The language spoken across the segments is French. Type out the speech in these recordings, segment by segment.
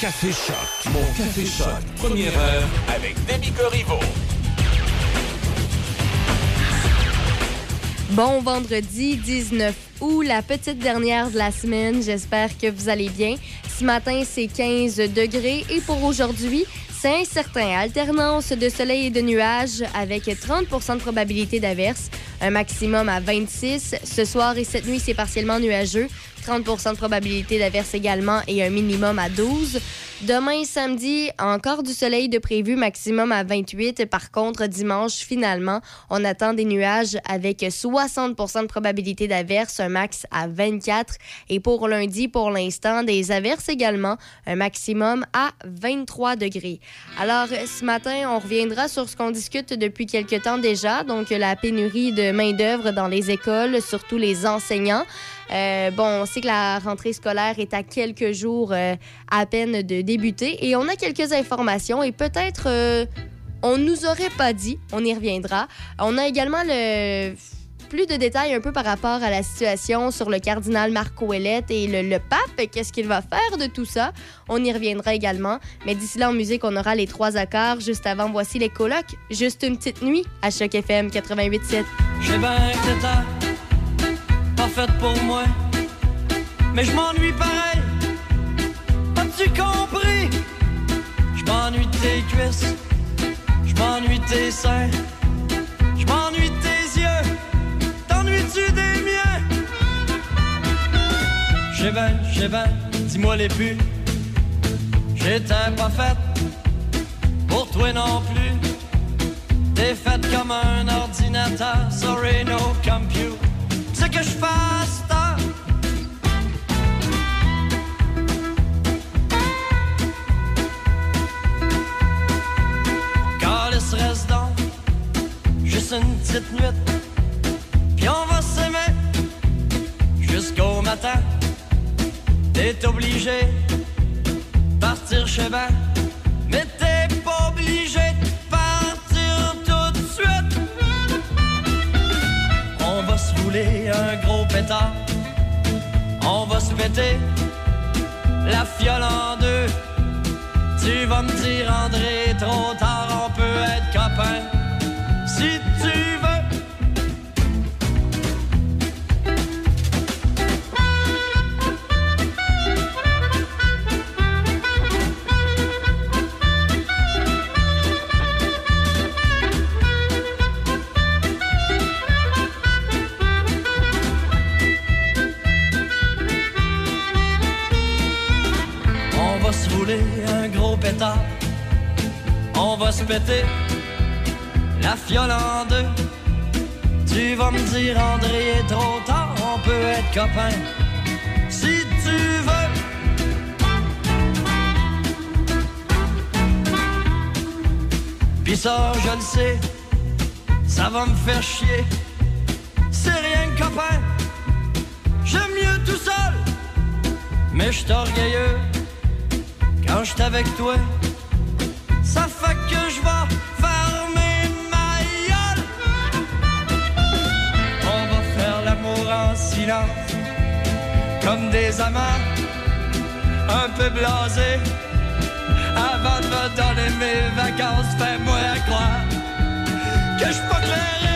Café Choc. Mon Café Choc. Première heure avec Demi Corriveau. Bon vendredi 19 août, la petite dernière de la semaine. J'espère que vous allez bien. Ce matin, c'est 15 degrés et pour aujourd'hui, c'est incertain. Alternance de soleil et de nuages avec 30% de probabilité d'averse, un maximum à 26. Ce soir et cette nuit, c'est partiellement nuageux. 30 de probabilité d'averse également et un minimum à 12. Demain, samedi, encore du soleil de prévu, maximum à 28. Par contre, dimanche, finalement, on attend des nuages avec 60 de probabilité d'averse, un max à 24. Et pour lundi, pour l'instant, des averses également, un maximum à 23 degrés. Alors, ce matin, on reviendra sur ce qu'on discute depuis quelque temps déjà, donc la pénurie de main-d'œuvre dans les écoles, surtout les enseignants. Euh, bon, on sait que la rentrée scolaire est à quelques jours euh, à peine de débuter et on a quelques informations et peut-être euh, on nous aurait pas dit, on y reviendra. On a également le plus de détails un peu par rapport à la situation sur le cardinal Marc Ouellette et le, pape. Qu'est-ce qu'il va faire de tout ça? On y reviendra également. Mais d'ici là, en musique, on aura les trois accords. Juste avant, voici les colocs. Juste une petite nuit à Choc FM 88.7. Faite pour moi. Mais je m'ennuie pareil. As-tu compris? Je m'ennuie de tes cuisses. Je m'ennuie de tes seins. Je m'ennuie de tes yeux. T'ennuies-tu des miens? J'ai ben, j'ai ben, dis-moi les plus. J'étais pas faite pour toi non plus. T'es faite comme un ordinateur, sorry no compute une petite nuit, puis on va s'aimer jusqu'au matin. T'es obligé partir chez ben, mais t'es pas obligé un gros pétard. On va se péter la fiole en deux. Tu vas me dire, André, trop tard, on peut être copains. Si On va se péter la fiole en deux. Tu vas me dire, André, est trop tard, on peut être copains. Si tu veux. Ça, je le sais, ça va me faire chier. C'est rien que copain, j'aime mieux tout seul. Mais je orgueilleux quand je avec toi, ça fait que je vais fermer ma gueule. On va faire l'amour en silence, comme des amants, un peu blasés. Avant de me donner mes vacances, fais-moi croire que je peux clairer.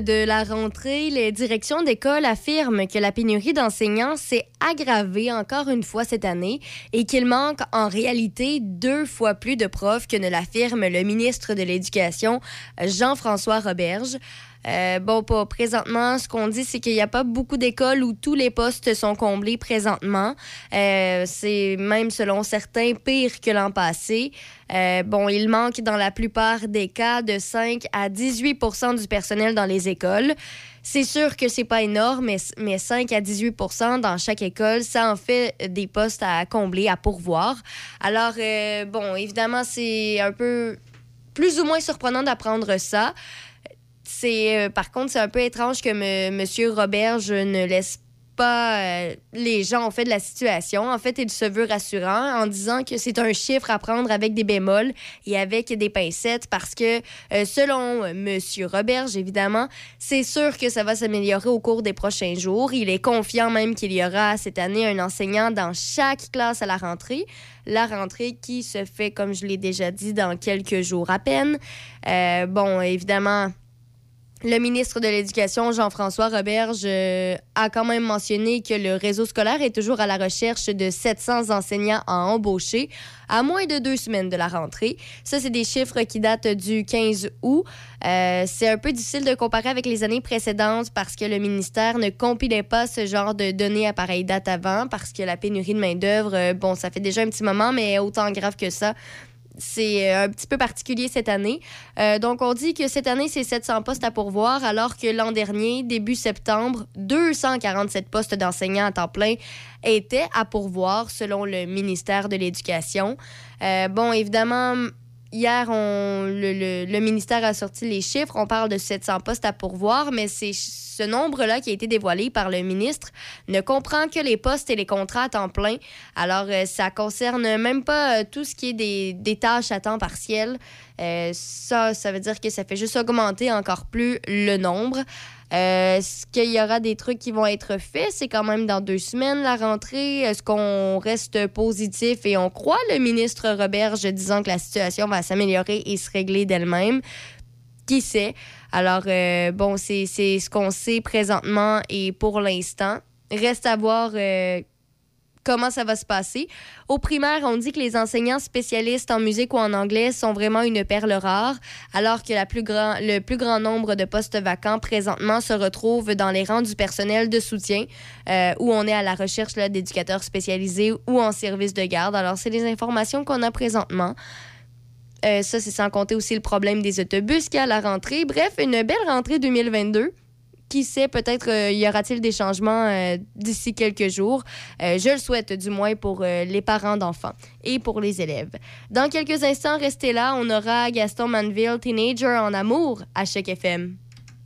De la rentrée, les directions d'école affirment que la pénurie d'enseignants s'est aggravée encore une fois cette année et qu'il manque en réalité deux fois plus de profs que ne l'affirme le ministre de l'Éducation, Jean-François Roberge. Euh, bon, pas présentement, ce qu'on dit, c'est qu'il n'y a pas beaucoup d'écoles où tous les postes sont comblés présentement. Euh, c'est même, selon certains, pire que l'an passé. Euh, bon, il manque dans la plupart des cas de 5 à 18% du personnel dans les écoles. C'est sûr que c'est pas énorme, mais, mais 5 à 18% dans chaque école, ça en fait des postes à combler, à pourvoir. Alors, euh, bon, évidemment, c'est un peu plus ou moins surprenant d'apprendre ça. C'est euh, par contre, c'est un peu étrange que M. Roberge ne laisse pas euh, les gens en fait de la situation. En fait, il se veut rassurant en disant que c'est un chiffre à prendre avec des bémols et avec des pincettes parce que euh, selon Monsieur Roberge, évidemment, c'est sûr que ça va s'améliorer au cours des prochains jours. Il est confiant même qu'il y aura cette année un enseignant dans chaque classe à la rentrée. La rentrée qui se fait, comme je l'ai déjà dit, dans quelques jours à peine. Bon, évidemment, le ministre de l'Éducation, Jean-François Roberge, euh, a quand même mentionné que le réseau scolaire est toujours à la recherche de 700 enseignants à embaucher à moins de deux semaines de la rentrée. Ça, c'est des chiffres qui datent du 15 août. Euh, c'est un peu difficile de comparer avec les années précédentes parce que le ministère ne compilait pas ce genre de données à pareille date avant parce que la pénurie de main-d'œuvre, euh, bon, ça fait déjà un petit moment, mais autant grave que ça c'est un petit peu particulier cette année. Euh, donc, on dit que cette année, c'est 700 postes à pourvoir, alors que l'an dernier, début septembre, 247 postes d'enseignants à temps plein étaient à pourvoir, selon le ministère de l'Éducation. Euh, bon, évidemment, hier, on, le, le, ministère a sorti les chiffres. On parle de 700 postes à pourvoir, mais c'est ce nombre-là qui a été dévoilé par le ministre ne comprend que les postes et les contrats à temps plein. Alors, euh, ça concerne même pas euh, tout ce qui est des, des, tâches à temps partiel. Euh, ça, ça veut dire que ça fait juste augmenter encore plus le nombre. Euh, Est-ce qu'il y aura des trucs qui vont être faits? C'est quand même dans deux semaines la rentrée. Est-ce qu'on reste positif et on croit le ministre Roberge disant que la situation va s'améliorer et se régler d'elle-même? Qui sait? Alors, euh, bon, c'est ce qu'on sait présentement et pour l'instant. Reste à voir euh, comment ça va se passer. Au primaire, on dit que les enseignants spécialistes en musique ou en anglais sont vraiment une perle rare, alors que le plus grand nombre de postes vacants présentement se retrouvent dans les rangs du personnel de soutien, euh, où on est à la recherche d'éducateurs spécialisés ou en service de garde. Alors, c'est les informations qu'on a présentement. Euh, ça, c'est sans compter aussi le problème des autobus qu'il y a à la rentrée. Bref, une belle rentrée 2022 qui sait, peut-être euh, y aura-t-il des changements euh, d'ici quelques jours. Euh, je le souhaite du moins pour les parents d'enfants et pour les élèves. Dans quelques instants, restez là, on aura Gaston Manville, Teenager en amour à Choc FM.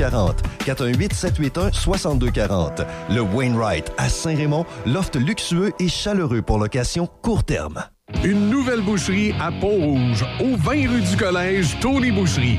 418 781 6240. Le Wainwright à Saint-Raymond, loft luxueux et chaleureux pour location court terme. Une nouvelle boucherie à Pont-Rouge, au 20 rue du Collège, Tony Boucherie.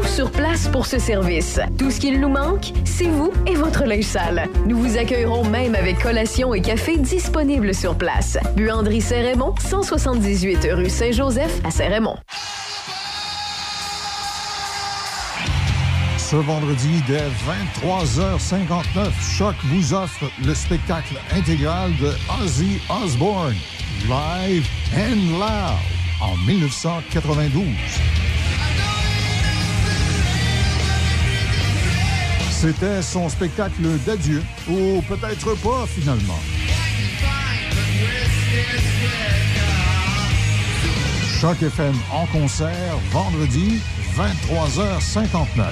sur place pour ce service. Tout ce qu'il nous manque, c'est vous et votre linge sale. Nous vous accueillerons même avec collation et café disponibles sur place. Buanderie Saint-Raymond, 178 rue Saint-Joseph à Saint-Raymond. Ce vendredi, dès 23h59, Choc vous offre le spectacle intégral de Ozzy Osbourne, Live and Loud, en 1992. C'était son spectacle d'adieu, ou peut-être pas finalement. Choc FM en concert, vendredi, 23h59.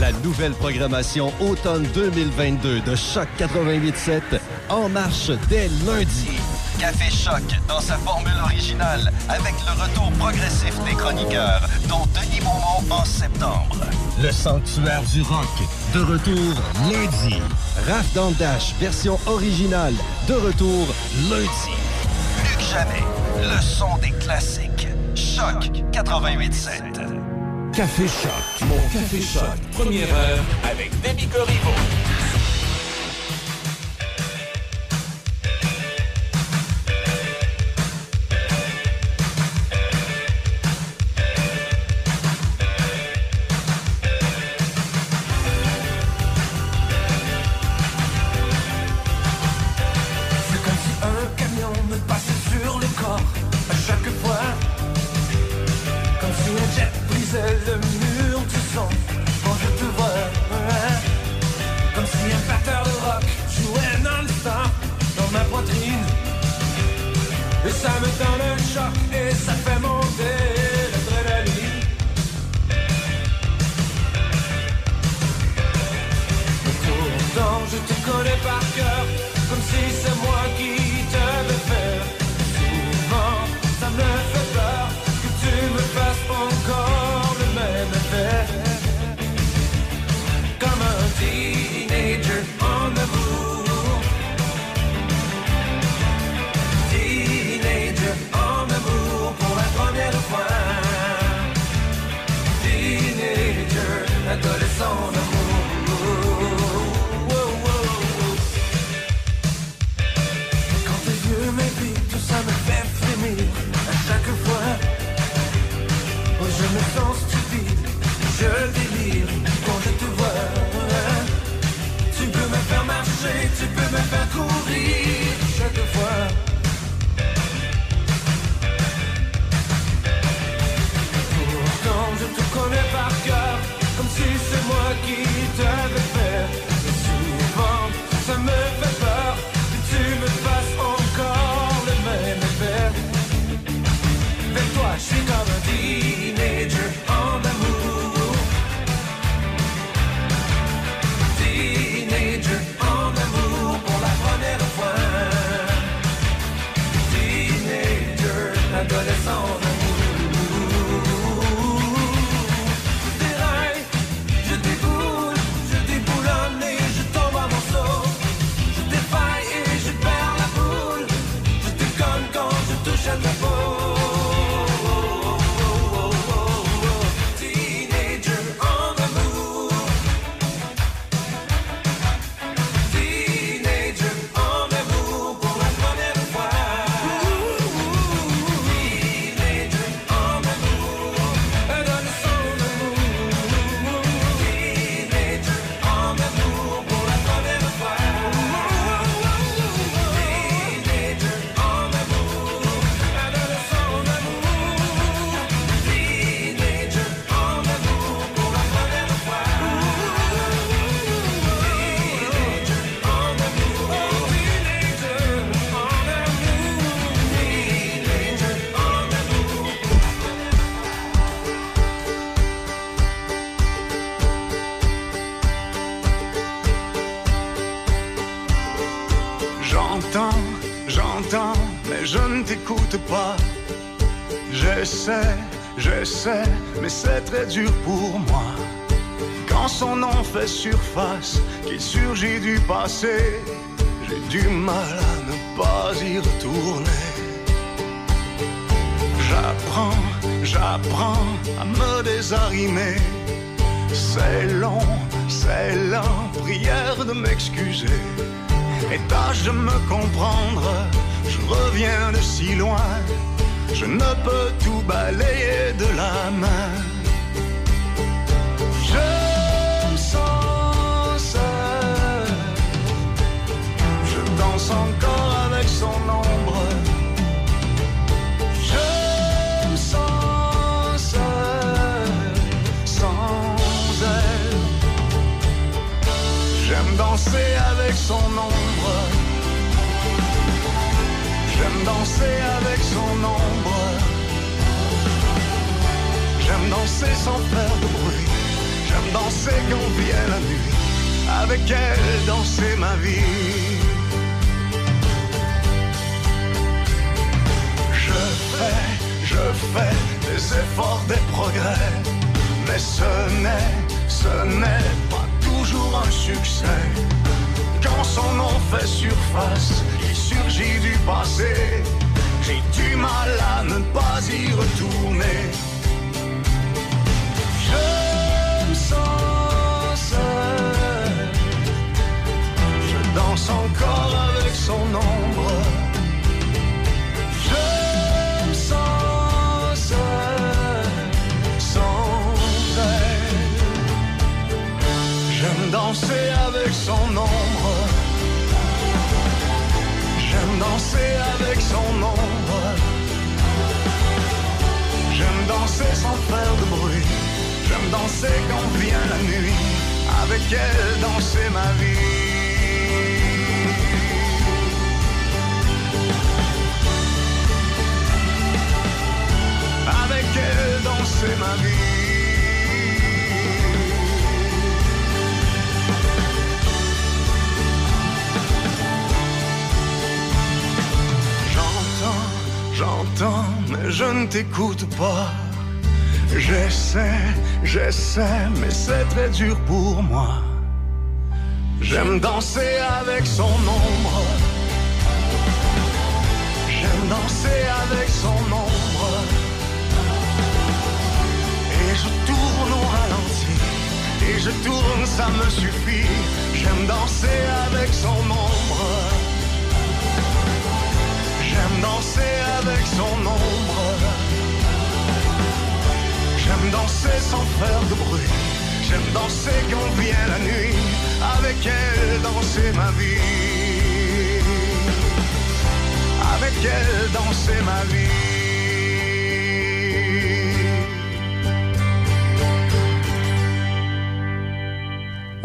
La nouvelle programmation automne 2022 de Choc 88.7 en marche dès lundi. Café Choc dans sa formule originale avec le retour progressif des chroniqueurs, dont Denis Beaumont en septembre. Le sanctuaire du rock, de retour lundi. Raph dans le Dash, version originale, de retour lundi. Plus que jamais, le son des classiques. Choc 88.7. Café Choc. Mon Café Choc. Première heure avec Demi Corriveau. Mais c'est très dur pour moi. Quand son nom fait surface, qu'il surgit du passé, j'ai du mal à ne pas y retourner. J'apprends, j'apprends à me désarimer. C'est long, c'est lent, prière de m'excuser. Et tâche de me comprendre, je reviens de si loin, je ne peux tout balayer de la main. Je me sens seul, je danse encore avec son ombre. Je me sens seul, sans elle. J'aime danser avec son ombre. J'aime danser avec son ombre. Danser sans faire de bruit. J'aime danser quand vient la nuit. Avec elle, danser ma vie. Je fais, je fais des efforts, des progrès. Mais ce n'est, ce n'est pas toujours un succès. Quand son nom fait surface, il surgit du passé. J'ai du mal à ne pas y retourner. T'écoute pas. J'essaie, j'essaie, mais c'est très dur pour moi. J'aime danser avec son ombre. J'aime danser avec son ombre. Et je tourne au ralenti. Et je tourne, ça me suffit. J'aime danser avec son ombre. J'aime danser avec son ombre. J'aime danser sans faire de bruit. J'aime danser quand vient la nuit. Avec elle, danser ma vie. Avec elle, danser ma vie.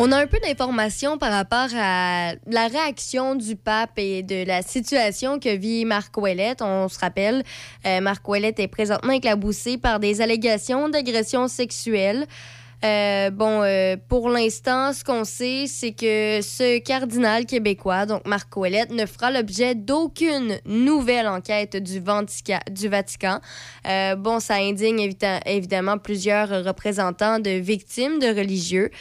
On a un peu d'informations par rapport à la réaction du pape et de la situation que vit Marc Ouellette. On se rappelle, euh, Marc Ouellette est présentement éclaboussé par des allégations d'agression sexuelle. Euh, bon, euh, pour l'instant, ce qu'on sait, c'est que ce cardinal québécois, donc Marc Ouellette, ne fera l'objet d'aucune nouvelle enquête du, du Vatican. Euh, bon, ça indigne évidemment plusieurs représentants de victimes de religieux.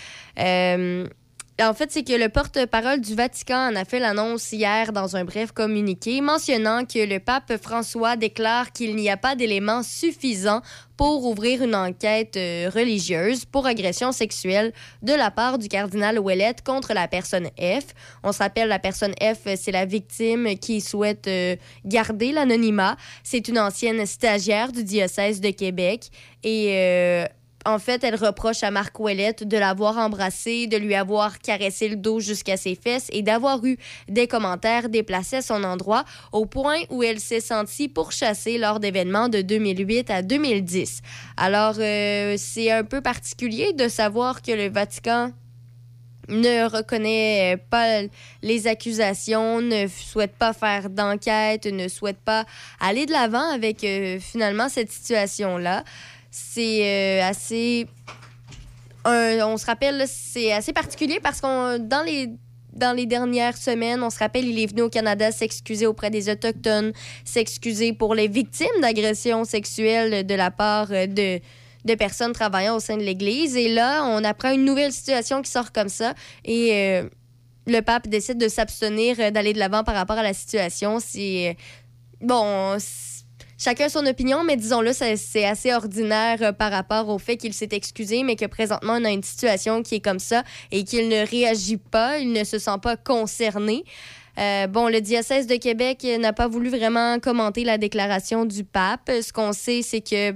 En fait, c'est que le porte-parole du Vatican en a fait l'annonce hier dans un bref communiqué mentionnant que le pape François déclare qu'il n'y a pas d'éléments suffisants pour ouvrir une enquête euh, religieuse pour agression sexuelle de la part du cardinal Ouellette contre la personne F. On se rappelle, la personne F, c'est la victime qui souhaite euh, garder l'anonymat. C'est une ancienne stagiaire du diocèse de Québec et... euh, en fait, elle reproche à Marc Ouellette de l'avoir embrassé, de lui avoir caressé le dos jusqu'à ses fesses et d'avoir eu des commentaires déplacés à son endroit au point où elle s'est sentie pourchassée lors d'événements de 2008 à 2010. Alors, euh, c'est un peu particulier de savoir que le Vatican ne reconnaît pas les accusations, ne souhaite pas faire d'enquête, ne souhaite pas aller de l'avant avec euh, finalement cette situation-là. C'est euh, assez... on se rappelle, c'est assez particulier parce qu'on dans les dans les dernières semaines, on se rappelle, il est venu au Canada s'excuser auprès des Autochtones, s'excuser pour les victimes d'agressions sexuelles de la part euh, de, de personnes travaillant au sein de l'Église. Et là, on apprend une nouvelle situation qui sort comme ça. Et euh, le pape décide de s'abstenir d'aller de l'avant par rapport à la situation. C'est. Bon. Chacun son opinion, mais disons-le, c'est assez ordinaire euh, par rapport au fait qu'il s'est excusé, mais que présentement, on a une situation qui est comme ça et qu'il ne réagit pas, il ne se sent pas concerné. Euh, bon, le diocèse de Québec n'a pas voulu vraiment commenter la déclaration du pape. Ce qu'on sait, c'est que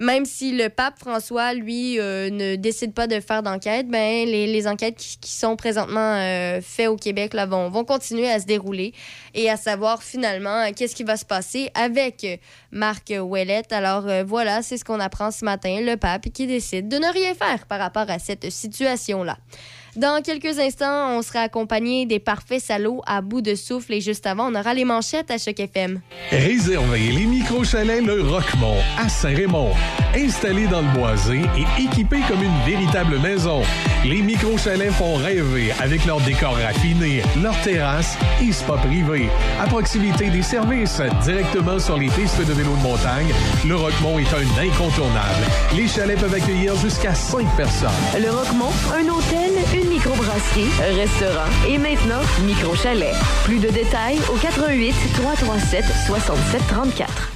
même si le pape François, lui, euh, ne décide pas de faire d'enquête, ben, les, enquêtes qui, qui sont présentement euh, faites au Québec là, vont, vont continuer à se dérouler et à savoir finalement euh, qu'est-ce qui va se passer avec Marc Ouellette. Alors voilà, c'est ce qu'on apprend ce matin, le pape qui décide de ne rien faire par rapport à cette situation-là. Dans quelques instants, on sera accompagné des parfaits salauds à bout de souffle et juste avant, on aura les manchettes à Choc FM. Réservez les micro-chalets Le Roquemont à Saint-Raymond. Installés dans le boisé et équipés comme une véritable maison, les micro-chalets font rêver avec leur décor raffiné, leur terrasse et spa privé. À proximité des services, directement sur les pistes de vélo de montagne, Le Roquemont est un incontournable. Les chalets peuvent accueillir jusqu'à 5 personnes. Le Roquemont, un hôtel, une microbrasserie, restaurant et maintenant micro-chalet. Plus de détails au 88 337 67 34.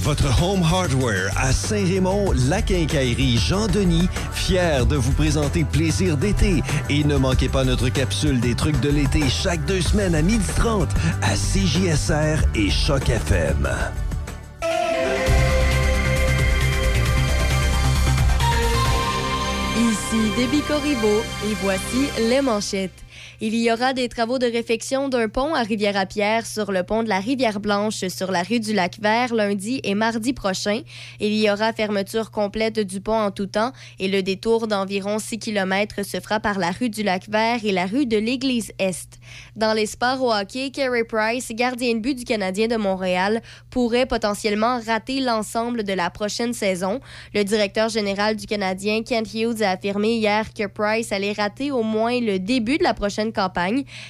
Votre Home Hardware à Saint-Raymond, la quincaillerie Jean-Denis, fier de vous présenter Plaisir d'été. Et ne manquez pas notre capsule des trucs de l'été chaque deux semaines à 12h30 à CJSR et Choc FM. Ici Debbie Corriveau et voici les manchettes. Il y aura des travaux de réfection d'un pont à Rivière-à-Pierre sur le pont de la Rivière-Blanche sur la rue du Lac-Vert lundi et mardi prochain. Il y aura fermeture complète du pont en tout temps et le détour d'environ 6 km se fera par la rue du Lac-Vert et la rue de l'Église-Est. Dans les sports au hockey, Carey Price, gardien de but du Canadien de Montréal, pourrait potentiellement rater l'ensemble de la prochaine saison. Le directeur général du Canadien, Kent Hughes, a affirmé hier que Price allait rater au moins le début de la prochaine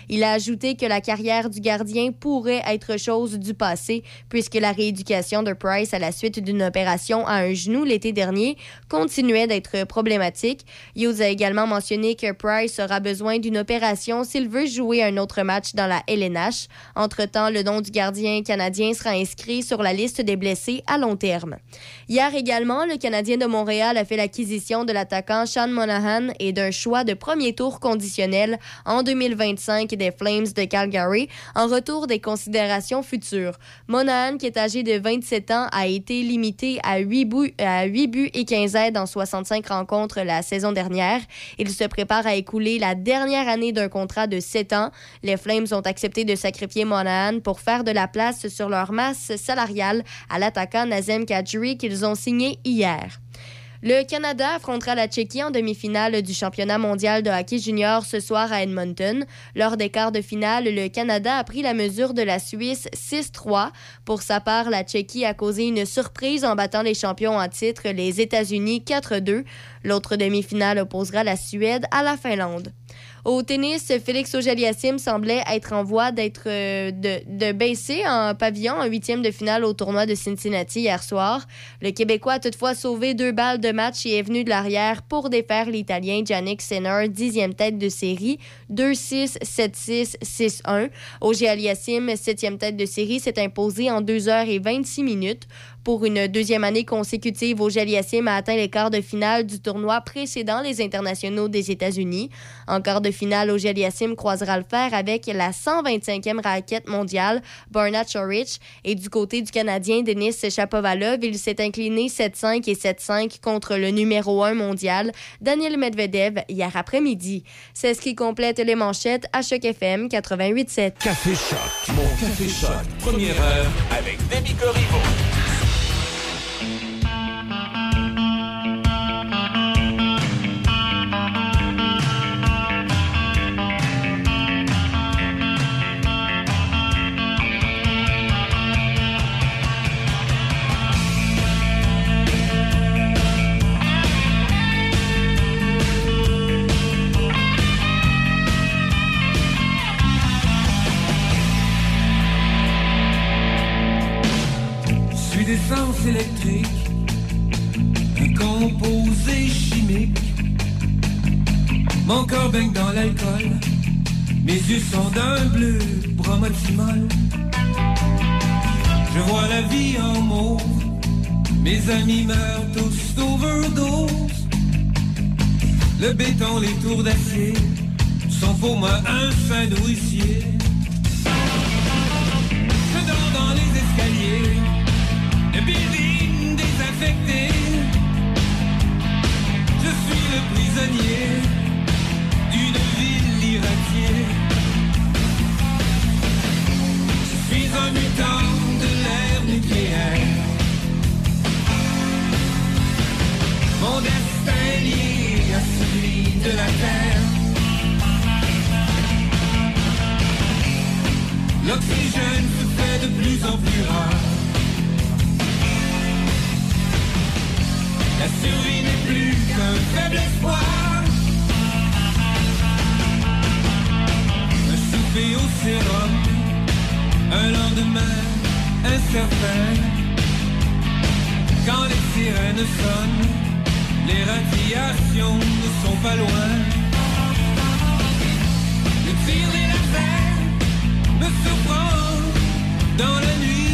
Il a ajouté que la carrière du gardien pourrait être chose du passé, puisque la rééducation de Price à la suite d'une opération à un genou l'été dernier continuait d'être problématique. Hughes a également mentionné que Price aura besoin d'une opération s'il veut jouer un autre match dans la LNH. Entre-temps, le nom du gardien canadien sera inscrit sur la liste des blessés à long terme. Hier également, le Canadien de Montréal a fait l'acquisition de l'attaquant Sean Monahan et d'un choix de premier tour conditionnel en 2025 des Flames de Calgary en retour des considérations futures. Monahan, qui est âgé de 27 ans, a été limité à 8 buts, à 8 buts et 15 aides en 65 rencontres la saison dernière. Il se prépare à écouler la dernière année d'un contrat de 7 ans. Les Flames ont accepté de sacrifier Monahan pour faire de la place sur leur masse salariale à l'attaquant Nazem Kadri qu'ils ont signé hier. Le Canada affrontera la Tchéquie en demi-finale du championnat mondial de hockey junior ce soir à Edmonton. Lors des quarts de finale, le Canada a pris la mesure de la Suisse 6-3. Pour sa part, la Tchéquie a causé une surprise en battant les champions en titre, les États-Unis 4-2. L'autre demi-finale opposera la Suède à la Finlande. Au tennis, Félix Auger-Aliassime semblait être en voie d'être euh, de, baisser en pavillon en huitième de finale au tournoi de Cincinnati hier soir. Le Québécois a toutefois sauvé deux balles de match et est venu de l'arrière pour défaire l'Italien Yannick Sinner, dixième tête de série, 2-6, 7-6, 6-1. Auger-Aliassime, septième tête de série, s'est imposé en 2 heures et 26 minutes. Pour une deuxième année consécutive, Auger-Aliassime a atteint les quarts de finale du tournoi précédent les internationaux des États-Unis. En quart de finale, Auger-Aliassime croisera le fer avec la 125e raquette mondiale, Barnett Chorich. Et du côté du Canadien, Denis Chapovalov, il s'est incliné 7-5 et 7-5 contre le numéro 1 mondial, Daniel Medvedev, hier après-midi. C'est ce qui complète les manchettes à Choc FM 88.7. Café Choc, mon Café Choc, première heure avec Demi Corriveau. Un composé chimique. Mon corps baigne dans l'alcool, mes yeux sont d'un bleu bromotimol. Je vois la vie en mauve, mes amis meurent tous d'overdose. Le béton, les tours d'acier sont pour moi un fin nourricier. Je dors dans les escaliers désaffecté. Je suis le prisonnier d'une ville irradiée. Je suis un mutant de l'ère nucléaire. Mon destin lié à celui de la Terre. L'oxygène se fait de plus en plus rare. La survie n'est plus qu'un faible espoir. Un souper au sérum, un lendemain incertain. Quand les sirènes sonnent, les radiations ne sont pas loin. Le tir des lasers me surprend dans la nuit.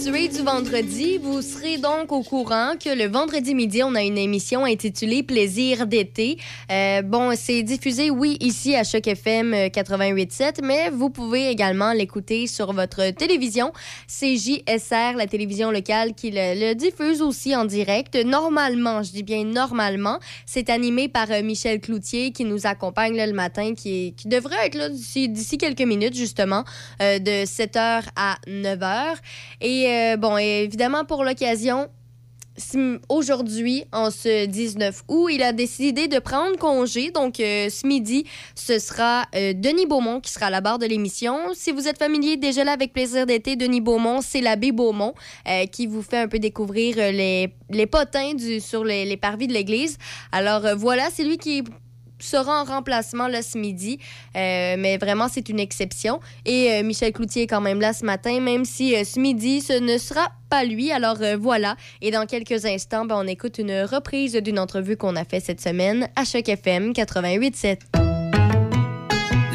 habitués du vendredi, vous serez donc au courant que le vendredi midi, on a une émission intitulée Plaisir d'été. Euh, bon, c'est diffusé, oui, ici à Choc FM 88.7, euh, mais vous pouvez également l'écouter sur votre télévision CJSR, la télévision locale, qui le, diffuse aussi en direct. Normalement, je dis bien normalement, c'est animé par euh, Michel Cloutier qui nous accompagne le matin, qui, devrait être là d'ici quelques minutes, justement, euh, de 7h à 9h. Et euh, bon, évidemment, pour l'occasion, aujourd'hui, en ce 19 août, il a décidé de prendre congé. Donc, euh, ce midi, ce sera euh, Denis Beaumont qui sera à la barre de l'émission. Si vous êtes familier déjà là avec Plaisir d'été, Denis Beaumont, c'est l'abbé Beaumont euh, qui vous fait un peu découvrir les, les potins sur les, les parvis de l'église. Alors, voilà, c'est lui qui sera en remplacement là, ce midi. Euh, mais vraiment, c'est une exception. Et euh, Michel Cloutier est quand même là ce matin, même si euh, ce midi, ce ne sera pas lui. Alors euh, voilà. Et dans quelques instants, ben, on écoute une reprise d'une entrevue qu'on a fait cette semaine à Choc FM 88.7.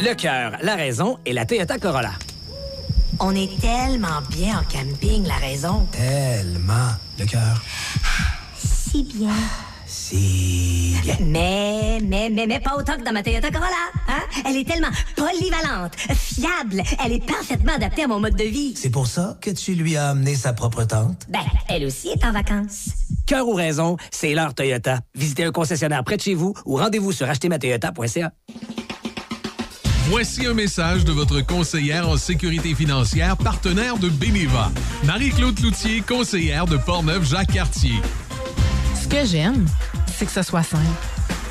Le cœur, la raison et la Toyota Corolla. On est tellement bien en camping, la raison. Tellement. Le cœur. Si bien. Si bien. Mais, mais, mais, mais pas autant que dans ma Toyota Corolla. Hein? Elle est tellement polyvalente, fiable. Elle est parfaitement adaptée à mon mode de vie. C'est pour ça que tu lui as amené sa propre tente? Ben, elle aussi est en vacances. Cœur ou raison, c'est l'heure Toyota. Visitez un concessionnaire près de chez vous ou rendez-vous sur achetermatoyota.ca. Voici un message de votre conseillère en sécurité financière, partenaire de Beneva. Marie-Claude Loutier, conseillère de Portneuf-Jacques-Cartier. Ce que j'aime, c'est que ce soit simple.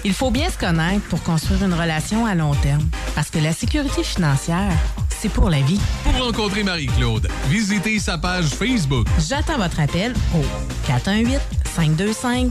Il faut bien se connaître pour construire une relation à long terme. Parce que la sécurité financière, c'est pour la vie. Pour rencontrer Marie-Claude, visitez sa page Facebook. J'attends votre appel au 418-525-3184.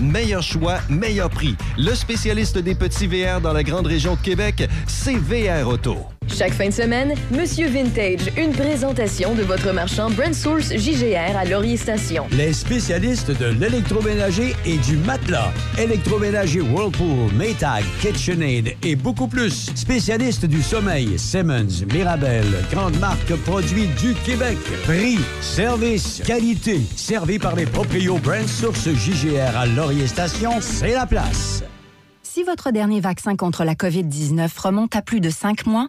Meilleur choix, meilleur prix. Le spécialiste des petits VR dans la grande région de Québec, c'est VR Auto. Chaque fin de semaine, Monsieur Vintage, une présentation de votre marchand Brand Source JGR à Laurier Station. Les spécialistes de l'électroménager et du matelas. Électroménager Whirlpool, Maytag, KitchenAid et beaucoup plus. Spécialistes du sommeil, Simmons, Mirabel, grande marque produits du Québec. Prix, service, qualité. Servi par les proprios Brand Source JGR à Laurier Station, c'est la place. Si votre dernier vaccin contre la COVID-19 remonte à plus de cinq mois,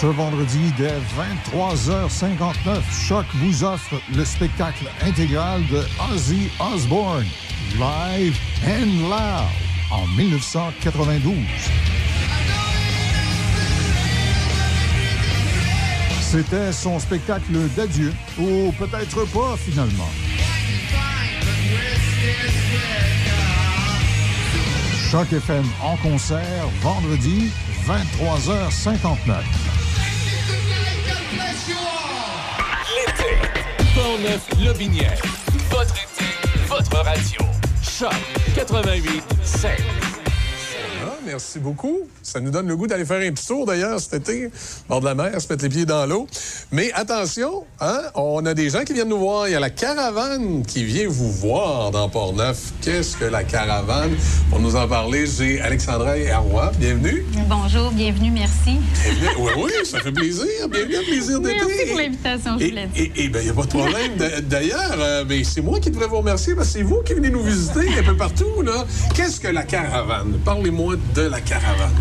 Ce vendredi, dès 23h59, Choc vous offre le spectacle intégral de Ozzy Osbourne, Live and Loud, en 1992. C'était son spectacle d'adieu, ou peut-être pas finalement. Choc FM en concert, vendredi, 23h59. L'été. Portneuf Lobinière. Votre été, votre radio. Choc 88 7. Merci beaucoup. Ça nous donne le goût d'aller faire un petit tour d'ailleurs cet été, bord de la mer, se mettre les pieds dans l'eau. Mais attention, hein, on a des gens qui viennent nous voir. Il y a la caravane qui vient vous voir dans Port-Neuf. Qu'est-ce que la caravane? Pour nous en parler, j'ai Alexandra Herroy. Bienvenue. Bonjour, bienvenue, merci. Bienvenue. Oui, oui, ça fait plaisir. Bienvenue à Plaisir d'été. Merci pour l'invitation, je Et, voulais dire. et, et ben, il n'y a pas de problème. D'a- D'ailleurs, euh, ben, c'est moi qui devrais vous remercier parce que c'est vous qui venez nous visiter un peu partout. là. Qu'est-ce que la caravane? Parlez-moi de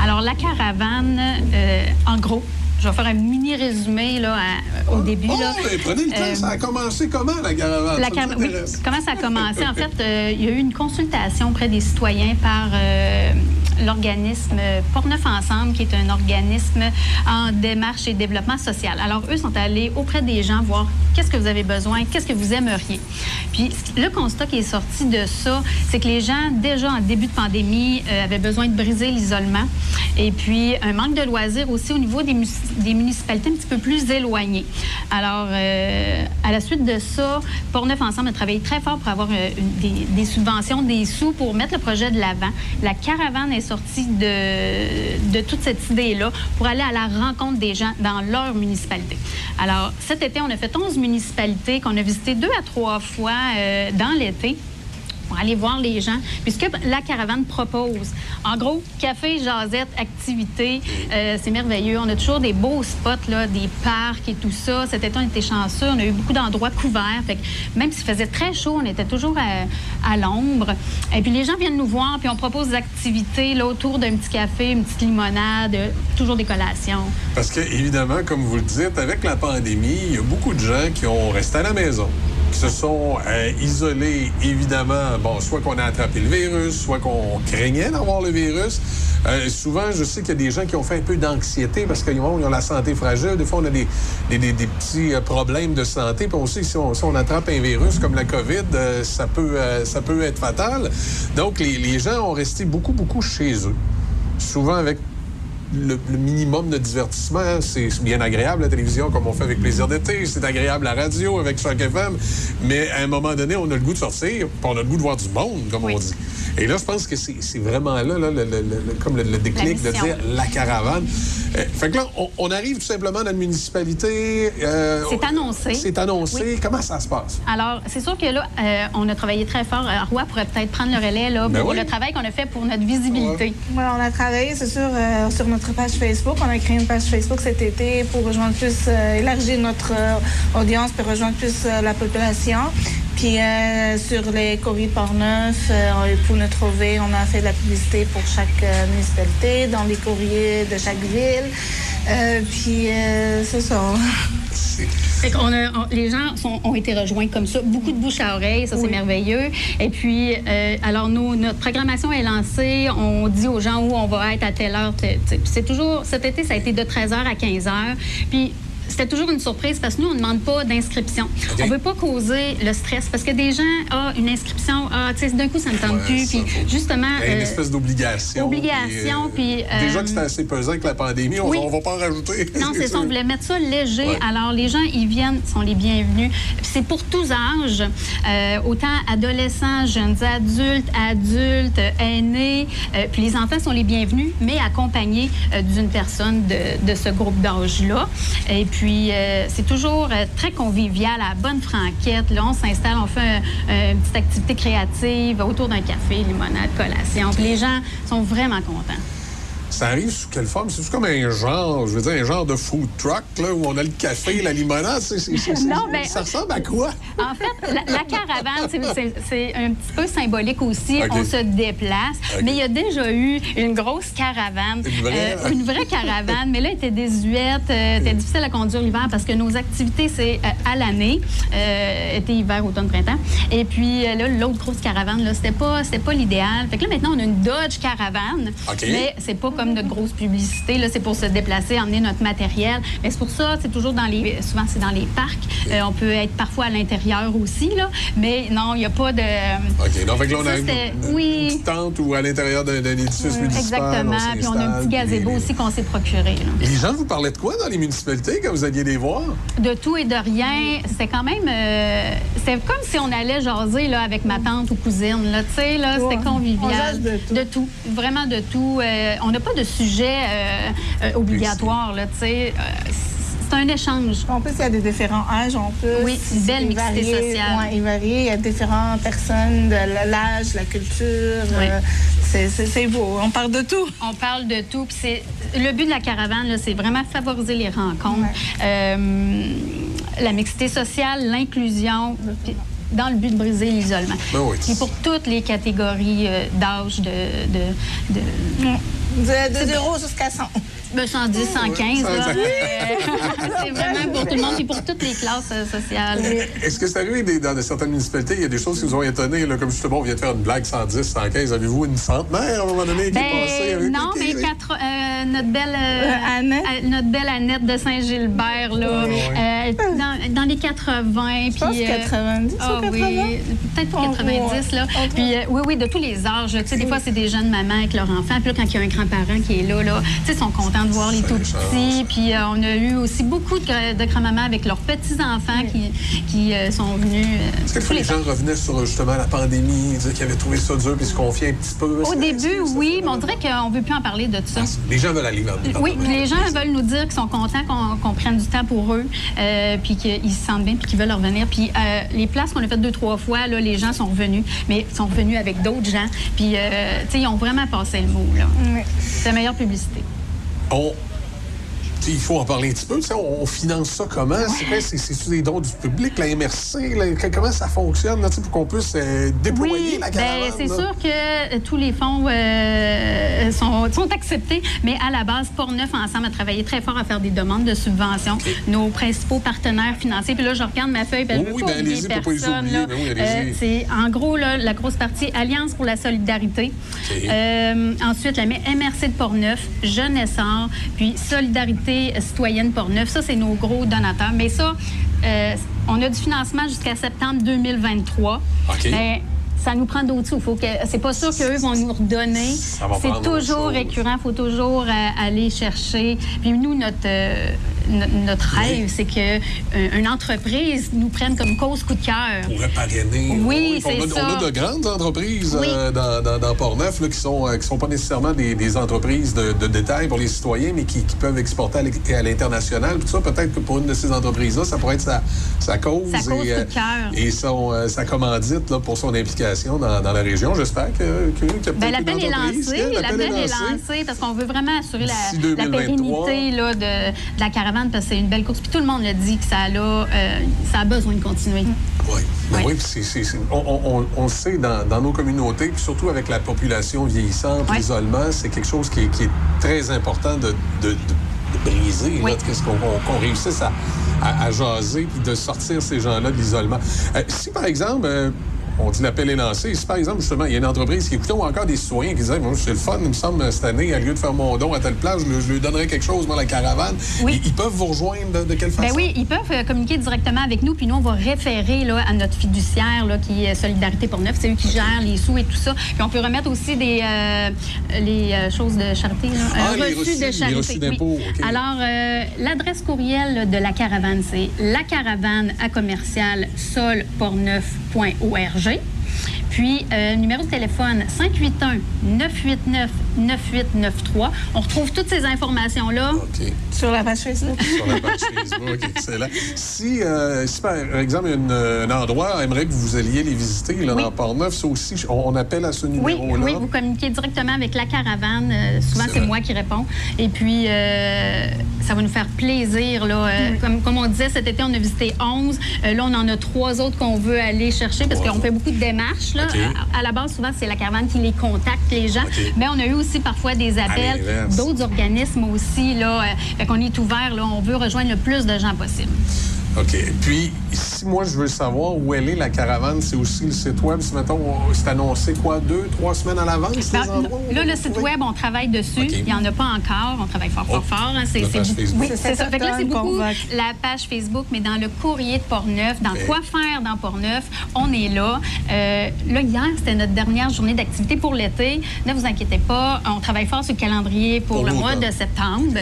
Alors, la caravane, euh, en gros, je vais faire un mini résumé là, à- au début. Oh, là. ben, prenez le temps. Euh, ça a commencé comment, la caravane? La Ça car- oui, m'intéresse. Comment ça a commencé? En fait, euh, il y a eu une consultation auprès des citoyens par euh, l'organisme Portneuf Ensemble, qui est un organisme en démarche et développement social. Alors, eux sont allés auprès des gens voir qu'est-ce que vous avez besoin, qu'est-ce que vous aimeriez. Puis, le constat qui est sorti de ça, c'est que les gens, déjà en début de pandémie, euh, avaient besoin de briser l'isolement. Et puis, un manque de loisirs aussi au niveau des, mus- des municipalités un petit peu plus éloignées. Alors, euh, à la suite de ça, Portneuf Ensemble a travaillé très fort pour avoir euh, des, subventions, des sous pour mettre le projet de l'avant. La caravane est sortie de, de toute cette idée-là pour aller à la rencontre des gens dans leur municipalité. Alors, cet été, on a fait 11 municipalités qu'on a visitées deux à trois fois euh, dans l'été aller voir les gens. Puisque la caravane propose, en gros, café, jasette, activités, euh, c'est merveilleux. On a toujours des beaux spots, là, des parcs et tout ça. Cet été, on était chanceux. On a eu beaucoup d'endroits couverts. Fait que même s'il faisait très chaud, on était toujours à, à l'ombre. Et puis les gens viennent nous voir, puis on propose des activités là, autour d'un petit café, une petite limonade, euh, toujours des collations. Parce que, évidemment, comme vous le dites, avec la pandémie, il y a beaucoup de gens qui ont resté à la maison, qui se sont euh, isolés, évidemment, bon, soit qu'on a attrapé le virus, soit qu'on craignait d'avoir le virus. Euh, souvent, je sais qu'il y a des gens qui ont fait un peu d'anxiété parce qu'ils ont, ont la santé fragile. Des fois, on a des, des- des- des petits euh, problèmes de santé. Puis on sait que si on, si on attrape un virus comme la COVID, euh, ça, peut, euh, ça peut être fatal. Donc, les, les gens ont resté beaucoup, beaucoup chez eux. Souvent avec le, le minimum de divertissement. C'est bien agréable, la télévision, comme on fait avec Plaisir d'été. C'est agréable, la radio, avec Choc FM. Mais à un moment donné, on a le goût de sortir, puis on a le goût de voir du monde, comme on dit. Et là, je pense que c'est vraiment là, là, le, le- le- le- comme le, le déclic de dire la caravane. Euh, fait que là, on, on arrive tout simplement dans la municipalité. euh, C'est annoncé. C'est annoncé. Comment ça se passe? Alors, c'est sûr que là, euh, on a travaillé très fort. Euh, Roy pourrait peut-être prendre le relais là, Ben pour oui. le travail qu'on a fait pour notre visibilité. Ouais, on a travaillé, c'est sûr, euh, sur page Facebook. On a créé une page Facebook cet été pour rejoindre plus, euh, élargir notre euh, audience pour rejoindre plus euh, la population. Puis sur les courriers par neuf, euh, pour nous trouver, on a fait de la publicité pour chaque municipalité, dans les courriers de chaque ville. Puis c'est ça. Fait qu'on a- on- les gens sont- ont été rejoints comme ça. Beaucoup de bouche à oreille, ça c'est merveilleux. Et puis, euh, alors nous, notre programmation est lancée. On dit aux gens où on va être à telle heure. C'est toujours, cet été, ça a été de 13h à 15h. Puis, c'était toujours une surprise parce que nous, on ne demande pas d'inscription. On ne veut pas causer le stress parce que des gens, ah, une inscription, ah, tu sais, d'un coup, ça ne tente Ouais, plus. Puis, justement. Il y a une euh, espèce d'obligation. obligation, puis, euh, Déjà que c'était assez pesant avec la pandémie, on ne va pas en rajouter. Non, c'est ça. On voulait mettre ça léger. Ouais. Alors, les gens, ils viennent, sont les bienvenus. Puis C'est pour tous âges, euh, autant adolescents, jeunes adultes, adultes, euh, aînés. Euh, puis les enfants sont les bienvenus, mais accompagnés euh, d'une personne de, de ce groupe d'âge-là. Et puis, euh, c'est toujours euh, très convivial, à bonne franquette. Là, on s'installe, on fait un- une petite activité créative autour d'un café, limonade, collation. Puis les gens sont vraiment contents. Ça arrive sous quelle forme? C'est comme un genre, je veux dire, un genre de food truck, là, où on a le café, la limonade? Non, Ça ressemble à quoi? En fait, la, la caravane, c'est- un petit peu symbolique aussi. On se déplace. Mais il y a déjà eu une grosse caravane. Une vraie? Euh, une vraie caravane. mais là, elle était désuète. euh, était difficile à conduire l'hiver parce que nos activités, c'est euh, à l'année. Euh, été, hiver, automne, printemps. Et puis là, l'autre grosse caravane, là, c'était pas, pas l'idéal. Fait que là, maintenant, on a une Dodge Caravane. Mais c'est pas comme notre grosse publicité. Là, c'est pour se déplacer, emmener notre matériel. Mais c'est pour ça, c'est toujours dans les. Souvent, c'est dans les parcs. Euh, on peut être parfois à l'intérieur aussi, là. Mais non, il n'y a pas de. OK, donc fait que là, on Ça, a une, c'était- une oui. petite tente ou à l'intérieur d'un édifice municipal. Exactement. on Puis on a un petit gazebo puis- aussi qu'on s'est procuré. là. Et les gens vous parlaient de quoi dans les municipalités quand vous alliez les voir? De tout et de rien. C'était quand même. euh, c'était comme si on allait jaser là, avec ma tante ou cousine. Là, tu sais, là, c'était Ouais. Convivial. jase de tout. Vraiment de tout. Euh, on n'a pas de sujet euh, euh, obligatoire. Là, tu sais. Euh, c'est un échange. En plus, il y a des différents âges. On peut. Oui, une belle mixité varie, sociale. ouais, il varie. Il y a différentes personnes, de l'âge, la culture. euh, c'est- beau. On parle de tout. On parle de tout. C'est le but de la caravane, c'est vraiment favoriser les rencontres, Euh, la mixité sociale, l'inclusion. Dans le but de briser l'isolement. Ben oui. Puis pour toutes les catégories euh, d'âge, de, de, de- De, de C'est- 0 jusqu'à 100. Ben, 110, 115, là. 115. Euh, c'est vraiment pour tout le monde et pour toutes les classes euh, sociales. Est-ce que c'est arrivé des- dans certaines municipalités, il y a des choses qui vous ont étonné, là, comme justement, on vient de faire une blague 110, 115. Avez-vous une centenaire à un moment donné qui est passée? Ben, avec non, mais quatre- euh, notre, belle, euh, euh, notre belle Annette de Saint-Gilbert, là, euh, dans, dans les 80. pense puis, 90 ou ah 80? oui, peut-être pas 90, là. Puis, euh, oui, oui, de tous les âges. Tu sais, des fois, c'est des jeunes mamans avec leurs enfants. Puis là, quand il y a un grand-parent qui est là, là, tu sais, ils sont contents de voir les tout petits. Puis, euh, on a eu aussi beaucoup de, gra- de grands-mamans avec leurs petits-enfants qui, qui euh, sont venus. euh, Est-ce que tous les les gens revenaient sur justement la pandémie, disaient qu'ils avaient trouvé ça dur puis se confiaient un petit peu? Au début, oui, mais on dirait qu'on ne veut plus en parler de ça. Les gens veulent aller vers Oui, puis les gens veulent nous dire qu'ils sont contents qu'on qu'on prenne du temps pour eux, euh, puis qu'ils se sentent bien, puis qu'ils veulent revenir. Puis euh, les places qu'on a faites deux, trois fois, là, les gens sont revenus, mais ils sont revenus avec d'autres gens. Puis, euh, tu sais, ils ont vraiment passé le mot, là. C'est la meilleure publicité. On... Il faut en parler un petit peu. On, on finance ça comment? C'est C'est-tu des dons du public, la MRC? là? Comment ça fonctionne là, pour qu'on puisse euh, déployer Oui, la ben, caravane? c'est sûr que euh, tous les fonds euh, sont, sont acceptés, mais à la base, Portneuf Ensemble a travaillé très fort à faire des demandes de subventions. Nos principaux partenaires financiers, puis là, je regarde ma feuille, ben, Oui, veux oui, pas ben. Ben oui, c'est en gros là, la grosse partie Alliance pour la solidarité. Euh, ensuite, la MRC de Portneuf, Jeune Essor, puis Solidarité citoyenne Portneuf. Ça, c'est nos gros donateurs. Mais ça, euh, on a du financement jusqu'à septembre 2023. OK. Ben, ça nous prend d'autres sous. Faut que, c'est pas sûr qu'eux vont nous redonner. C'est toujours récurrent. Il faut toujours euh, aller chercher. Puis nous, notre, euh, notre rêve, c'est que euh, une entreprise nous prenne comme cause coup de cœur. pourrait parrainer. Oui, on, c'est ça. on a de grandes entreprises Oui. euh, dans, dans, dans Port-Neuf qui sont euh, qui sont pas nécessairement des, des entreprises de, de détail pour les citoyens, mais qui, qui peuvent exporter à l'international. Puis ça, peut-être que pour une de ces entreprises-là, ça pourrait être sa, sa cause, Sa cause et, coup de cœur. et son, sa commandite là, pour son implication dans, dans la région. J'espère que, que, a Ben, l'appel est lancé. que L'appel est lancé parce qu'on veut vraiment assurer la, D'ici la 2023. pérennité là, de, de la caravane parce que c'est une belle course. Puis tout le monde le dit que ça a, euh, ça a besoin de continuer. Oui, ben oui, c'est- c'est- on, on- on- on le sait dans, dans nos communautés, puis surtout avec la population vieillissante, l'isolement, c'est quelque chose qui est, qui est très important de, de- de- de briser. là, qu'est-ce qu'on qu'on- qu'on réussisse à, à- à jaser puis de sortir ces gens-là de l'isolement. Euh, si, par exemple, euh, on dit l'appel est lancé. Si, par exemple, justement, il y a une entreprise qui écoutait ou encore des citoyens qui disaient, moi, c'est le fun, il me semble, cette année, au lieu de faire mon don à telle place, je, lui- je lui donnerais quelque chose, moi, la caravane. Ils, ils peuvent vous rejoindre de, de quelle façon? Ben oui, ils peuvent euh, communiquer directement avec nous, puis nous, on va référer là, à notre fiduciaire là, qui est Solidarité pour Neuf. C'est eux qui gèrent les sous et tout ça. Puis on peut remettre aussi des euh, les euh, choses de charité, là. Ah, Euh, les reçus reçus, de les charité. reçus oui. d'impôts, OK. Alors, l'adresse courriel de la caravane, c'est lacaravane à commercial solportneuf.org. viagem. Puis, euh, numéro de téléphone 581-989-9893. On retrouve toutes ces informations-là sur la page Facebook. Sur la page Facebook, excellent. Si, euh, si par exemple, une, un endroit aimerait que vous alliez les visiter là, dans Port-Neuf, ça aussi, on, on appelle à ce Oui, numéro-là. oui, vous communiquez directement avec la caravane. Euh, souvent, c'est moi qui réponds. Et puis, euh, ça va nous faire plaisir. Là. Euh, comme, comme on disait, cet été, on a visité 11. Euh, là, on en a trois autres qu'on veut aller chercher parce qu'on fait beaucoup de démarches. Là. À, à la base, souvent, c'est la caravane qui les contacte, les gens. Mais on a eu aussi parfois des appels d'autres organismes aussi. Là. Euh, fait qu'on est ouvert. Là. On veut rejoindre le plus de gens possible. OK. Puis, si moi, je veux savoir où elle est, la caravane, c'est aussi le site web. Si, mettons, on- c'est annoncé quoi, deux, trois semaines à l'avance, ces Ben, endroits? là, le site web, on travaille dessus. Il n'y en a pas encore. On travaille fort, fort, Oh, fort. hein. C'est, la c'est page beaucoup- Facebook. Oui, C'est c'est ça. Fait que là, c'est beaucoup la page Facebook, mais dans le courrier de Portneuf, dans quoi faire dans Portneuf, on est là. Euh, là, hier, c'était notre dernière journée d'activité pour l'été. Ne vous inquiétez pas, on travaille fort sur le calendrier pour, Pour le mois de septembre.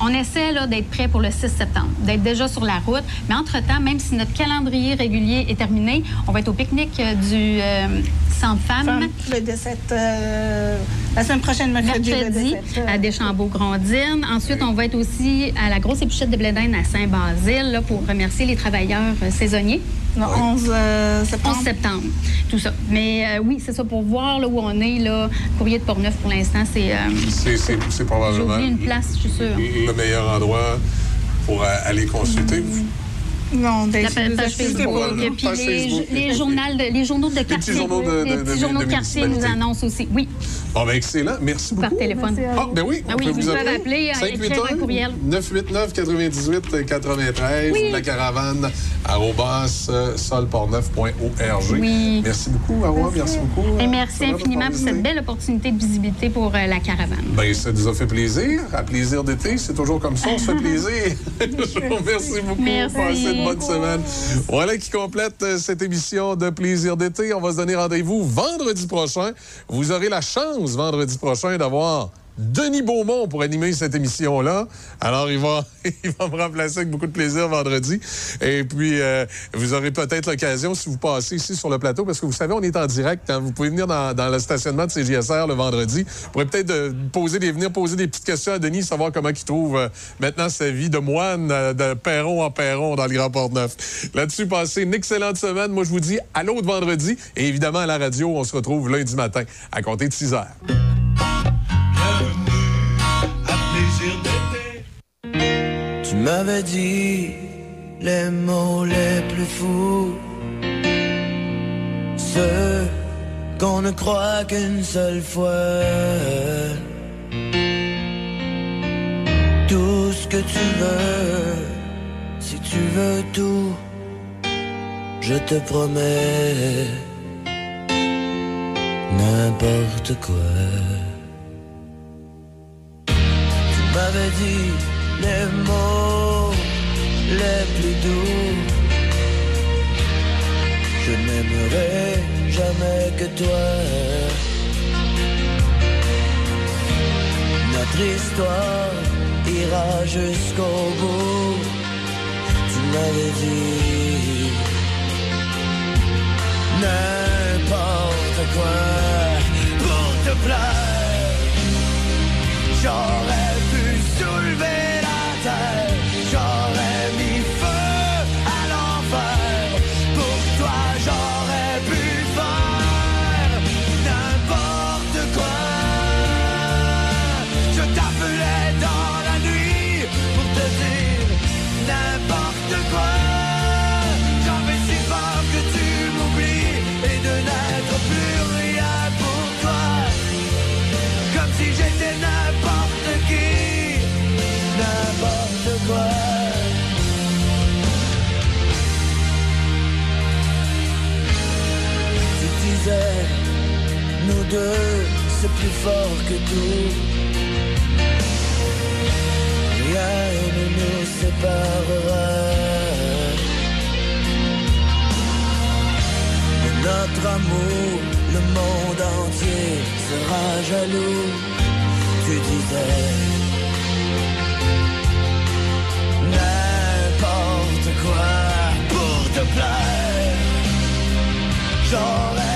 On essaie là, d'être prêt pour le 6 septembre, d'être déjà sur la route. Mais entre-temps, même si notre calendrier régulier est terminé, on va être au pique-nique euh, du euh, Centre Femmes. Femme, le 17, euh, la semaine prochaine, mercredi, le mercredi 17. euh, à Deschambault-Grondines. Ensuite, on va être aussi à la grosse épluchette de blé d'Inde à Saint-Basile là, pour remercier les travailleurs euh, saisonniers. Non, 11 euh, septembre. 11 septembre, tout ça. Mais euh, oui, c'est ça, pour voir là, où on est, là, courrier de Portneuf pour l'instant, c'est... euh, C'est- probablement une place, je suis sûre. le meilleur endroit pour aller consulter. Non, ben, La page Facebook, pas. puis Page les, Facebook. les, journaux de, les journaux de quartier. journaux de- les de- petits de- journaux de de quartier nous annoncent aussi. Oui, Bon, ben excellent. Merci beaucoup. par téléphone. Ah, ben oui, on Ah oui, peut vous vous pouvez appeler. appeler, euh, écrire un courriel. 989 98 93 Oui. la caravane arrobas euh, solportneuf.org. Oui. Merci beaucoup, Marois. Merci beaucoup. Et merci Ça va, infiniment pour cette belle opportunité de visibilité pour euh, la caravane. Ben, ça nous a fait plaisir. À plaisir d'été, c'est toujours comme ça, on se fait plaisir. Je vous remercie beaucoup. Merci. Bonne semaine. Voilà qui complète euh, cette émission de plaisir d'été. On va se donner rendez-vous vendredi prochain. Vous aurez la chance vendredi prochain d'avoir Denis Beaumont pour animer cette émission-là. Alors, il va, il me remplacer avec beaucoup de plaisir vendredi. Et puis, euh, vous aurez peut-être l'occasion, si vous passez ici sur le plateau, parce que vous savez, on est en direct. hein. Vous pouvez venir dans, le stationnement de CGSR le vendredi. Vous pourrez peut-être euh, poser des, venir poser des petites questions à Denis, savoir comment il trouve euh, maintenant sa vie de moine, de perron en perron dans le Grand Port-Neuf. Là-dessus, passez une excellente semaine. Moi, je vous dis à l'autre vendredi. Et évidemment, à la radio, on se retrouve lundi matin à compter de 6 heures. Tu m'avais dit les mots les plus fous, ceux qu'on ne croit qu'une seule fois. Tout ce que tu veux, si tu veux tout, je te promets n'importe quoi. Tu m'avais dit les mots les plus doux. Je n'aimerai jamais que toi. Notre histoire ira jusqu'au bout. Tu m'avais dit n'importe quoi pour te plaire. J'aurais c'est plus fort que tout. Rien ne nous séparera. Notre amour, le monde entier sera jaloux. Tu disais n'importe quoi pour te plaire. J'aurais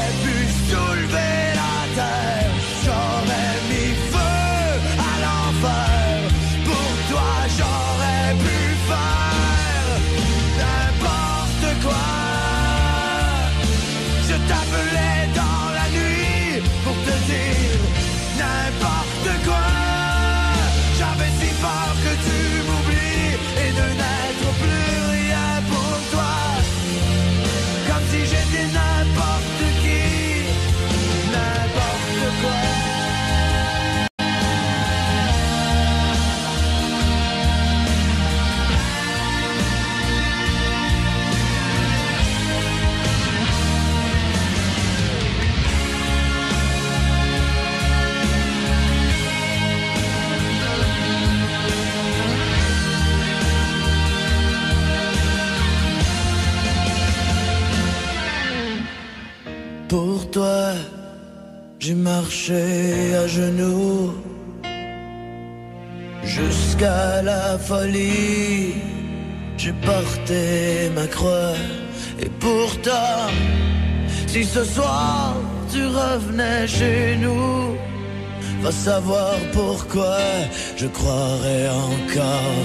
j'ai marché à genoux jusqu'à la folie. J'ai porté ma croix et pourtant, si ce soir tu revenais chez nous, va savoir pourquoi je croirais encore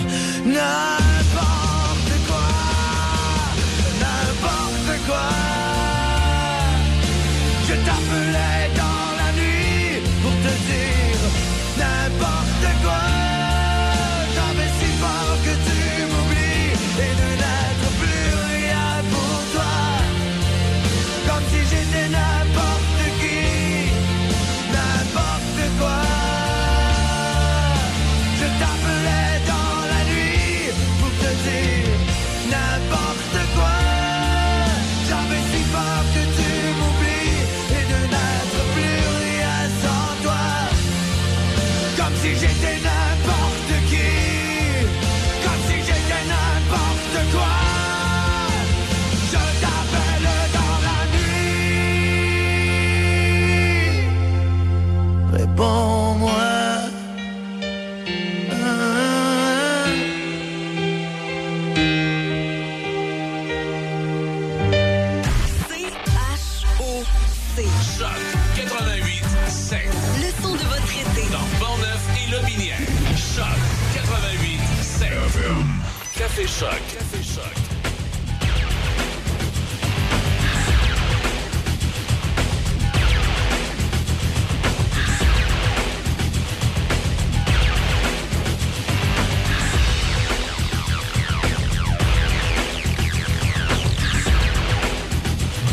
n'importe quoi, n'importe quoi.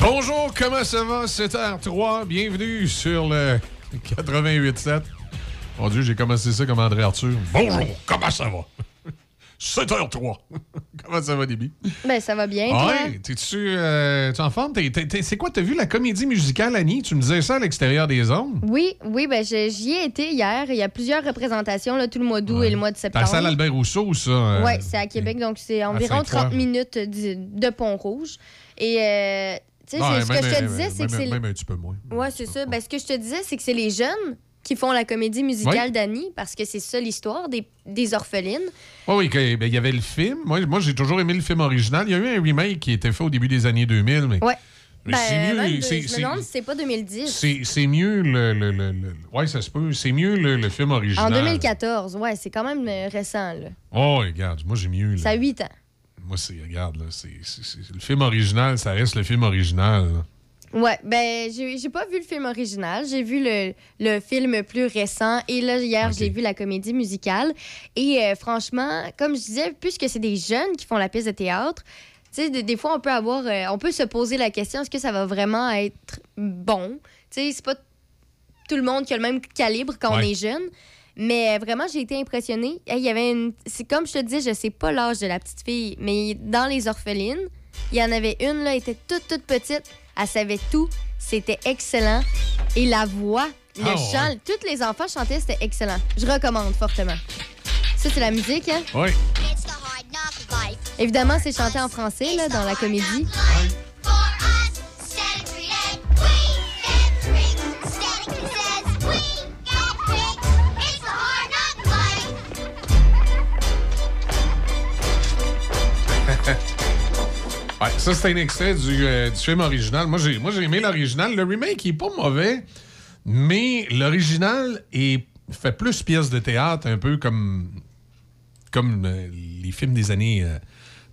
Bonjour, comment ça va? 7h03, bienvenue sur le 88.7. Mon Dieu, j'ai commencé ça comme André Arthur. Bonjour, comment ça va? 7h03. comment ça va, Déby? Ben, ça va bien? Ouais, t'es-tu euh, en forme? T'es- t'es- t'es- c'est quoi, t'as vu la comédie musicale, Annie? Tu me disais ça à l'extérieur des zones? Oui, oui, ben j'y ai été hier. Il y a plusieurs représentations, là, tout le mois d'août et le mois de T'as septembre. la salle Albert Rousseau, ça? euh, Oui, c'est à Québec, donc c'est environ Sainte-Foy. 30 minutes de, de Pont-Rouge. Et, euh, tu sais, Ouais, ce que je te disais, c'est que c'est... Même un petit peu moins. Ouais, c'est ça. Ben, ce que je te disais, c'est que c'est les jeunes qui font la comédie musicale Oui. d'Annie, parce que c'est ça l'histoire des, des orphelines. Oui, oui, ben, il y avait le film. Moi, moi j'ai toujours aimé le film original. Il y a eu un remake qui était fait au début des années 2000, mais Ouais. Ben, c'est mieux. je me c'est- demande si c'est pas 2010. C'est mieux le, le, le, le- Ouais, ça se peut. C'est mieux le, le film original. En 2014, ouais, c'est quand même euh, récent, là. Oh, regarde, moi j'ai mieux. là. Ça a 8 ans. Moi, c'est. Regarde, là. c'est Le film original, ça reste le film original. là. Ouais, ben, j'ai pas vu le film original. J'ai vu le, le film plus récent. Et là, hier, j'ai vu la comédie musicale. Et euh, franchement, comme je disais, puisque c'est des jeunes qui font la pièce de théâtre, tu sais, des, des fois, on peut avoir. euh, on peut se poser la question est-ce que ça va vraiment être bon? Tu sais, c'est pas tout le monde qui a le même calibre quand on est jeune. Mais euh, vraiment, j'ai été impressionnée. Hey, Il y avait une. C'est comme je te disais, je sais pas l'âge de la petite fille, mais dans les orphelines, il y en avait une, là, elle était toute, toute petite. Elle savait tout. C'était excellent. Et la voix, le Ah, chant, ouais. tous les enfants chantaient, c'était excellent. Je recommande fortement. Ça, c'est la musique, hein? Oui. Évidemment, c'est chanté en français, là, dans la comédie. Ouais, ça, c'était un extrait du, euh, film original. Moi, j'ai aimé l'original. Le remake, il est pas mauvais, mais l'original fait plus pièce de théâtre, un peu comme, comme euh, les films des années. euh,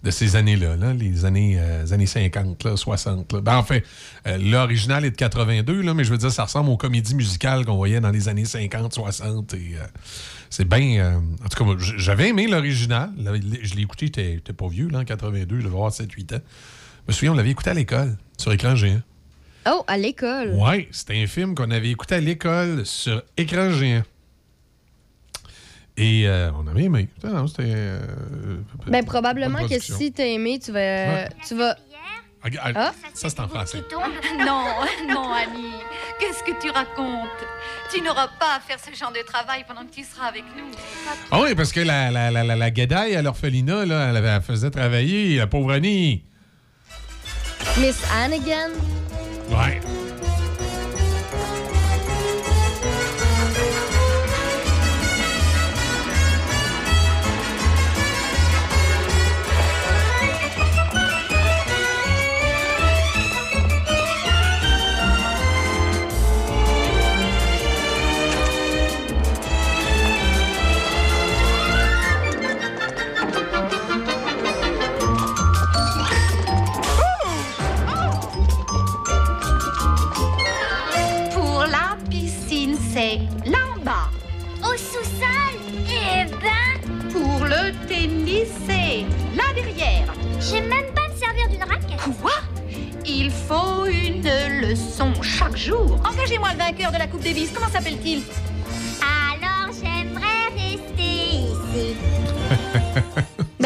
de ces années-là, là, les années, années 50, là, 60. Là. Ben, enfin, euh, l'original est de 82, là, mais je veux dire, ça ressemble aux comédies musicales qu'on voyait dans les années 50, 60. Et, c'est bien. euh, en tout cas, j'avais aimé l'original. Je l'ai écouté, j'étais pas vieux, là, en 82, je devais avoir 7-8 ans. Je me souviens, on l'avait écouté à l'école, sur écran géant. Oh, à l'école. Ouais, c'était un film qu'on avait écouté à l'école sur écran géant. Et euh, on avait aimé. C'était- non, euh, Ben, probablement que si t'as aimé, tu vas. Ouais. Tu vas... Ah, ah, Ah. Ça, c'est en français. Non, non, Annie. Qu'est-ce que tu racontes? Tu n'auras pas à faire ce genre de travail pendant que tu seras avec nous. Ah oui, parce que la, la, la, la, la guédaille à l'orphelinat, là, elle, faisait travailler la pauvre Annie. Miss Hannigan. Ouais. Quoi Il faut une leçon chaque jour. Engagez-moi le vainqueur de la Coupe Davis. Comment s'appelle-t-il?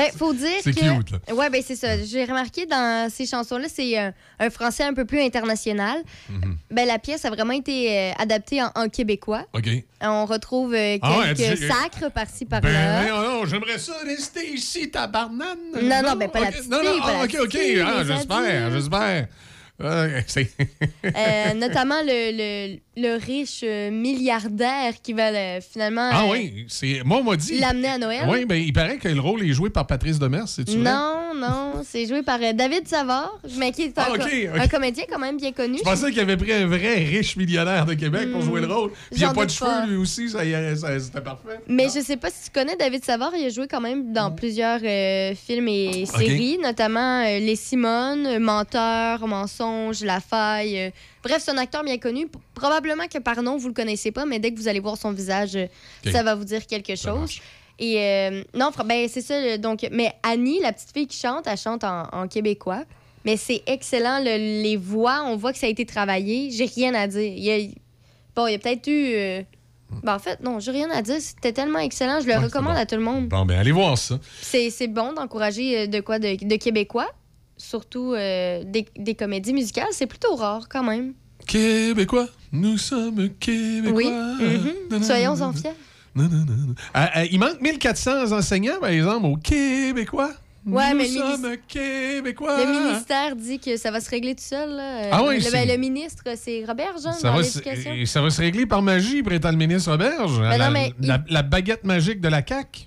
Ben, faut dire C'est que. cute, là. Ouais, ben, c'est ça. J'ai remarqué dans ces chansons-là, c'est un, un français un peu plus international. Mhm. Ben, la pièce a vraiment été euh, adaptée en, en québécois. OK. On retrouve euh, Ah ouais, quelques tu- sacres par-ci, par-là. Ben, non, non, j'aimerais ça rester ici, tabarnane. Non, non, ben, pas la ok. petite Non, non, ah, la OK, OK. Ah, j'espère, j'espère. Euh, Euh, notamment le, le, le riche euh, milliardaire qui va le- finalement Ah euh, oui, c'est moi on m'a dit. l'amener à Noël. Oui, ben il paraît que le rôle est joué par Patrice Demers, c'est tu Non, Non, non, c'est joué par euh, David Savard, mais qui est un, Ah, un comédien quand même bien connu. Je pensais qu'il avait pris un vrai riche millionnaire de Québec pour jouer le rôle. Puis il a Hmm. Pas de pas. cheveux, lui aussi, ça, y est, ça- c'était parfait. Mais je sais pas si tu connais David Savard, il a joué quand même dans plusieurs euh, films et séries, notamment euh, Les Simones, euh, Menteur, Mensonge, La Faille. euh. Bref, c'est un acteur bien connu. Probablement que par nom, vous le connaissez pas, mais dès que vous allez voir son visage, euh, ça va vous dire quelque chose. Et euh, non, ben c'est ça. Donc, mais Annie, la petite fille qui chante, elle chante en, en québécois. Mais c'est excellent. le- les voix, on voit que ça a été travaillé. J'ai rien à dire. Il y a, bon, il y a peut-être eu. euh, ben, en fait, non, j'ai rien à dire. C'était tellement excellent. Je le Ouais, recommande à tout le monde. Bon, ben allez voir ça. C'est bon d'encourager de quoi de, de Québécois, surtout euh, des, des comédies musicales. C'est plutôt rare quand même. Québécois, nous sommes Québécois. Oui. mhm. Soyons-en fiers. Euh, euh, il manque 1400 enseignants, par exemple, au Québécois. Ouais, nous mais le sommes Québécois. Le ministère dit que ça va se régler tout seul. là. Ah oui, le, ben, le ministre, c'est Robert Jean Ça dans va, se, l'éducation. et ça va se régler par magie, prétend le ministre Roberge. Ben la- la baguette magique de la CAQ.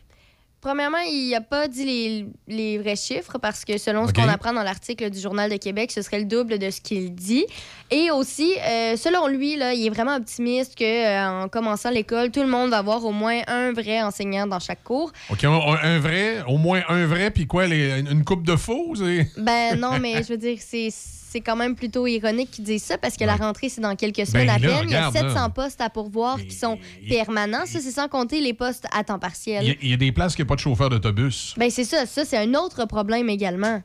Premièrement, il n'a pas dit les, les vrais chiffres parce que selon ce qu'on apprend dans l'article du Journal de Québec, ce serait le double de ce qu'il dit. Et aussi, euh, selon lui, là, il est vraiment optimiste qu'en commençant l'école, tout le monde va avoir au moins un vrai enseignant dans chaque cours. OK, un, vrai, au moins un vrai, puis quoi, les- une coupe de faux? Ben non, mais je veux dire, c'est c'est quand même plutôt ironique qu'ils disent ça parce que la rentrée, c'est dans quelques semaines Ben à là, peine. Il y a regarde, 700 là. postes à pourvoir qui sont permanents. Ça, c'est sans compter les postes à temps partiel. Il y, a- il y a des places qui n'ont pas de chauffeur d'autobus. Ben c'est ça, ça c'est un autre problème également.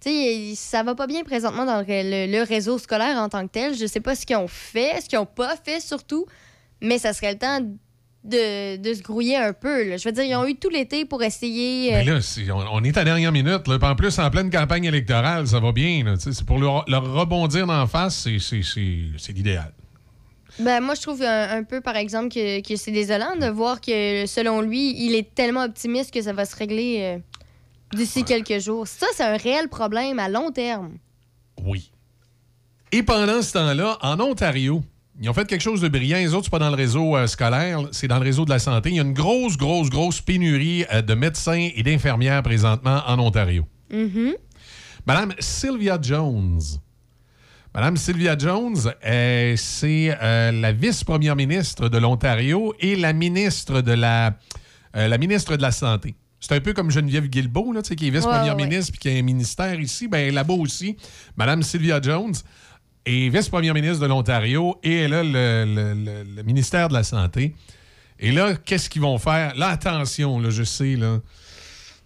Tu sais, ça va pas bien présentement dans le, le- le réseau scolaire en tant que tel. Je sais pas ce qu'ils ont fait, ce qu'ils ont pas fait surtout, mais ça serait le temps de, de se grouiller un peu. là. Je veux dire, ils ont eu tout l'été pour essayer. euh, Mais là, on, on est à la dernière minute. Là. En plus, en pleine campagne électorale, ça va bien. C'est pour leur, leur rebondir d'en face, c'est- l'idéal. Ben, moi, je trouve un, un peu, par exemple, que, que c'est désolant de voir que, selon lui, il est tellement optimiste que ça va se régler euh, d'ici quelques jours. Ça, c'est un réel problème à long terme. Oui. Et pendant ce temps-là, en Ontario, ils ont fait quelque chose de brillant. Les autres, c'est pas dans le réseau euh, scolaire, c'est dans le réseau de la santé. Il y a une grosse, grosse, grosse pénurie euh, de médecins et d'infirmières présentement en Ontario. Mhm. Madame Sylvia Jones. Madame Sylvia Jones, euh, c'est la vice-première ministre de l'Ontario et la ministre de la, la ministre de la Santé. C'est un peu comme Geneviève Guilbeault, là, qui est vice-première Ouais, ouais. ministre puis qui a un ministère ici. Ben, là-bas aussi, Madame Sylvia Jones est vice-première ministre de l'Ontario et elle a le, ministère de la Santé. Et là, qu'est-ce qu'ils vont faire? Là, attention, là, je sais, là.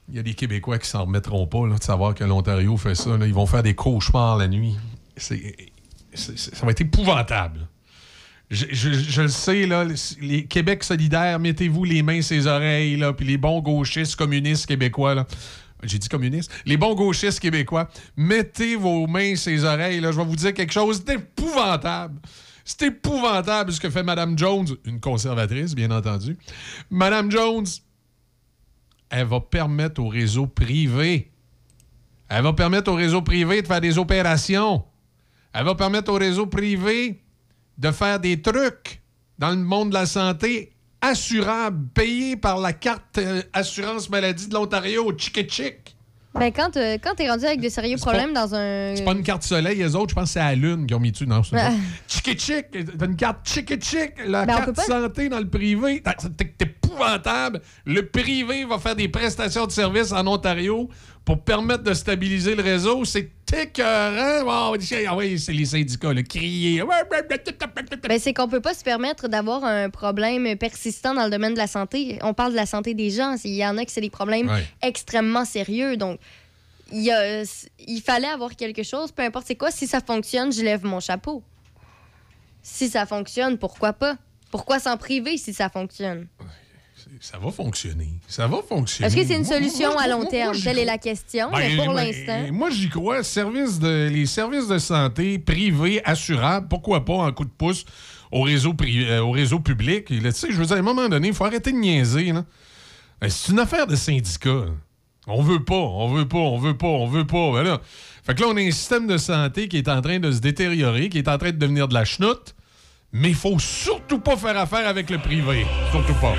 Il y a des Québécois qui s'en remettront pas de savoir que l'Ontario fait ça. Ils vont faire des cauchemars la nuit. Ça va être épouvantable. Je, le sais, là, les Québec solidaires, mettez-vous les mains sur les oreilles, là, puis les bons gauchistes communistes québécois, là. J'ai dit communistes. Les bons gauchistes québécois, mettez vos mains les oreilles, là. Je vais vous dire quelque chose d'épouvantable. C'est épouvantable ce que fait Mme Jones, une conservatrice, bien entendu. Mme Jones, elle va permettre au réseau privé, elle va permettre au réseau privé de faire des opérations. Elle va permettre au réseau privé de faire des trucs dans le monde de la santé assurables, payés par la carte euh, assurance maladie de l'Ontario, chic chic. Ben, quand, euh, quand t'es rendu avec de sérieux problèmes dans un. C'est pas une carte soleil, les autres, je pense que c'est à la lune qui ont mis dessus. Non, c'est Ah. Chic chic, t'as une carte chic chic, la Ben, carte pas- santé dans le privé. C'est épouvantable. Le privé va faire des prestations de services en Ontario pour permettre de stabiliser le réseau. C'est écœurant. Oh, ah oui, c'est les syndicats, le crier. Ben, c'est qu'on peut pas se permettre d'avoir un problème persistant dans le domaine de la santé. On parle de la santé des gens. Il y en a que c'est des problèmes Ouais. extrêmement sérieux. Donc, il, a- il fallait avoir quelque chose, peu importe c'est quoi. Si ça fonctionne, je lève mon chapeau. Si ça fonctionne, pourquoi pas? Pourquoi s'en priver si ça fonctionne? Ça va fonctionner. Ça va fonctionner. Est-ce que c'est une solution moi- à long moi- terme? Telle est la question. Ben, mais pour ben, l'instant. Moi, j'y crois. Service de, les services de santé privés, assurables, pourquoi pas en coup de pouce au réseau, euh, au réseau public. Tu sais, je veux dire, à un moment donné, il faut arrêter de niaiser. Ben, C'est une affaire de syndicat. On veut pas, on veut pas, on veut pas, on veut pas. Ben là, fait que là, on a un système de santé qui est en train de se détériorer, qui est en train de devenir de la chenoute. Mais il faut surtout pas faire affaire avec le privé. Surtout pas.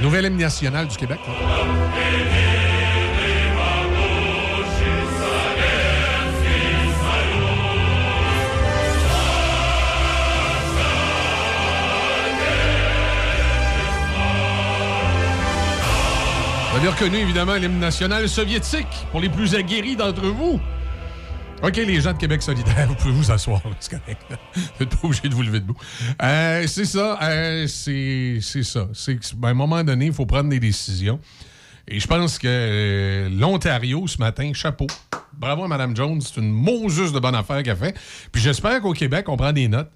Nouvelle hymne nationale du Québec. Hein. Vous avez reconnu évidemment l'hymne national soviétique pour les plus aguerris d'entre vous. OK, les gens de Québec solidaire, vous pouvez vous asseoir, c'est correct. Vous n'êtes pas obligé de vous lever debout. Euh, c'est ça, euh, c'est ça. C'est ben, à un moment donné, il faut prendre des décisions. Et je pense que euh, l'Ontario, ce matin, chapeau. Bravo à Mme Jones, c'est une Moses de bonne affaire qu'elle fait. Puis j'espère qu'au Québec, on prend des notes.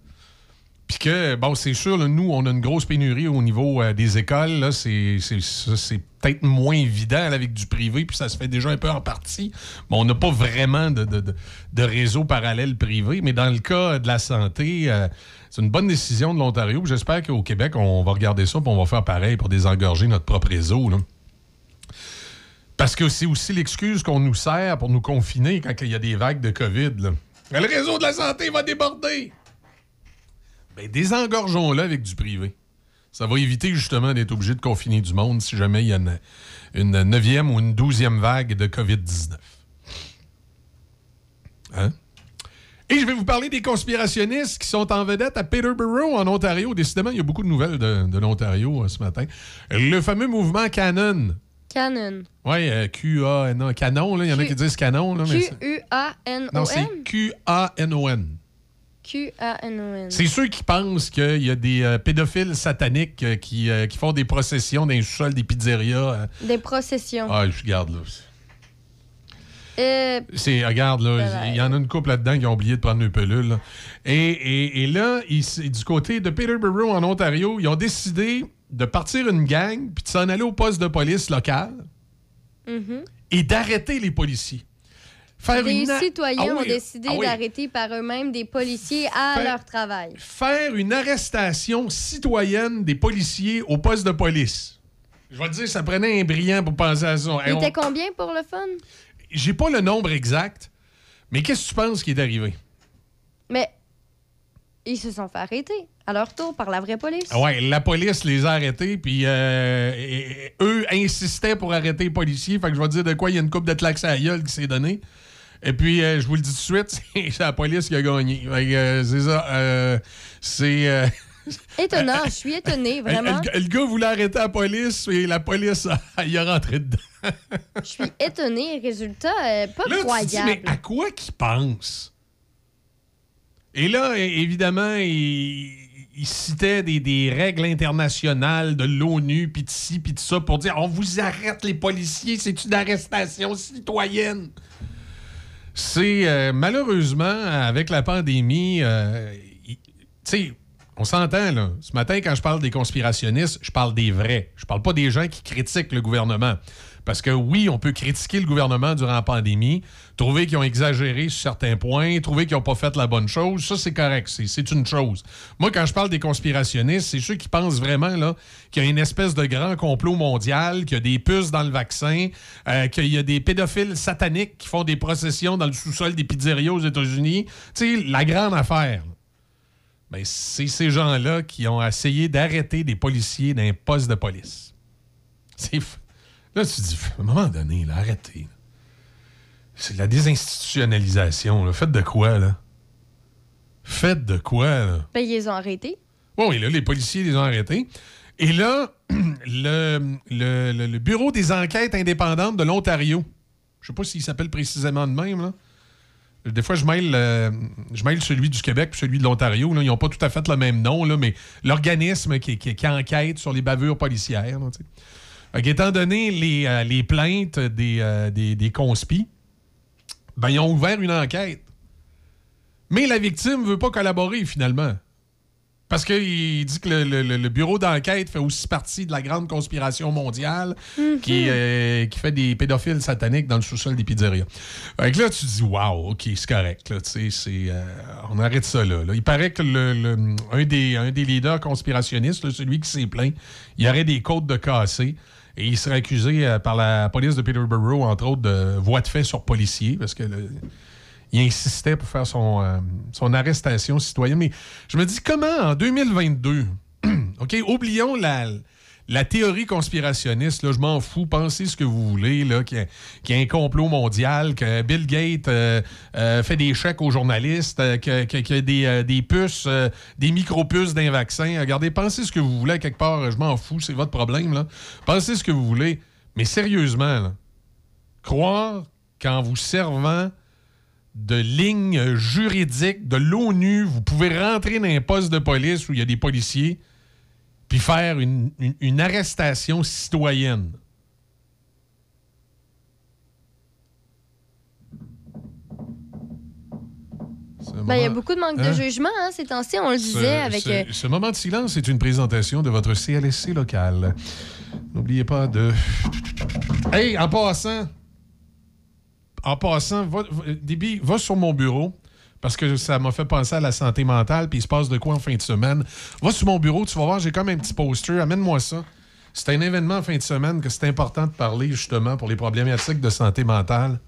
Puis que, bon, c'est sûr, nous, on a une grosse pénurie au niveau euh, des écoles. C'est, peut-être moins évident avec du privé, puis ça se fait déjà un peu en partie. Mais on n'a pas vraiment de, réseau parallèle privé. Mais dans le cas de la santé, euh, c'est une bonne décision de l'Ontario. J'espère qu'au Québec, on va regarder ça, puis on va faire pareil pour désengorger notre propre réseau. Parce que c'est aussi l'excuse qu'on nous sert pour nous confiner quand il y a des vagues de COVID. Le réseau de la santé va déborder. Ben, désengorgeons-le avec du privé. Ça va éviter justement d'être obligé de confiner du monde si jamais il y a une, neuvième ou une douzième vague de COVID-19. Hein? Et je vais vous parler des conspirationnistes qui sont en vedette à Peterborough, en Ontario. Décidément, il y a beaucoup de nouvelles de, de l'Ontario euh, ce matin. Le fameux mouvement Canon. Canon. Oui, Q-A-N-O. Canon, là. Il y en a qui disent Canon. C'est- non, c'est Q-U-A-N-O-N. Q-A-N-O-N. Q-A-N-O-N. C'est ceux qui pensent qu'il y a des euh, pédophiles sataniques euh, qui, euh, qui font des processions dans les sous-sols des pizzerias. Des processions. Ah, je regarde là. Euh, C'est, regarde, là, Ouais. il y en a une couple là-dedans qui ont oublié de prendre une pelule. là. Et, et- et là, ils- du côté de Peterborough, en Ontario, ils ont décidé de partir une gang puis de s'en aller au poste de police local mhm. et d'arrêter les policiers. Faire Des une citoyens Ah ont décidé ah oui. d'arrêter par eux-mêmes des policiers à leur travail. Faire une arrestation citoyenne des policiers au poste de police. Je vais te dire, ça prenait un brillant pour penser à ça. Il on- combien pour le fun? J'ai pas le nombre exact, mais qu'est-ce que tu penses qui est arrivé? Mais ils se sont fait arrêter à leur tour par la vraie police. Ah Ouais, la police les a arrêtés, puis euh, et- et- eux insistaient pour arrêter les policiers. Fait que je vais te dire de quoi il y a une coupe de claques à la gueule qui s'est donnée. Et puis, euh, je vous le dis tout de suite, c'est la police qui a gagné. Euh, c'est ça. euh, c'est. Étonnant, je suis étonnée, vraiment. le, le gars voulait arrêter la police et la police, il est rentré dedans. Je suis étonnée. Résultat, pas Là, tu te dis, croyable. mais à quoi qu'ils pensent? Et là, évidemment, il, il citait des, des règles internationales de l'ONU, puis de ci, puis de ça, pour dire on vous arrête, les policiers, c'est une arrestation citoyenne. C'est euh, malheureusement, avec la pandémie, euh, tu sais, on s'entend, là. Ce matin, quand je parle des conspirationnistes, je parle des vrais. Je parle pas des gens qui critiquent le gouvernement. Parce que oui, on peut critiquer le gouvernement durant la pandémie, trouver qu'ils ont exagéré sur certains points, trouver qu'ils n'ont pas fait la bonne chose. Ça, c'est correct. C'est- une chose. Moi, quand je parle des conspirationnistes, c'est ceux qui pensent vraiment qu'il y a une espèce de grand complot mondial, qu'il y a des puces dans le vaccin, euh, qu'il y a des pédophiles sataniques qui font des processions dans le sous-sol des pizzerias aux États-Unis. Tu sais, la grande affaire. Ben, c'est ces gens-là qui ont essayé d'arrêter des policiers d'un poste de police. C'est f- Là, tu te dis, à un moment donné, là, arrêtez. C'est de la désinstitutionnalisation. Là. Faites de quoi, là? Faites de quoi, là? Ben, ils les ont arrêtés. Et là, les policiers les ont arrêtés. Et là, le, le- le- le Bureau des enquêtes indépendantes de l'Ontario, je sais pas s'il s'appelle précisément de même, là. Des fois, je mêle, euh, je mêle celui du Québec et celui de l'Ontario. Ils n'ont pas tout à fait le même nom, là, mais l'organisme qui, qui- qui enquête sur les bavures policières. là, qu'étant donné les, euh, les plaintes des, euh, des, des conspis, ben, ils ont ouvert une enquête. Mais la victime ne veut pas collaborer, finalement. Parce qu'il dit que le, le- le- bureau d'enquête fait aussi partie de la grande conspiration mondiale qui, euh, qui fait des pédophiles sataniques dans le sous-sol des pizzerias. Fait que là, tu te dis, waouh, OK, c'est correct. Là, euh, on arrête ça là, là. Il paraît que le, le- un, des, un des leaders conspirationnistes, là, celui qui s'est plaint, il y aurait des côtes de cassé. Et il serait accusé euh, par la police de Peterborough, entre autres, de voie de fait sur policier, parce que il insistait pour faire son, euh, son arrestation citoyenne. Mais je me dis, comment en 2022, OK, oublions la, la théorie conspirationniste, là, je m'en fous. Pensez ce que vous voulez, là, qu'il y, a- un complot mondial, que Bill Gates euh, euh, fait des chèques aux journalistes, euh, que- que- qu'il y a des, des puces, des micro-puces d'un vaccin. Regardez, pensez ce que vous voulez quelque part. Je m'en fous, c'est votre problème. Pensez ce que vous voulez. Mais sérieusement, croire qu'en vous servant de lignes juridiques de l'ONU, vous pouvez rentrer dans un poste de police où il y a des policiers puis faire une, une- une arrestation citoyenne. Ben, il y a beaucoup de manque Hein? de jugement, hein, ces temps-ci. On le Ce- disait avec. ce, euh, ce moment de silence est une présentation de votre CLSC local. N'oubliez pas de. Hey, en passant, en passant, va, va- Déby, va sur mon bureau. Parce que ça m'a fait penser à la santé mentale, puis il se passe de quoi en fin de semaine. Va sur mon bureau, tu vas voir, j'ai comme un petit poster. Amène-moi ça. C'est un événement en fin de semaine que c'est important de parler, justement, pour les problématiques de santé mentale.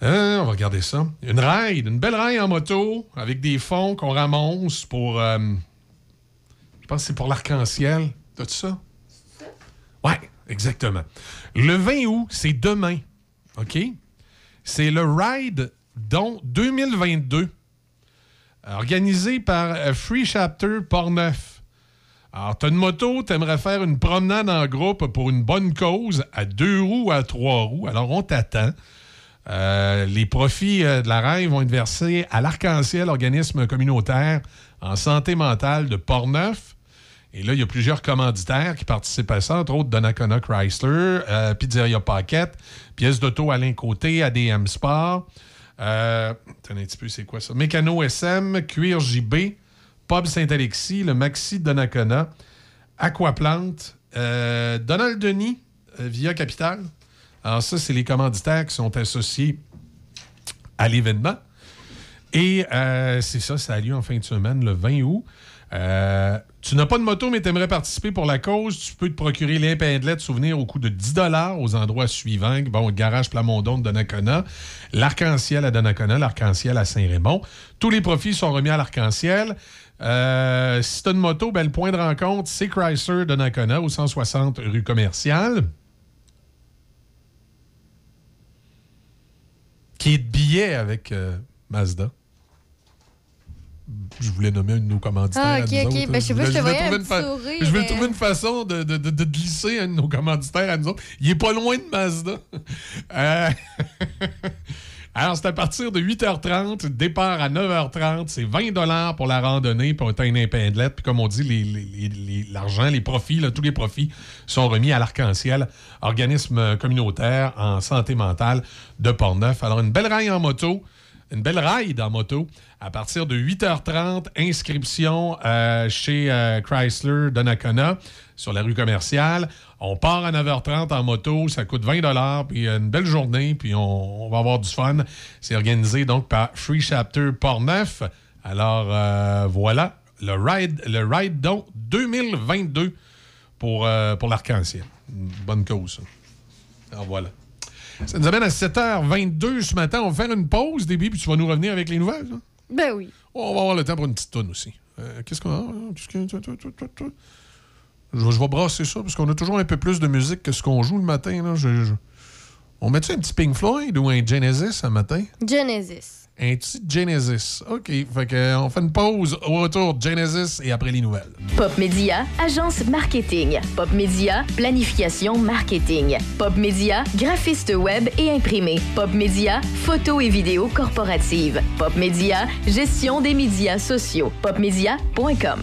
Hein, on va regarder ça. Une ride, une belle ride en moto avec des fonds qu'on ramasse pour. euh, je pense que c'est pour l'arc-en-ciel. T'as-tu ça? Ouais, exactement. Le 20 août, c'est demain. OK? C'est le Ride dont 2022, organisé par euh, Free Chapter Portneuf. Alors, t'as une moto, t'aimerais faire une promenade en groupe pour une bonne cause à deux roues ou à trois roues. Alors, on t'attend. Euh, les profits euh, de la rêve vont être versés à l'Arc-en-Ciel, organisme communautaire en santé mentale de Portneuf. Et là, il y a plusieurs commanditaires qui participent à ça, entre autres Donnacona Chrysler, Pizzeria Pocket, pièces d'auto Alain Côté, ADM Sport. Euh, attendez un petit peu, c'est quoi ça? Mécano SM, Cuir JB, Pub Saint-Alexis, le Maxi Donnacona, Aquaplante, euh, Donald Denis, euh, Via Capital. Alors ça, c'est les commanditaires qui sont associés à l'événement. Et euh, c'est ça, ça a lieu en fin de semaine, le 20 août. Euh, tu n'as pas de moto, mais tu aimerais participer pour la cause. Tu peux te procurer les de souvenir au coût de 10 aux endroits suivants. Bon, garage Plamondon de Donnacona, l'Arc-en-Ciel à Donnacona, l'Arc-en-Ciel à Saint-Raymond. Tous les profits sont remis à l'Arc-en-Ciel. Euh, si tu as une moto, ben, le point de rencontre, c'est Chrysler Donnacona au 160 rue commerciale. Qui est de billet avec euh, Mazda. Je voulais nommer un de nos commanditaires. Ah, à ok, nous ok. autres. Ben, je sais pas, je te voulais voyais trouver un une petit fa- sourire, Je voulais mais- trouver une façon de, de- de- de glisser un de nos commanditaires à nous autres. Il est pas loin de Mazda. Euh, Alors, c'est à partir de 8h30, départ à 9h30. C'est 20 pour la randonnée, pour atteindre une épinglette. Puis comme on dit, les- les- les- l'argent, les, profits, là, tous les profits sont remis à l'Arc-en-Ciel, organisme communautaire en santé mentale de Portneuf. Alors, une belle raille en moto, une belle ride en moto à partir de 8h30. Inscription euh, chez euh, Chrysler Donnacona sur la rue commerciale. On part à 9h30 en moto, ça coûte 20 puis une belle journée, puis on, va avoir du fun. C'est organisé donc par Free Chapter Portneuf. Alors euh, voilà, le Ride, le Ride donc 2022 pour, pour l'Arc-en-Ciel. Bonne cause. Alors voilà. Ça nous amène à 7h22 ce matin. On va faire une pause, début, puis tu vas nous revenir avec les nouvelles. hein? Ben oui. On va avoir le temps pour une petite tonne aussi. Euh, Qu'est-ce qu'on a? Que- Je, je vais brasser ça parce qu'on a toujours un peu plus de musique que ce qu'on joue le matin. Là. Je- je- On met-tu un petit Pink Floyd ou un Genesis ce matin? Genesis. Un petit Genesis? OK. Fait que, on fait une pause au retour de Genesis et après les nouvelles. Pop Média, agence marketing. Pop Média, planification marketing. Pop Média, graphiste web et imprimé. Pop Média, photo et vidéo corporative. Pop Média, gestion des médias sociaux. Popmedia.com.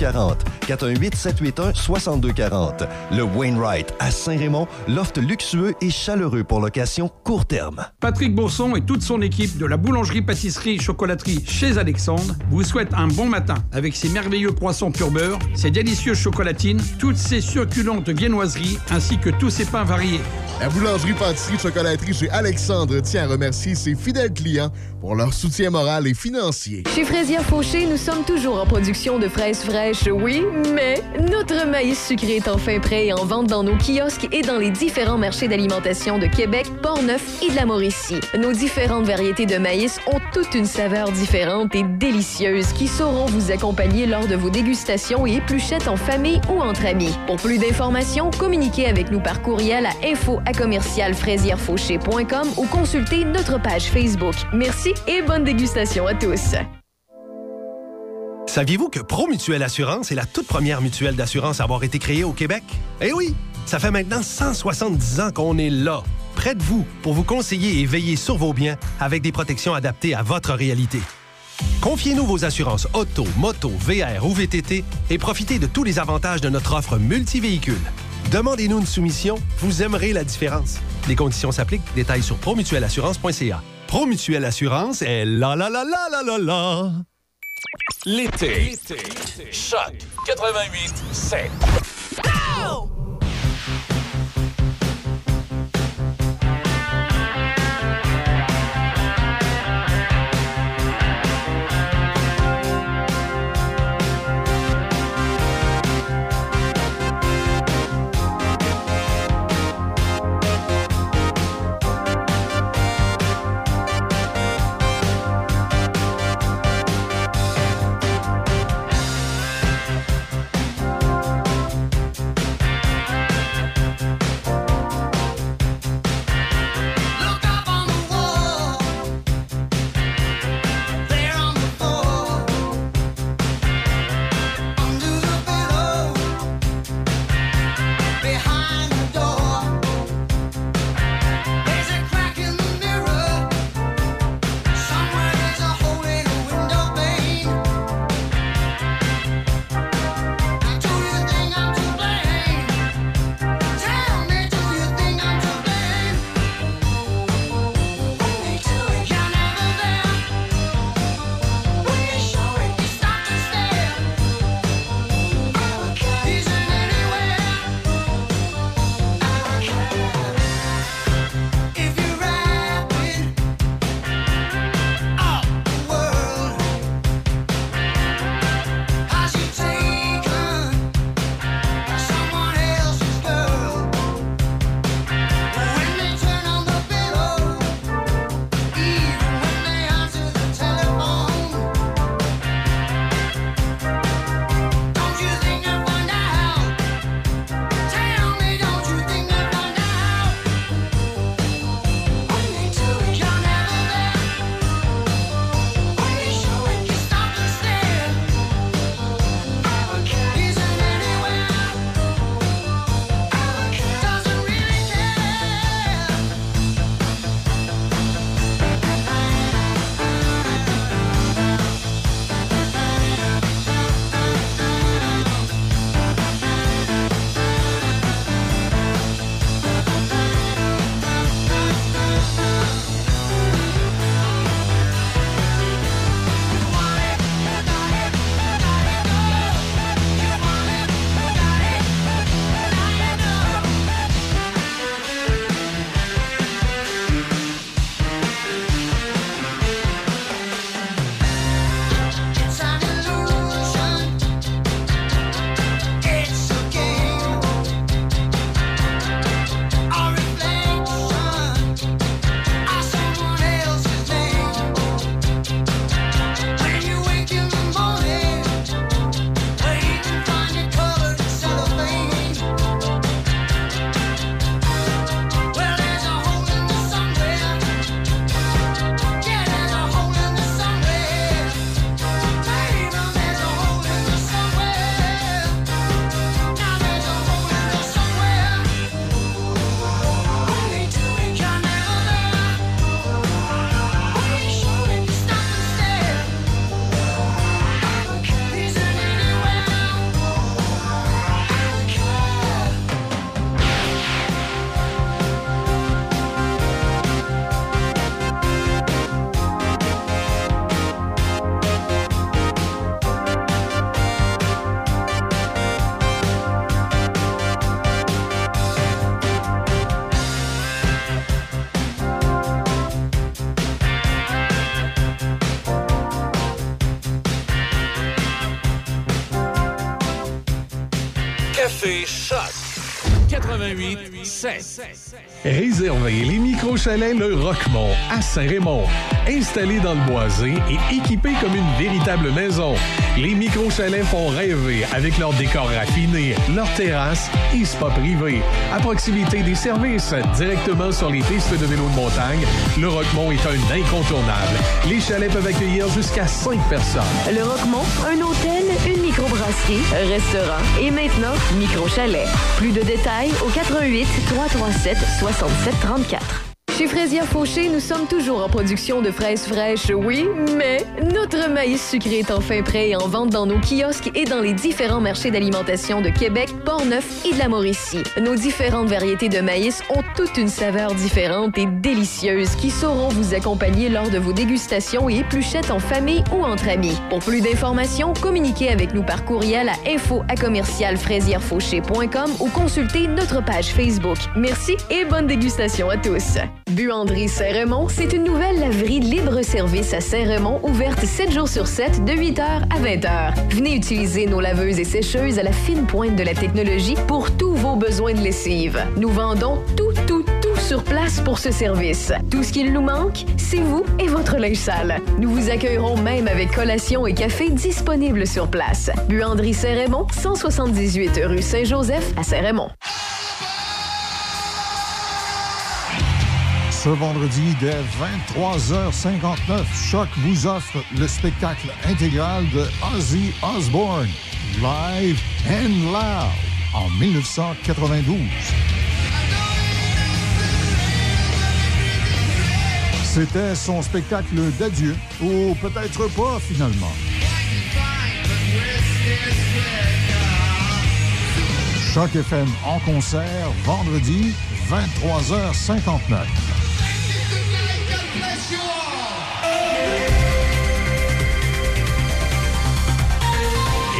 6240. 418-781-6240. Le Wainwright à Saint-Raymond, loft luxueux et chaleureux pour location court terme. Patrick Bourson et toute son équipe de la boulangerie-pâtisserie-chocolaterie chez Alexandre vous souhaitent un bon matin avec ses merveilleux croissants pur beurre, ses délicieuses chocolatines, toutes ses succulentes viennoiseries ainsi que tous ses pains variés. La boulangerie-pâtisserie-chocolaterie chez Alexandre tient à remercier ses fidèles clients pour leur soutien moral et financier. Chez Fraisière Fauché, nous sommes toujours en production de fraises fraîches, oui, mais notre maïs sucré est enfin prêt et en vente dans nos kiosques et dans les différents marchés d'alimentation de Québec, Portneuf et de la Mauricie. Nos différentes variétés de maïs ont toute une saveur différente et délicieuse qui sauront vous accompagner lors de vos dégustations et épluchettes en famille ou entre amis. Pour plus d'informations, communiquez avec nous par courriel à info à ou consultez notre page Facebook. Merci et bonne dégustation à tous. Saviez-vous que Promutuelle Assurance est la toute première mutuelle d'assurance à avoir été créée au Québec? Eh oui! Ça fait maintenant 170 ans qu'on est là, près de vous, pour vous conseiller et veiller sur vos biens avec des protections adaptées à votre réalité. Confiez-nous vos assurances auto, moto, VR ou VTT et profitez de tous les avantages de notre offre multivéhicule. Demandez-nous une soumission, vous aimerez la différence. Les conditions s'appliquent, détails sur promutuelleassurance.ca. Promutuelle Assurance est la la la la la la la. L'été. Choc 88 7. Café 88 7. Réservez les micro-chalets Le Roquemont à Saint-Raymond. Installés dans le boisé et équipés comme une véritable maison, les micro-chalets font rêver avec leurs décors raffinés, leurs terrasses et spa privés. À proximité des services, directement sur les pistes de vélo de montagne, Le Roquemont est un incontournable. Les chalets peuvent accueillir jusqu'à 5 personnes. Le Roquemont, un hôtel, microbrasserie, restaurant et maintenant micro-chalet. Plus de détails au 88 337 67 34. Chez Fraisière Fauché, nous sommes toujours en production de fraises fraîches, oui, mais notre maïs sucré est enfin prêt et en vente dans nos kiosques et dans les différents marchés d'alimentation de Québec, Portneuf et de la Mauricie. Nos différentes variétés de maïs ont toute une saveur différente et délicieuse qui sauront vous accompagner lors de vos dégustations et épluchettes en famille ou entre amis. Pour plus d'informations, communiquez avec nous par courriel à info ou consultez notre page Facebook. Merci et bonne dégustation à tous. Buanderie Saint-Raymond, c'est une nouvelle laverie libre-service à Saint-Raymond, ouverte 7 jours sur 7, de 8h à 20h. Venez utiliser nos laveuses et sécheuses à la fine pointe de la technologie pour tous vos besoins de lessive. Nous vendons sur place pour ce service. Tout ce qu'il nous manque, c'est vous et votre linge sale. Nous vous accueillerons même avec collation et café disponibles sur place. Buanderie Saint-Raymond, 178 rue Saint-Joseph à Saint-Raymond. Ce vendredi, dès 23h59, Choc vous offre le spectacle intégral de Ozzy Osbourne, Live and Loud, en 1992. C'était son spectacle d'adieu, ou peut-être pas finalement. Choc FM en concert, vendredi, 23h59.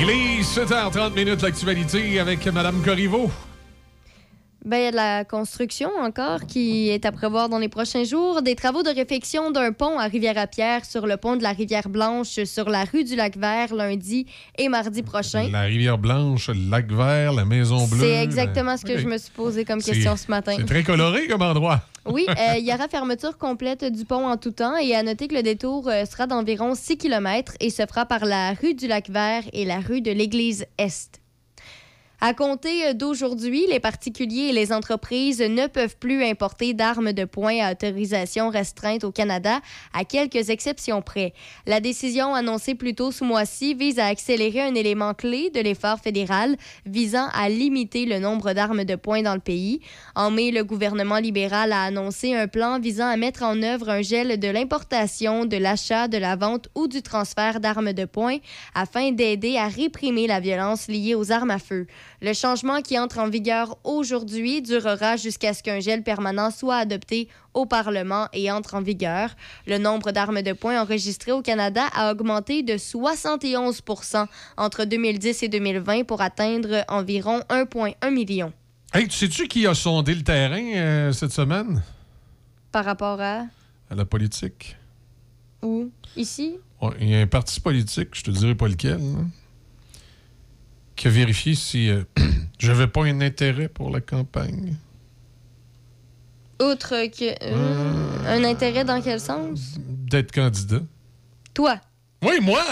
Il est 7h30 minutes l'actualité avec Mme Corriveau. Ben, il y a de la construction encore qui est à prévoir dans les prochains jours. Des travaux de réfection d'un pont à Rivière-à-Pierre sur le pont de la Rivière-Blanche sur la rue du Lac-Vert lundi et mardi prochain. La rivière Blanche, le lac vert, la maison bleue. C'est exactement ce que je me suis posé comme question ce matin. C'est très coloré comme endroit. Oui, euh, il y aura fermeture complète du pont en tout temps et à noter que le détour euh, sera d'environ 6 km et se fera par la rue du Lac-Vert et la rue de l'Église Est. À compter euh, d'aujourd'hui, les particuliers et les entreprises ne peuvent plus importer d'armes de poing à autorisation restreinte au Canada, à quelques exceptions près. La décision annoncée plus tôt ce mois-ci vise à accélérer un élément clé de l'effort fédéral visant à limiter le nombre d'armes de poing dans le pays. En mai, le gouvernement libéral a annoncé un plan visant à mettre en œuvre un gel de l'importation, de l'achat, de la vente ou du transfert d'armes de poing afin d'aider à réprimer la violence liée aux armes à feu. Le changement qui entre en vigueur aujourd'hui durera jusqu'à ce qu'un gel permanent soit adopté au Parlement et entre en vigueur. Le nombre d'armes de poing enregistrées au Canada a augmenté de 71% entre 2010 et 2020 pour atteindre environ 1,1 million. Hey, tu sais-tu qui a sondé le terrain euh, cette semaine? Par rapport à? À la politique? où? Ici? Il y a un parti politique, je te dirai pas lequel, qui a vérifié si euh, j'avais pas un intérêt pour la campagne. Outre que. euh, Un intérêt dans quel sens? D'être candidat. Toi. Oui, moi!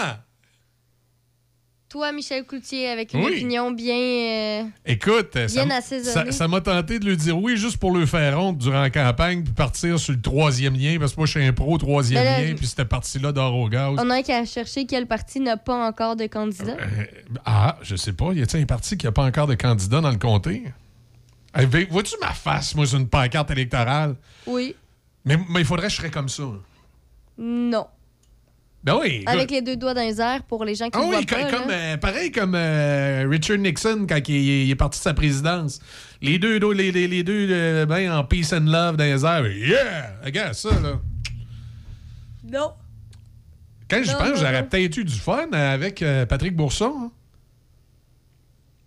Toi, Michel Cloutier, avec une Oui. opinion bien. euh, Écoute, euh, ça Bien m'a tenté de lui dire oui juste pour le faire honte durant la campagne puis partir sur le troisième lien parce que moi je suis un pro troisième Ben là, lien puis cette partie-là d'or au gaz. On a qu'à chercher quel parti n'a pas encore de candidat. Euh, ah, je sais pas. Y a-t-il un parti qui a pas encore de candidat dans le comté? Eh Vois-tu ma face, moi, sur une pancarte électorale? Oui. Mais mais il faudrait que je serais comme ça. Non. Ben oui. Avec les deux doigts dans les airs pour les gens qui Ah ne oui, voient pas. comme, là. euh, pareil comme euh, Richard Nixon quand il, il est parti de sa présidence. Les deux, dos- les, les- les deux euh, ben, en peace and love dans les airs. Yeah! Regarde ça, là. Non. Quand j'y Non, pense, j'aurais peut-être eu du fun avec euh, Patrick Bourson. hein.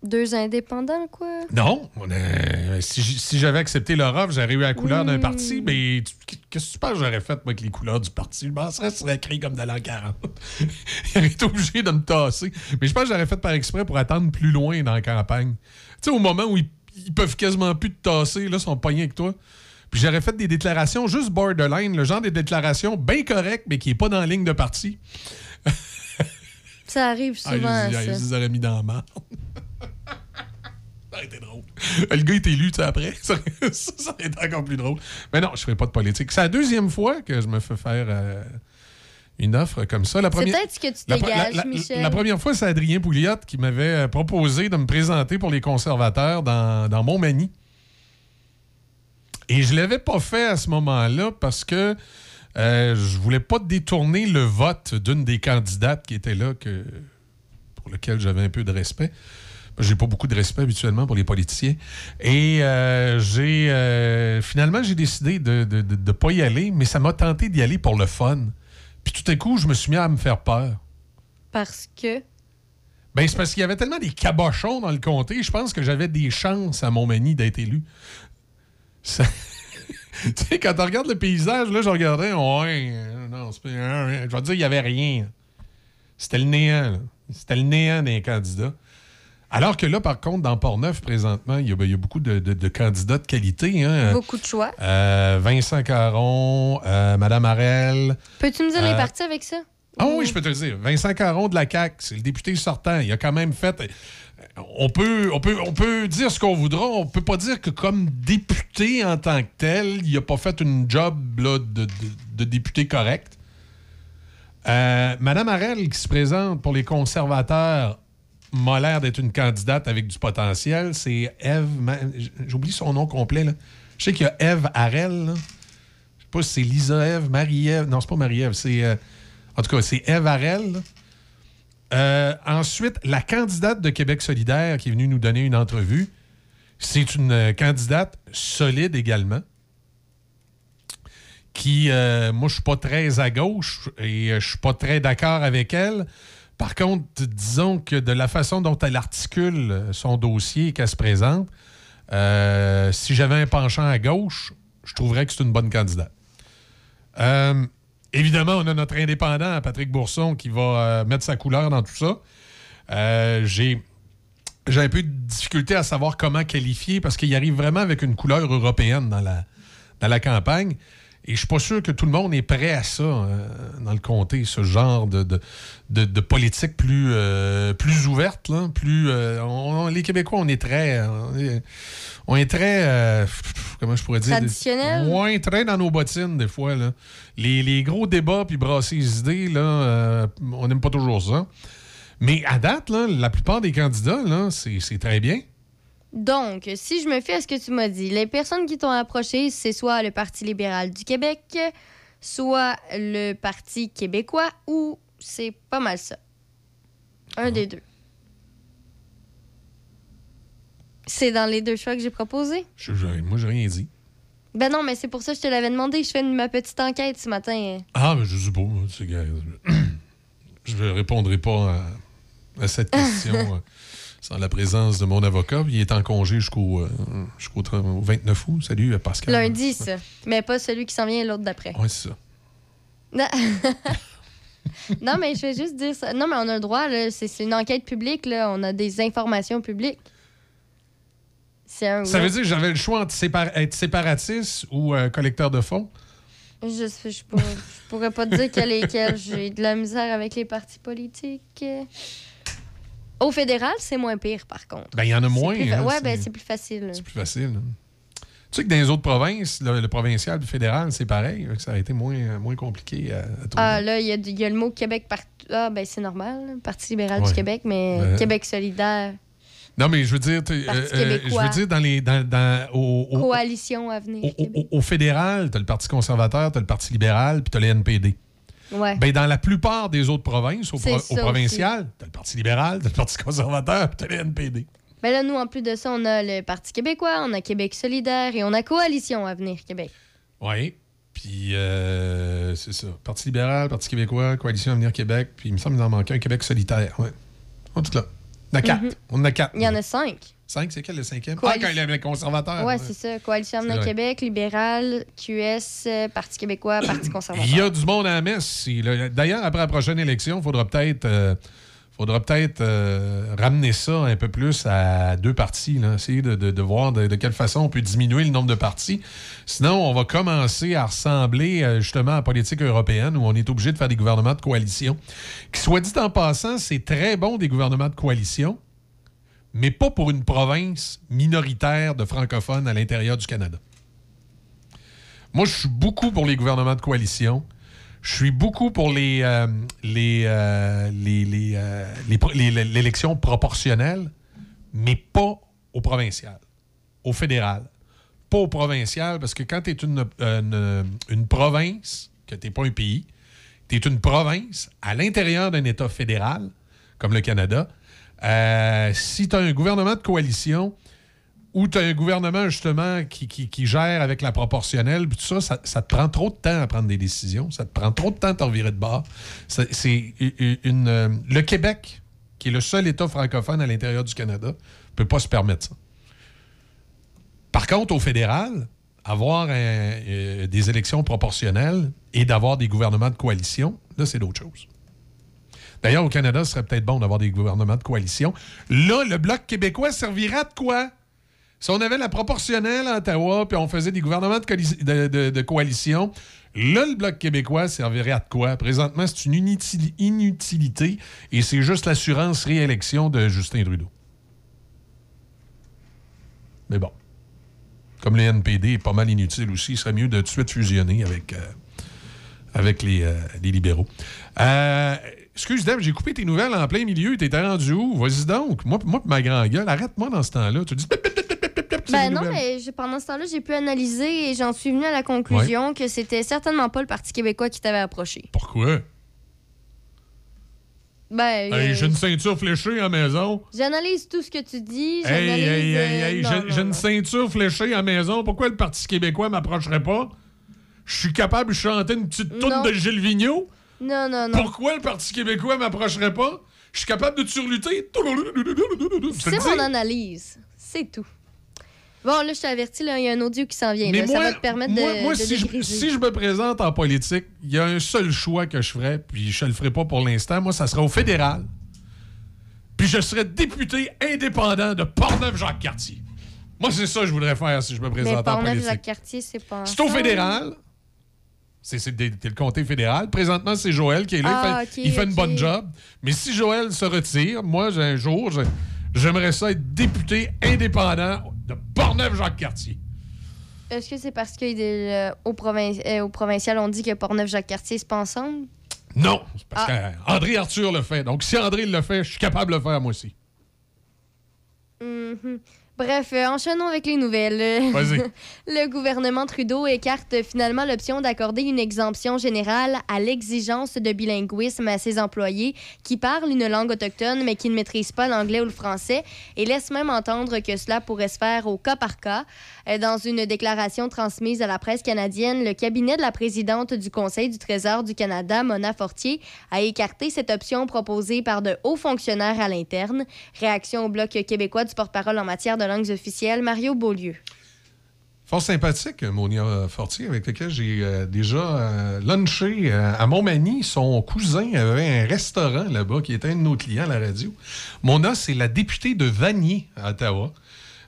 Deux indépendants, quoi? Non. on a- si j'avais accepté leur offre, j'aurais eu la couleur d'un parti, mais qu'est-ce que tu penses que j'aurais fait, moi, avec les couleurs du parti? Je m'en serais, serait écrit comme dans l'an 40. Il aurait été obligé de me tasser. Mais je pense que j'aurais fait par exprès pour attendre plus loin dans la campagne. Tu sais, au moment où ils, ils peuvent quasiment plus te tasser, là, ils sont pognés avec toi. Puis j'aurais fait des déclarations juste borderline, le genre de déclarations bien correctes, mais qui n'est pas dans la ligne de parti. Ça arrive Ah, souvent, je, les- je ça. les aurais mis dans la marde. Ça aurait été drôle. Le gars est élu, tu sais, après. Ça, ça, ça aurait été encore plus drôle. Mais non, je ne ferai pas de politique. C'est la deuxième fois que je me fais faire euh, une offre comme ça. La C'est peut-être ce que tu dégages, la- la- Michel. la première fois, c'est Adrien Pouliot qui m'avait euh, proposé de me présenter pour les conservateurs dans, dans Montmagny. Et je l'avais pas fait à ce moment-là parce que euh, je voulais pas détourner le vote d'une des candidates qui était là, que, pour lequel j'avais un peu de respect. J'ai pas beaucoup de respect habituellement pour les politiciens. Et euh, j'ai euh, finalement j'ai décidé de ne de, de pas y aller, mais ça m'a tenté d'y aller pour le fun. Puis tout à coup, je me suis mis à me faire peur. Parce que? Ben, c'est parce qu'il y avait tellement des cabochons dans le comté, je pense que j'avais des chances à Montmagny d'être élu. Ça- tu sais, quand on regarde le paysage, là, je regardais, ouais, non, c'est pas- je vais te dire, il n'y avait rien. C'était le néant, là. C'était le néant des candidats. Alors que là, par contre, dans Port-Neuf, présentement, il y a, ben, il y a beaucoup de, de- de candidats de qualité. Hein. Beaucoup de choix. Euh, Vincent Caron, euh, Madame Arel. Peux-tu me dire les Euh, partis avec ça? Ah oui, je peux te le dire. Vincent Caron de la CAQ, c'est le député sortant. Il a quand même fait. On peut, on peut, on peut dire ce qu'on voudra. On peut pas dire que comme député en tant que tel, il a pas fait une job là, de, de- de député correct. Euh, Madame Arel, qui se présente pour les conservateurs, m'a l'air d'être une candidate avec du potentiel. C'est Eve. J'oublie son nom complet. Je sais qu'il y a Eve Arel. là. Je sais pas si c'est Lisa Eve, Marie-Ève. Non, c'est pas Marie-Ève. C'est. euh, en tout cas, c'est Eve Arel. là. Euh, ensuite, la candidate de Québec solidaire qui est venue nous donner une entrevue, c'est une euh, candidate solide également. Qui, moi, je suis pas très à gauche et je suis pas très d'accord avec elle. Par contre, disons que de la façon dont elle articule son dossier et qu'elle se présente, euh, si j'avais un penchant à gauche, je trouverais que c'est une bonne candidate. Euh, évidemment, on a notre indépendant, Patrick Bourson, qui va euh, mettre sa couleur dans tout ça. J'ai j'ai un peu de difficulté à savoir comment qualifier parce qu'il arrive vraiment avec une couleur européenne dans la, dans la campagne. Et je suis pas sûr que tout le monde est prêt à ça euh, dans le comté, ce genre de, de, de- de politique plus, euh, plus ouverte. Là, plus, euh, on- on- les Québécois, on est très... On est, on est très... comment je pourrais dire? Traditionnel? Moins très dans nos bottines, des fois. Là. Les, les gros débats puis brasser les idées, là, on n'aime pas toujours ça. Mais à date, là, la plupart des candidats, c'est très bien. Donc, si je me fie à ce que tu m'as dit, les personnes qui t'ont approché, c'est soit le Parti libéral du Québec, soit le Parti québécois, ou c'est pas mal ça. Un des deux. C'est dans les deux choix que j'ai proposés? Je- je- moi, j'ai rien dit. Ben non, mais c'est pour ça que je te l'avais demandé. Je fais une- ma petite enquête ce matin. Ah, mais je sais pas. Je ne répondrai pas à, à cette question euh, sans la présence de mon avocat. Il est en congé jusqu'au euh, jusqu'au 30 au 29 août. Salut, euh, Pascal. Lundi, ça. Mais pas celui qui s'en vient, l'autre d'après. Oui, c'est ça. Non. non, mais je vais juste dire ça. Non, mais on a le droit, là. C'est c'est une enquête publique, là. On a des informations publiques. C'est un. Ça veut dire que j'avais le choix entre sépar- être séparatiste ou euh, collecteur de fonds? Je, sais- je, pourrais, je pourrais pas te dire quel est quel. J'ai de la misère avec les partis politiques. Au fédéral, c'est moins pire, par contre. Ben, il y en a C'est moins. fa- hein, c'est ben, c'est plus facile. plus facile. hein. Tu sais que dans les autres provinces, le, le provincial du fédéral, c'est pareil. Ça a été moins, moins compliqué à, à trouver. Ah, là, il y, a y le mot Québec partout. Ah, ben, c'est normal. là. Parti libéral Ouais. du Québec, mais Ben. Québec solidaire, Non, mais je veux dire, euh, euh, je veux dire dans les, dans, dans- au, au- coalition à venir. au- au- au fédéral, tu as le Parti conservateur, tu as le Parti libéral, puis tu as le NPD. Ouais. Ben, dans la plupart des autres provinces, au, pro- au provincial, tu as le Parti libéral, tu as le Parti conservateur, puis tu as le NPD. Ben là, nous, en plus de ça, on a le Parti québécois, on a Québec solidaire et on a Coalition Avenir Québec. Oui. Puis, euh, c'est ça. Parti libéral, Parti québécois, Coalition Avenir Québec, puis il me semble qu'il en manquait un Québec solitaire. Ouais. On est tout là. On a quatre. Mhm. On en a quatre. Il y en a cinq. Cinq, c'est quel le cinquième? Ah, quand il y avait les conservateurs. Ouais, c'est ça. Coalition Avenir. Québec, libéral, QS, Parti québécois, Parti conservateur. Il y a du monde à la messe. D'ailleurs, après la prochaine élection, il faudra peut-être euh, faudra peut-être euh, ramener ça un peu plus à deux partis. Là. Essayer de, de- de voir de, de quelle façon on peut diminuer le nombre de partis. Sinon, on va commencer à ressembler euh, justement à la politique européenne où on est obligé de faire des gouvernements de coalition. Qui, soit dit en passant, c'est très bon des gouvernements de coalition, mais pas pour une province minoritaire de francophones à l'intérieur du Canada. Moi, je suis beaucoup pour les gouvernements de coalition. Je suis beaucoup pour les, euh, les, euh, euh, les les- l'élection proportionnelle, mais pas au provincial, au fédéral. Pas au provincial, parce que quand tu es une, une, une province, que tu n'es pas un pays, tu es une province à l'intérieur d'un État fédéral, comme le Canada, euh, si tu as un gouvernement de coalition, ou tu as un gouvernement, justement, qui, gère avec la proportionnelle, tout ça, ça, te prend trop de temps à prendre des décisions. Ça te prend trop de temps à te revirer de bord. C'est euh, le Québec, qui est le seul État francophone à l'intérieur du Canada, ne peut pas se permettre ça. Par contre, au fédéral, avoir euh, des élections proportionnelles et d'avoir des gouvernements de coalition, là, c'est d'autres choses. D'ailleurs, au Canada, ce serait peut-être bon d'avoir des gouvernements de coalition. Là, le Bloc québécois servira de quoi? Si on avait la proportionnelle à Ottawa, puis on faisait des gouvernements de, coali- de- de- de coalition, là, le Bloc québécois servirait à de quoi? Présentement, c'est une inutili- inutilité et c'est juste l'assurance réélection de Justin Trudeau. Mais bon. Comme le NPD est pas mal inutile aussi, il serait mieux de tout de suite fusionner avec, euh, euh, les libéraux. Euh, excuse, Deb, j'ai coupé tes nouvelles en plein milieu. T'étais rendu où? Vas-y donc. Moi, moi ma grande gueule, arrête-moi dans ce temps-là. Tu dis Ben non, mais pendant ce temps-là, j'ai pu analyser et j'en suis venu à la conclusion que c'était certainement pas le Parti québécois qui t'avait approché. Pourquoi? Ben, Hey, euh, j'ai une ceinture fléchée à la maison. j'analyse tout ce que tu dis. Hey, hey, hey, euh, j'ai- une ceinture fléchée à la maison. Pourquoi le Parti québécois m'approcherait pas? Je suis capable de chanter une petite toune Non. de Gilles Vigneault? Non, non, non. Pourquoi le Parti québécois m'approcherait pas? Je suis capable de surlutter. C'est mon analyse. C'est tout. Bon, là, je t'avertis, là, il y a un audio qui s'en vient. Mais là. moi, ça va te permettre moi, de, moi, de si, je, dégriser. si je me présente en politique, il y a un seul choix que je ferais, puis je le ferai pas pour l'instant. Moi, ça serait au fédéral. Puis je serais député indépendant de Portneuf-Jacques-Cartier. Moi, c'est ça que je voudrais faire si je me Mais présentais en politique. Jacques Cartier, c'est pas. C'est au fédéral. C'est le comté fédéral. Présentement, c'est Joël qui est là. il Ah, fait, ok, il fait une bonne job. Mais si Joël se retire, moi, j'ai un jour, j'ai- j'aimerais ça être député indépendant de Portneuf-Jacques-Cartier. Est-ce que c'est parce qu'au provin euh, au provincial, on dit que Portneuf, Jacques Cartier, c'est pas ensemble? Non, c'est parce Ah. qu'André Arthur le fait. Donc, si André le fait, je suis capable de le faire moi aussi. Mhm. Bref, euh, enchaînons avec les nouvelles. Vas-y. Le gouvernement Trudeau écarte finalement l'option d'accorder une exemption générale à l'exigence de bilinguisme à ses employés qui parlent une langue autochtone mais qui ne maîtrisent pas l'anglais ou le français et laisse même entendre que cela pourrait se faire au cas par cas. Euh, Dans une déclaration transmise à la presse canadienne, le cabinet de la présidente du Conseil du Trésor du Canada, Mona Fortier, a écarté cette option proposée par de hauts fonctionnaires à l'interne. Réaction au Bloc québécois du porte-parole en matière de langues officielles, Mario Beaulieu. Fort sympathique, Monia Fortier, avec lequel j'ai euh, déjà euh, lunché euh, à Montmagny. Son cousin avait un restaurant là-bas qui était un de nos clients à la radio. Mona, c'est la députée de Vanier à Ottawa.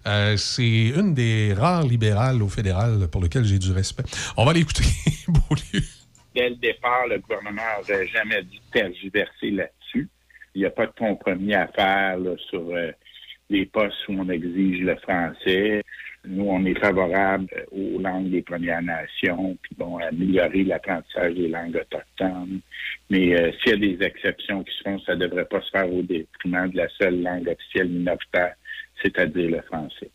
Euh, c'est une des rares libérales au fédéral pour lequel j'ai du respect. On va l'écouter, Beaulieu. dès le départ, le gouvernement n'aurait jamais dû tergiverser là-dessus. Il n'y a pas de compromis à faire là, sur euh, les postes où on exige le français. Nous, on est favorable aux langues des Premières Nations, puis bon, améliorer l'apprentissage des langues autochtones. Mais euh, s'il y a des exceptions qui se font, ça ne devrait pas se faire au détriment de la seule langue officielle minoritaire, c'est-à-dire le français.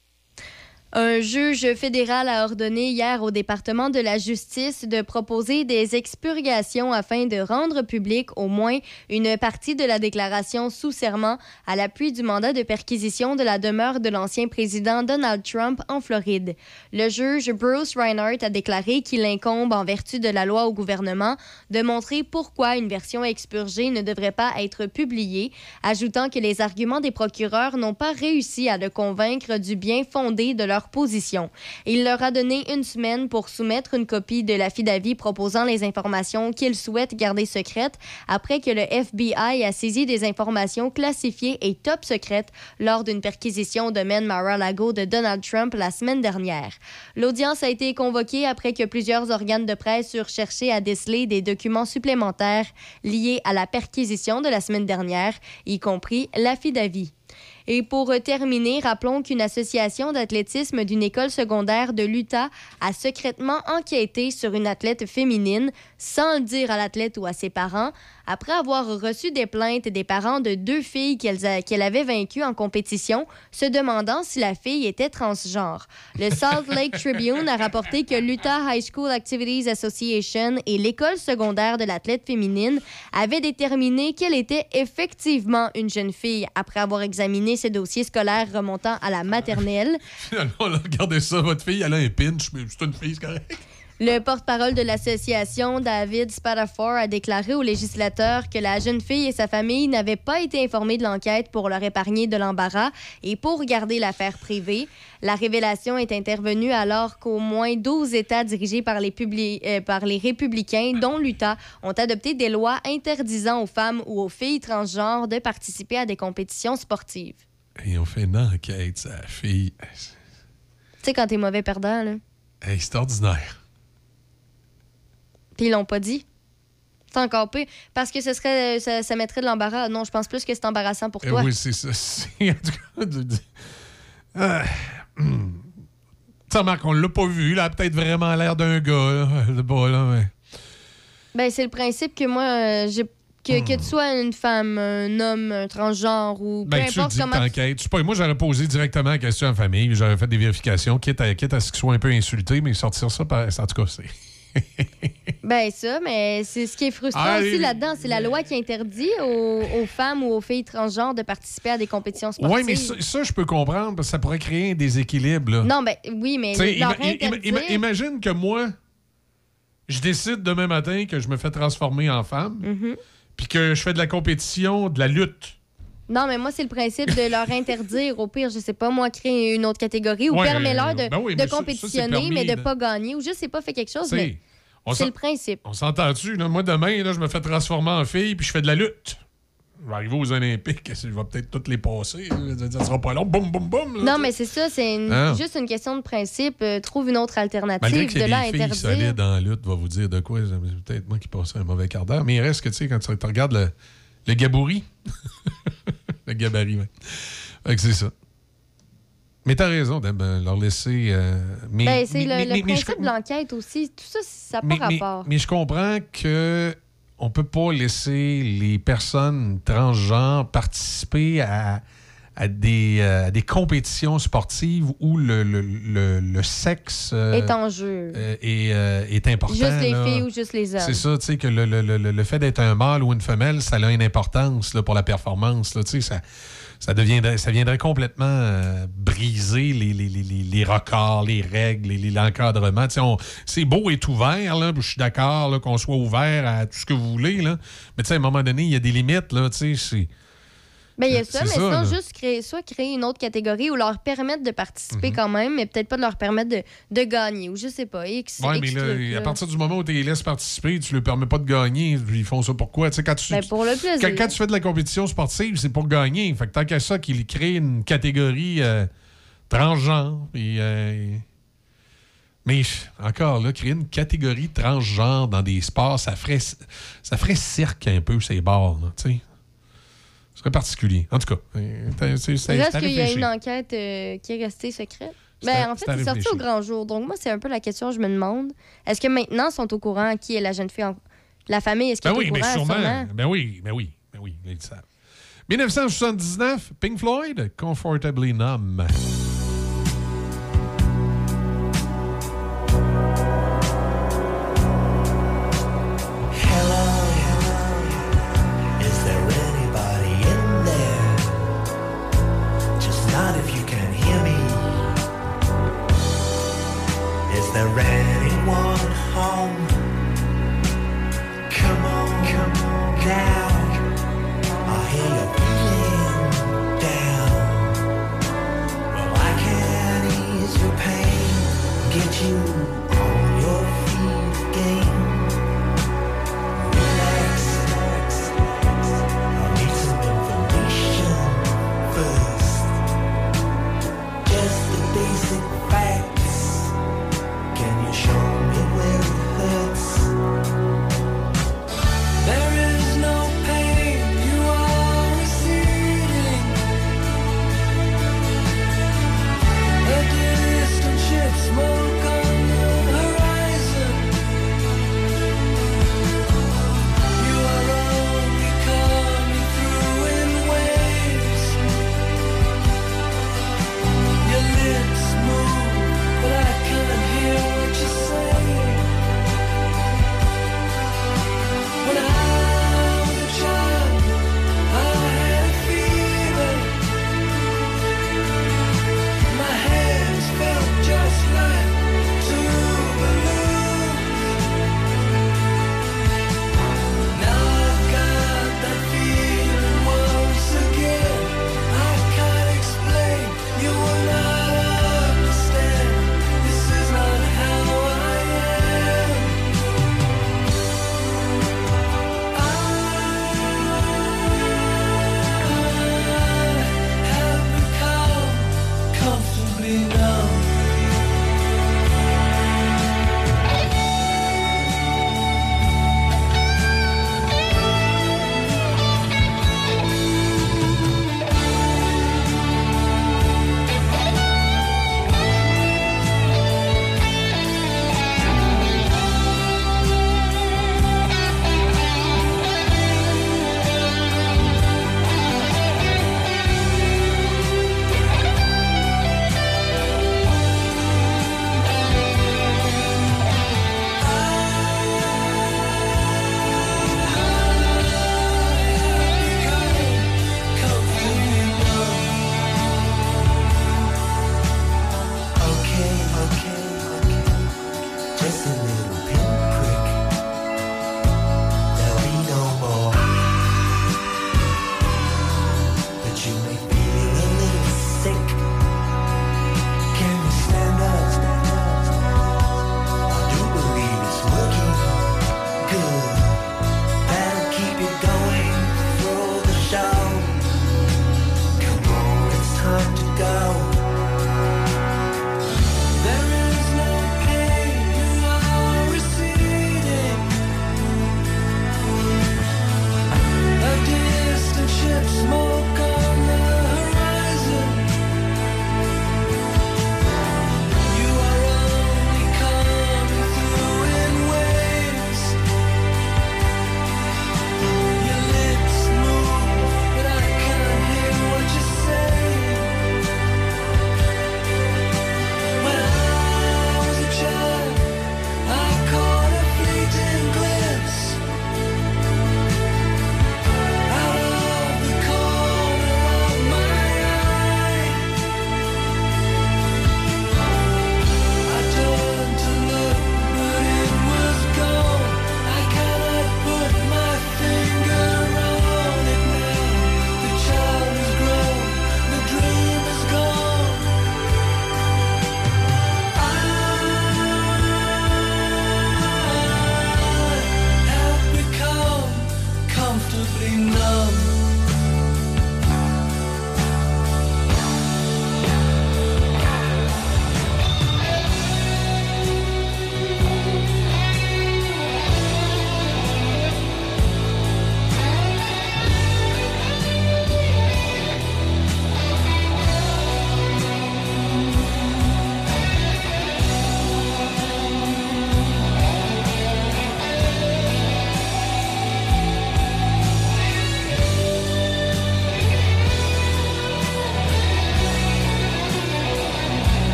Un juge fédéral a ordonné hier au département de la justice de proposer des expurgations afin de rendre public au moins une partie de la déclaration sous serment à l'appui du mandat de perquisition de la demeure de l'ancien président Donald Trump en Floride. Le juge Bruce Reinhardt a déclaré qu'il incombe en vertu de la loi au gouvernement de montrer pourquoi une version expurgée ne devrait pas être publiée, ajoutant que les arguments des procureurs n'ont pas réussi à le convaincre du bien fondé de leur position. Il leur a donné une semaine pour soumettre une copie de l'affidavit proposant les informations qu'ils souhaitent garder secrètes après que le FBI a saisi des informations classifiées et top secrètes lors d'une perquisition au domaine Mar-a-Lago de Donald Trump la semaine dernière. L'audience a été convoquée après que plusieurs organes de presse eurent cherché à déceler des documents supplémentaires liés à la perquisition de la semaine dernière, y compris l'affidavit. Et pour terminer, rappelons qu'une association d'athlétisme d'une école secondaire de l'Utah a secrètement enquêté sur une athlète féminine sans le dire à l'athlète ou à ses parents après avoir reçu des plaintes des parents de deux filles qu'elle avait vaincues en compétition, se demandant si la fille était transgenre. Le Salt Lake Tribune a rapporté que l'Utah High School Activities Association et l'école secondaire de l'athlète féminine avaient déterminé qu'elle était effectivement une jeune fille après avoir examiné ses dossiers scolaires remontant à la maternelle. Finalement, regardez ça, votre fille, elle a un pinch, mais c'est une fille, c'est correct. Le porte-parole de l'association, David Spatafor, a déclaré aux législateurs que la jeune fille et sa famille n'avaient pas été informées de l'enquête pour leur épargner de l'embarras et pour garder l'affaire privée. La révélation est intervenue alors qu'au moins 12 États dirigés par les, publi- euh, par les républicains, dont l'Utah, ont adopté des lois interdisant aux femmes ou aux filles transgenres de participer à des compétitions sportives. Et on fait une enquête, sa fille. Tu sais, quand t'es mauvais perdant, là. Hey, c'est ordinaire. Puis ils l'ont pas dit. C'est encore pire. Parce que ce serait, ça, ça mettrait de l'embarras. Non, je pense plus que c'est embarrassant pour Eh toi. oui, c'est ça. En tout cas, de- de-. Ça, Marc, on l'a pas vu. Il a peut-être vraiment l'air d'un gars. Là. Mais... Ben, c'est le principe que moi, euh, j'ai. Que, que tu sois une femme, un homme, un transgenre ou peu Ben, tu le importe dis que comment. tu-. Je sais pas, moi, j'aurais posé directement la question à la famille. J'aurais fait des vérifications, quitte à, quitte à ce qu'ils soient un peu insultés, mais sortir ça, par... en tout cas, c'est... Ben, ça, mais c'est ce qui est frustrant Ah, aussi là-dedans. C'est la loi qui interdit aux, aux femmes ou aux filles transgenres de participer à des compétitions sportives. Oui, mais ça, ça, je peux comprendre, parce que ça pourrait créer un déséquilibre. Là. Non, ben, oui, mais ima- ima- ima- imagine que moi, je décide demain matin que je me fais transformer en femme, Mhm. puis que je fais de la compétition, de la lutte. Non, mais moi, c'est le principe de leur interdire. Au pire, je sais pas, moi, créer une autre catégorie ou Ouais, permets-leur de, ben oui, de mais ça- ça, c'est compétitionner, permis, mais de là. pas gagner ou je sais pas, fait quelque chose. Mais c'est le principe. On s'entend-tu? là? Moi, demain, là, je me fais transformer en fille, puis je fais de la lutte. Je vais arriver aux Olympiques, je vais peut-être toutes les passer. Ça sera pas long. Boum, boum, boum. là, Non, mais c'est ça, c'est Ah. juste une question de principe. Euh, trouve une autre alternative y de là interdire. solides en lutte, va vous dire de quoi. C'est peut-être moi qui passerai un mauvais quart d'heure. Mais il reste que, tu sais, quand tu regardes le, le gabarit, le gabarit, ouais. Fait que c'est ça. Mais t'as raison de ben, leur laisser... euh, mais, Ben, c'est le, je- principe de l'enquête aussi. Tout ça, ça n'a pas mais, mais- rapport. mais je comprends que on peut pas laisser les personnes transgenres participer à, à des, euh, à des compétitions sportives où le, le, le- le sexe euh, Est en jeu. euh, est, euh, est important. Juste les là. filles ou juste les hommes. C'est ça, tu sais, que le, fait d'être un mâle ou une femelle, ça a une importance là, pour la performance. Là, tu sais, ça, ça, deviendrait, ça viendrait complètement briser les, les, les, les- les records, les règles, les- les- l'encadrement. C'est beau être ouvert, là, je suis d'accord qu'on soit ouvert à tout ce que vous voulez, là. mais tu sais, à un moment donné, il y a des limites. Là, tu sais, c'est- Ben, il y a ça, mais ça, sinon, là. juste créer, soit créer une autre catégorie ou leur permettre de participer Mhm. quand même, mais peut-être pas de leur permettre de, de gagner ou je sais pas. X, Ouais, X mais là, à partir du moment où tu les laisses participer, tu leur permets pas de gagner. Ils font ça pourquoi? Tu sais, quand tu, Ben, pour le plaisir. Quand, quand tu fais de la compétition sportive, c'est pour gagner. Fait que tant qu'à ça, qu'ils créent une catégorie euh, transgenre. puis, euh, mais encore là, créer une catégorie transgenre dans des sports, ça ferait, ça ferait cirque un peu ces bars. là, tu sais. Ce serait particulier. En tout cas, euh, c'est- à qu'il y a une enquête euh, qui est restée secrète. À- Ben, en fait, c'est sorti au grand jour. Donc, moi, c'est un peu la question que je me demande. Est-ce que maintenant, ils sont au courant qui est la jeune fille en... La famille, est-ce qu'elle Ben oui, au mais courant? sûrement. sûrement? Ben oui, ben oui, ben oui, ils le savent. 1979, Pink Floyd, Comfortably Numb.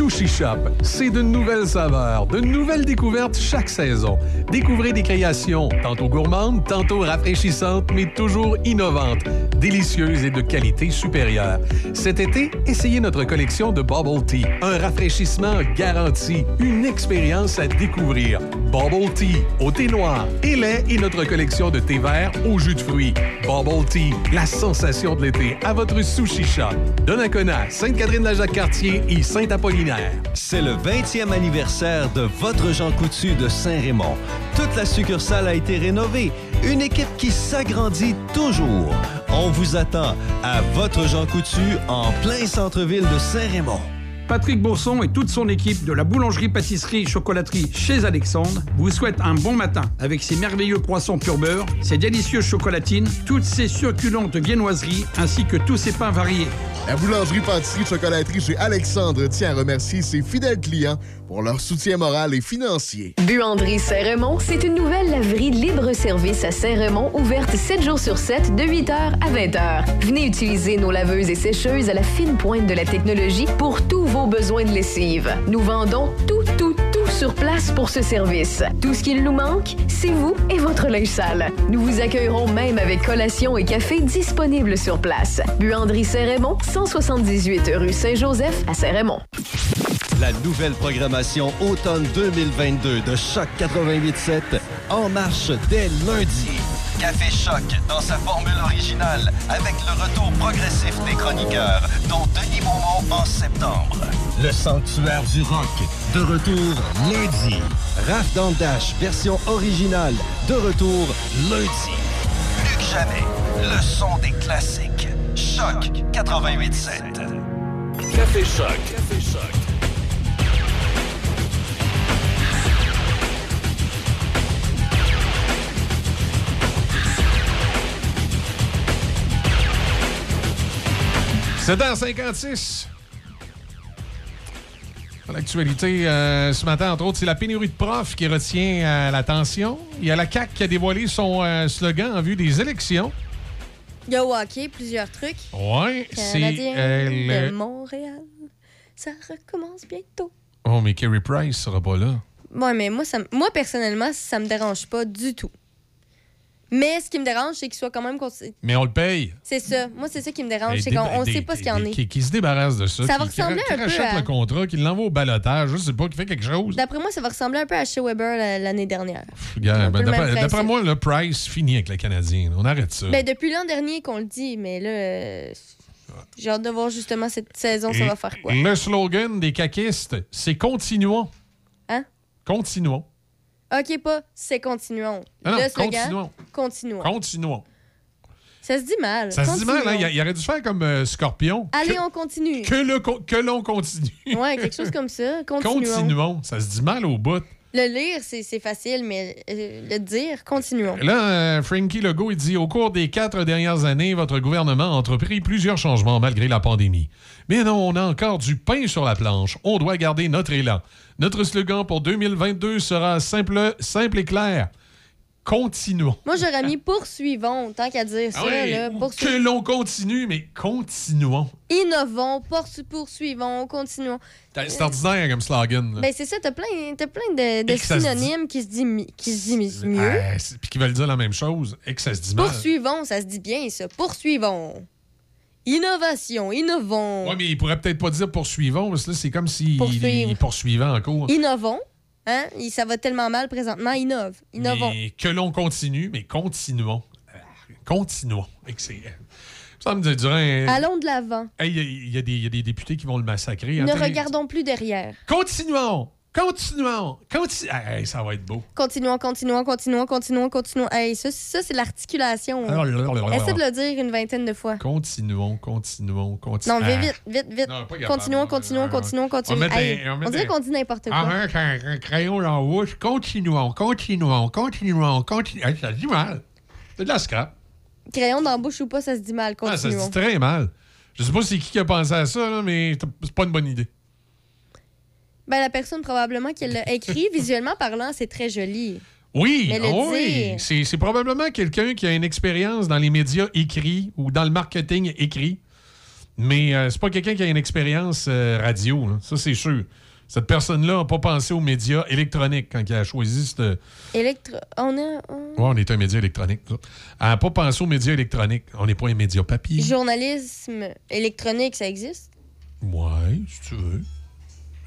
Sushi Shop, c'est de nouvelles saveurs, de nouvelles découvertes chaque saison. Découvrez des créations, tantôt gourmandes, tantôt rafraîchissantes, mais toujours innovantes, délicieuses et de qualité supérieure. Cet été, essayez notre collection de Bubble Tea, un rafraîchissement garanti, une expérience à découvrir. Bubble Tea, au thé noir et lait et notre collection de thé vert au jus de fruits. Bubble Tea, la sensation de l'été à votre Sushi Shop. Donnacona, Sainte-Catherine-la-Jacques-Cartier et Saint-Apollinaire. C'est le 20e anniversaire de votre Jean Coutu de Saint-Raymond. Toute la succursale a été rénovée. Une équipe qui s'agrandit toujours. On vous attend à votre Jean Coutu en plein centre-ville de Saint-Raymond. Patrick Bourson et toute son équipe de la boulangerie-pâtisserie-chocolaterie chez Alexandre vous souhaitent un bon matin avec ses merveilleux poissons pur beurre, ses délicieuses chocolatines, toutes ses succulentes viennoiseries ainsi que tous ses pains variés. La boulangerie-pâtisserie-chocolaterie chez Alexandre tient à remercier ses fidèles clients pour leur soutien moral et financier. Buanderie Saint-Raymond, c'est une nouvelle laverie libre-service à Saint-Raymond, ouverte 7 jours sur 7, de 8h à 20h. Venez utiliser nos laveuses et sécheuses à la fine pointe de la technologie pour tous vos besoins de lessive. Nous vendons tout, tout, tout place pour ce service. Tout ce qu'il nous manque, c'est vous et votre linge sale. Nous vous accueillerons même avec collation et café disponibles sur place. Buanderie Saint-Raymond, 178 rue Saint-Joseph à Saint-Raymond. La nouvelle programmation automne 2022 de Choc 88.7 en marche dès lundi. Café Choc dans sa formule originale avec le retour progressif des chroniqueurs, dont Denis Beaumont en septembre. Le sanctuaire du rock, de retour lundi. Raph dans le Dash, version originale, de retour lundi. Plus que jamais, le son des classiques. Choc 88.7. Café Choc. Café Choc. 7h56. Dans L'actualité euh, ce matin, entre autres, c'est la pénurie de profs qui retient euh, l'attention. Il y a la CAQ qui a dévoilé son euh, slogan en vue des élections. Il y a au hockey, plusieurs trucs. Ouais, c'est le- Montréal. Ça recommence bientôt. Oh, mais Kerry Price sera pas là. Ouais, mais moi, ça, moi personnellement, ça me dérange pas du tout. Mais ce qui me dérange, c'est qu'il soit quand même. Mais on le paye. C'est ça. Moi, c'est ça qui me dérange. C'est qu'on on des- sait pas ce qu'il y en est. Qui, qui se débarrasse de ça. Ça va qui ressembler qui un peu rachète à- le contrat, qui l'envoie au balotage, je sais pas, qui fait quelque chose. D'après moi, ça va ressembler un peu à Shea Weber la- l'année dernière. Ben, D'après moi, le Price finit avec le Canadien. On arrête ça. Ben, depuis l'an dernier qu'on le dit, mais là, euh, j'ai hâte de voir justement cette saison, ça va faire quoi. Le slogan des caquistes, c'est continuons. Hein? Continuons. Ok, pas c'est continuons. Non, non, le slogan, continuons. continuons. Continuons. Ça se dit mal. Ça se dit mal, hein? Il, il aurait dû faire comme euh, Scorpion. Allez, que, on continue. que le co- que l'on continue. Ouais, quelque chose comme ça. Continuons. Continuons. Ça se dit mal au bout. Le lire, c'est facile, mais euh, le dire, continuons. Là, euh, Frankie Legault, dit Au cours des quatre dernières années, votre gouvernement a entrepris plusieurs changements malgré la pandémie. Mais non, on a encore du pain sur la planche. On doit garder notre élan. Notre slogan pour 2022 sera simple, simple et clair. Continuons. Moi, j'aurais mis poursuivons, tant qu'à dire ça. Ah oui, là, poursu- que l'on continue, mais continuons. Innovons, poursu- poursuivons, continuons. C'est ordinaire comme slogan. là. Ben, c'est ça, t'as plein, t'as plein de, ça synonymes qui se disent qui se mieux. C'est- Puis qui veulent dire la même chose et que ça se dit mal. Poursuivons, ça se dit bien, ça. Poursuivons. Innovation, innovons. Ouais, mais il pourrait peut-être pas dire poursuivons, parce que là, c'est comme s'il Poursuivre. il poursuivait en cours. Innovons. Hein? Il- Ça va tellement mal présentement. Innove. Innovons. Mais que l'on continue, mais continuons. Euh, Continuons. Et que c'est- Ça me dit, durant. un- Allons de l'avant. Hey, Il y, y y a des députés qui vont le massacrer. Ne Attends, regardons plus derrière. Continuons! Continuons! Conti- Hey, ça va être beau. Continuons, continuons, continuons, continuons, continuons. Hey, ça, ça c'est l'articulation. Là, Essaie de le dire une vingtaine de fois. Continuons, continuons, continuons. Non, vite, vite, vite, vite. Non. Continuons, continuons, continuons, continuons. Hey, on dirait qu'on dit n'importe quoi. Avec un, un crayon dans la bouche, continuons, continuons, continuons, continuons. Hey, ça se dit mal. C'est de la scrap. Crayon dans la bouche ou pas, ça se dit mal. Ah, ça se Continuons. dit très mal. Je sais pas c'est qui qui a pensé à ça, là, mais c'est pas une bonne idée. Ben, la personne probablement qui l'a écrit, visuellement parlant, c'est très joli. Oui, ah oui. dire. C'est, probablement quelqu'un qui a une expérience dans les médias écrits ou dans le marketing écrit. Mais euh, c'est pas quelqu'un qui a une expérience euh, radio, là. ça c'est sûr. Cette personne-là n'a pas pensé aux médias électroniques quand il a choisi cette. Ouais, Électro... On a... on- on est un média électronique. autres. Elle n'a pas pensé aux médias électroniques. On n'est pas un média papier. Journalisme électronique, ça existe? Ouais, si tu veux.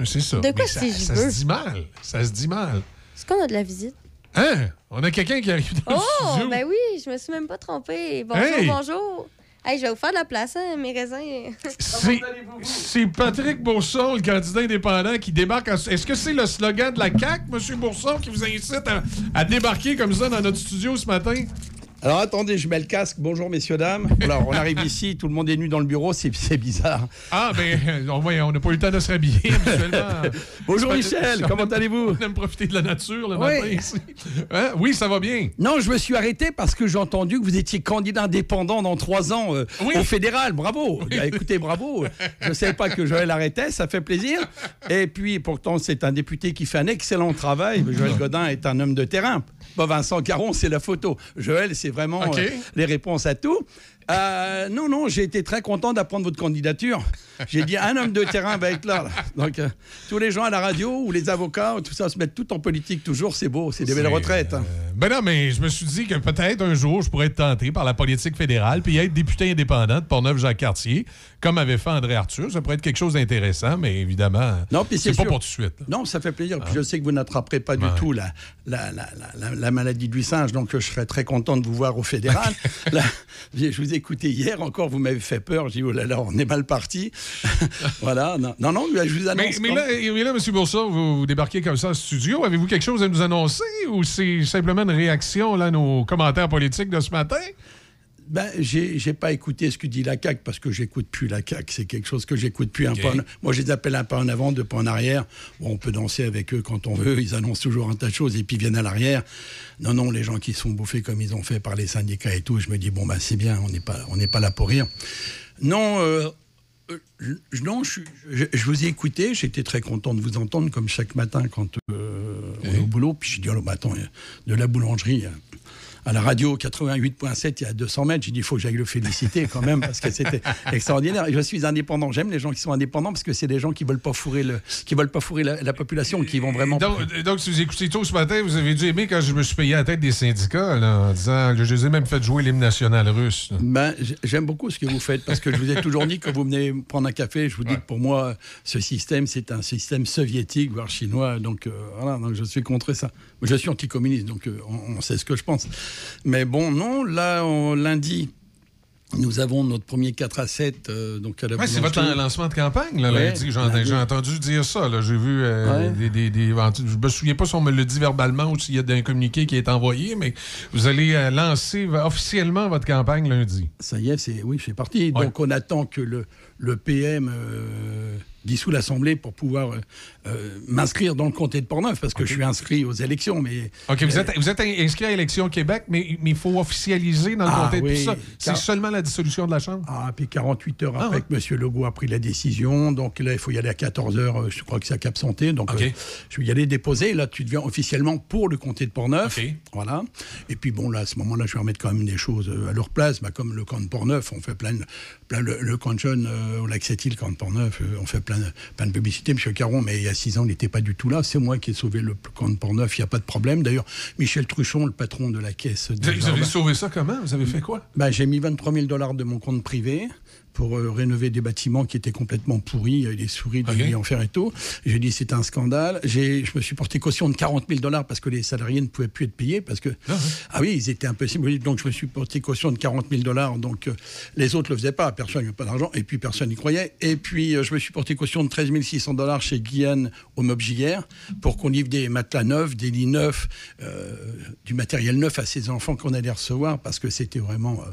Mais C'est ça. De quoi ça, si ça veux? se dit mal. Ça se dit mal. Est-ce qu'on a de la visite? Hein? On a quelqu'un qui arrive dans le Oh, studio. ben oui, je me suis même pas trompée. Bonjour, Hey! bonjour. Hey, je vais vous faire de la place, hein, mes raisins. C'est- C'est Patrick Bourson, le candidat indépendant, qui débarque. en- Est-ce que c'est le slogan de la CAQ, M. Bourson, qui vous incite à, à débarquer comme ça dans notre studio ce matin? Alors attendez, je mets le casque. Bonjour messieurs, dames. Alors on arrive ici, tout le monde est nu dans le bureau, c'est bizarre. Ah, ben, euh, on n'a pas eu le temps de se rhabiller. Bonjour Michel, comment allez-vous? On aime profiter de la nature le Oui. matin ici. Hein? Oui, ça va bien. Non, je me suis arrêté parce que j'ai entendu que vous étiez candidat indépendant dans trois ans euh, au fédéral. Bravo. Bah, écoutez, bravo. Je ne savais pas que Joël arrêtait, ça fait plaisir. Et puis, pourtant, c'est un député qui fait un excellent travail. Joël Godin est un homme de terrain. Pas Vincent Caron, c'est la photo. Joël, c'est vraiment euh, les réponses à tout. Euh, non, non, j'ai été très content d'apprendre votre candidature. J'ai dit un homme de terrain va être là. là. Donc, euh, tous les gens à la radio ou les avocats, tout ça, se mettent tout en politique toujours, c'est beau, c'est des belles retraites. hein. Ben non, mais je me suis dit que peut-être un jour, je pourrais être tenté par la politique fédérale puis être député indépendant de Portneuf-Jacques-Cartier, comme avait fait André Arthur. Ça pourrait être quelque chose d'intéressant, mais évidemment, Non, c'est pas sûr. pour tout de suite. là. Non, ça fait plaisir. Puis je sais que vous n'attraperez pas du tout la, la, la, la- la- la maladie du singe, donc euh, je serais très content de vous voir au fédéral. Là, je vous ai écouté hier encore, vous m'avez fait peur. J'ai dit, oh là là, on est mal parti. voilà. Non, non, non, je vous annonce. Mais, là, mais là, M. Boursa, vous, vous débarquez comme ça au studio. Avez-vous quelque chose à nous annoncer ou c'est simplement une réaction là, à nos commentaires politiques de ce matin? Ben, j'ai pas écouté ce que dit la CAQ parce que j'écoute plus la CAQ. C'est quelque chose que j'écoute plus un pas. en- Moi, je les appelle un pas en avant, deux pas en arrière. Bon, on peut danser avec eux quand on veut. Ils annoncent toujours un tas de choses et puis viennent à l'arrière. Non, non, les gens qui sont bouffés comme ils ont fait par les syndicats et tout, je me dis bon ben c'est bien. On n'est pas, on n'est pas là pour rire. Non. euh, euh, je- non, je, suis- je- je vous ai écouté, j'étais très content de vous entendre comme chaque matin quand euh, on est au boulot. Puis je dis, oh, bah, attends, de la boulangerie à la radio 88.7, il y a 200 mètres. J'ai dit, il faut que j'aille le féliciter quand même parce que c'était extraordinaire. Et je suis indépendant, j'aime les gens qui sont indépendants parce que c'est des gens qui veulent pas fourrer, le, qui veulent pas fourrer la, la population, qui vont vraiment... Donc, donc, si vous écoutez tôt ce matin, vous avez dû aimer quand je me suis payé à la tête des syndicats là, en disant je les ai même fait jouer l'hymne national russe. là. Ben, j'aime beaucoup ce que vous faites parce que je vous ai toujours dit quand vous venez prendre un café, je vous dis que pour moi, ce système, c'est un système soviétique, voire chinois. Donc euh, voilà, donc je suis contre ça. Je suis anticommuniste, donc euh, on, on sait ce que je pense. Mais bon, non, là, on- lundi, nous avons notre premier 4 à 7 euh, donc à la Ouais, c'est votre lancement de campagne, là, Ouais, lundi. J'ai entendu dire ça. là. J'ai vu euh, Ouais. des, des- des- Je me souviens pas si on me le dit verbalement ou s'il y a un communiqué qui est envoyé, mais vous allez euh, lancer officiellement votre campagne lundi. Ça y est, c'est oui, c'est parti. Donc on attend que le, le PM euh, dissout l'Assemblée pour pouvoir euh, euh, m'inscrire dans le comté de Portneuf parce que je suis inscrit aux élections. Mais OK, vous êtes, vous êtes inscrit à Élection Québec, mais il faut officialiser dans le Ah, comté de oui. C'est seulement la dissolution de la Chambre? Ah, puis 48 heures Ah, après ouais. que M. Legault a pris la décision, donc là, il faut y aller à 14 heures, je crois que c'est à Cap Santé, donc je vais y aller déposer, là, tu deviens officiellement pour le comté de Portneuf, voilà, et puis bon, là, à ce moment-là, je vais remettre quand même des choses à leur place, bah, comme le camp de Portneuf, on fait plein plein le, le camp de jeunes euh, au lac Sept-Îles, camp de Portneuf, euh, on fait plein de, plein de publicité, M. Caron, mais il y a six ans, il n'était pas du tout là, c'est moi qui ai sauvé le camp de Portneuf, il n'y a pas de problème, d'ailleurs, Michel Truchon, le patron de la caisse... Vous avez, vous avez Jardin- sauvé ça comment? Vous avez fait quoi? bah, j'ai mis 23 000 dollars de mon compte privé pour euh, rénover des bâtiments qui étaient complètement pourris, il y avait des souris, des lits en fer et tout. J'ai dit c'est un scandale. J'ai, je me suis porté caution de 40 000 dollars parce que les salariés ne pouvaient plus être payés parce que ah oui ils étaient impossibles. Donc je me suis porté caution de 40 000 dollars. Donc euh, les autres le faisaient pas, personne n'avait pas d'argent et puis personne n'y croyait. Et puis euh, je me suis porté caution de 13 600 dollars chez Guyane au Mob JR pour qu'on livre des matelas neufs, des lits neufs, du matériel neuf à ces enfants qu'on allait recevoir parce que c'était vraiment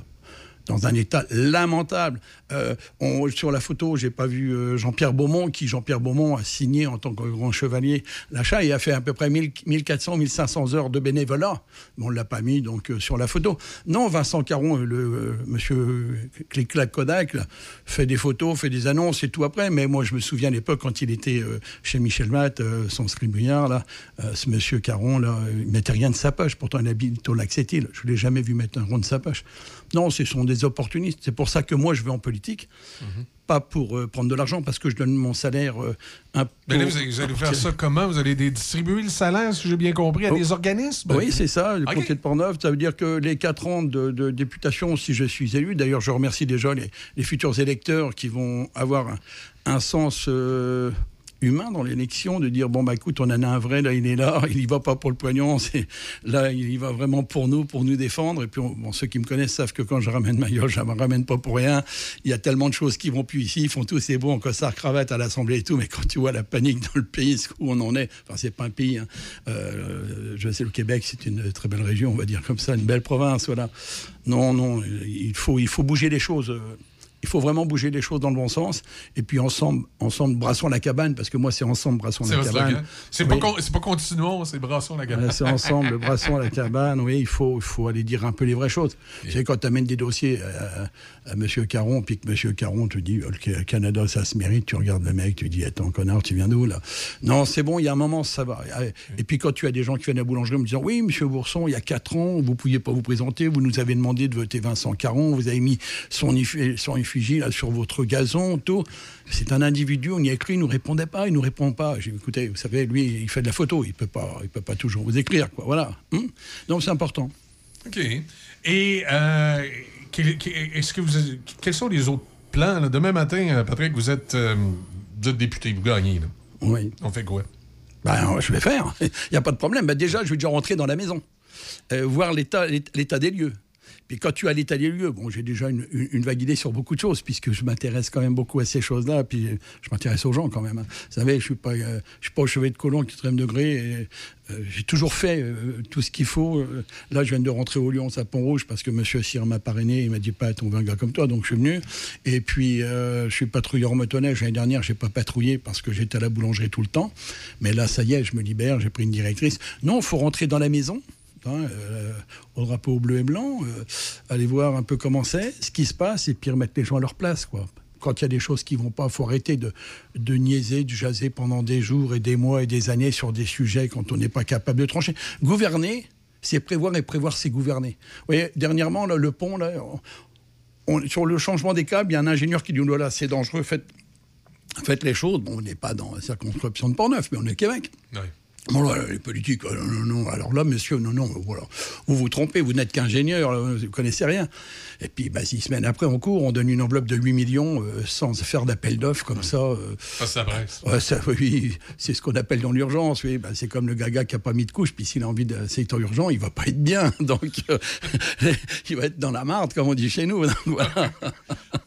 dans un état lamentable. Euh, on- sur la photo, j'ai pas vu euh, Jean-Pierre Beaumont, qui Jean-Pierre Beaumont a signé en tant que grand chevalier l'achat et a fait à peu près 1000 1400, 1500 heures de bénévolat. Mais on l'a pas mis donc euh, sur la photo. Non, Vincent Caron, le monsieur Clic-Clac Kodak, là, fait des photos, fait des annonces et tout après. Mais moi, je me souviens à l'époque quand il était chez Michel Matt, son scribouillard, là, ce monsieur Caron, là, il mettait rien de sa poche. Pourtant, il habite au lac Sept-Îles. Je l'ai jamais vu mettre un rond de sa poche. Non, ce sont des opportunistes. C'est pour ça que moi, je vais en politique. Mhm. Pas pour euh, prendre de l'argent, parce que je donne mon salaire euh, un Mais là, vous allez, vous allez faire ça comment? Vous allez distribuer le salaire, si j'ai bien compris, à Oh. des organismes? Oui, c'est ça, le Ok. comté de Portneuf. Ça veut dire que les quatre ans de, de députation, si je suis élu, d'ailleurs, je remercie déjà les, les futurs électeurs qui vont avoir un, un sens euh, humain dans l'élection, de dire bon, bah écoute, on en a un vrai, là, il est là, il y va pas pour le poignon, c'est, là, il y va vraiment pour nous, pour nous défendre. Et puis, on- bon, ceux qui me connaissent savent que quand je ramène ma gueule, je la ramène pas pour rien. Il y a tellement de choses qui vont plus ici, ils font tous c'est bon, en costard, cravate à l'Assemblée et tout, mais quand tu vois la panique dans le pays, où on en est, enfin, c'est pas un pays, hein. Euh, je sais, le Québec, c'est une très belle région, on va dire comme ça, une belle province, voilà. Non, non, il faut, il faut bouger les choses. Euh, Il faut vraiment bouger les choses dans le bon sens. Et puis ensemble, ensemble brassons la cabane, parce que moi, c'est ensemble, brassons la cabane. C'est Oui. pas, pas continuons, c'est brassons la. Voilà, c'est ensemble, brassons la cabane. Oui, il faut, il faut aller dire un peu les vraies choses. Tu sais, quand tu amènes des dossiers à, à M. Caron, puis que M. Caron te dit euh, le Canada, ça se mérite, tu regardes le mec, tu dis Attends, connard, tu viens d'où là? Non, c'est bon, il y a un moment, ça va. Et puis quand tu as des gens qui viennent à la boulangerie en me disant Oui, M. Bourson, il y a 4 ans, vous ne pouviez pas vous présenter, vous nous avez demandé de voter Vincent Caron, vous avez mis son, effi- son effigie sur votre gazon, tout. C'est un individu, on y a écrit, il ne nous répondait pas, il ne nous répond pas. J'ai écoutez, vous savez, lui, il fait de la photo, il ne peut, pas- peut pas toujours vous écrire, quoi. Voilà. Hum Donc c'est important. OK. Et euh, quel- quel- est-ce que vous, quels sont les autres plans? là? Demain matin, euh, Patrick, vous êtes, euh, vous êtes député, vous gagnez. Là. Oui. On fait quoi? Ben, je vais faire. Il n'y a pas de problème. Ben, déjà, je vais déjà rentrer dans la maison, euh, voir l'état des lieux. Puis quand tu as l'état des lieux, bon, j'ai déjà une, vague idée sur beaucoup de choses, puisque je m'intéresse quand même beaucoup à ces choses-là, puis je m'intéresse aux gens quand même. hein. Vous savez, je suis pas, euh, suis pas au chevet de colon extrême degré. et, euh, j'ai toujours fait euh, tout ce qu'il faut. Là, je viens de rentrer au Lyon, à Pont-Rouge, parce que Monsieur Cyr m'a parrainé. Il m'a dit pas, on veut un gars comme toi, donc je suis venu. Et puis, je suis patrouilleur motoneige. L'année dernière, j'ai pas patrouillé parce que j'étais à la boulangerie tout le temps. Mais là, ça y est, je me libère. J'ai pris une directrice. Non, faut rentrer dans la maison hein, euh, au drapeau bleu et blanc, euh, aller voir un peu comment c'est, ce qui se passe, et puis remettre les gens à leur place. Quand il y a des choses qui vont pas, faut arrêter de, niaiser, de jaser pendant des jours et des mois et des années sur des sujets quand on n'est pas capable de trancher. Gouverner, c'est prévoir, et prévoir, c'est gouverner. Vous voyez, dernièrement, le pont, sur le changement des câbles, il y a un ingénieur qui dit, oh là c'est dangereux, faites, les choses. On n'est pas dans la circonscription de Port-Neuf, mais on est Québec. Bon, là, les politiques, euh, non, non, non. Alors là, monsieur, non, non, voilà. Vous vous trompez, vous n'êtes qu'ingénieur, vous ne connaissez rien. Et puis, bah, six semaines après, en cours, on donne une enveloppe de 8 millions euh, sans faire d'appel d'offres comme ça. euh, Ça. Ouais, ça, oui, c'est ce qu'on appelle dans l'urgence. Oui. Ben, c'est comme le gaga qui n'a pas mis de couche, puis s'il a envie de. C'est urgent, il va pas être bien. Donc, euh, il va être dans la marde, comme on dit chez nous. Donc, voilà.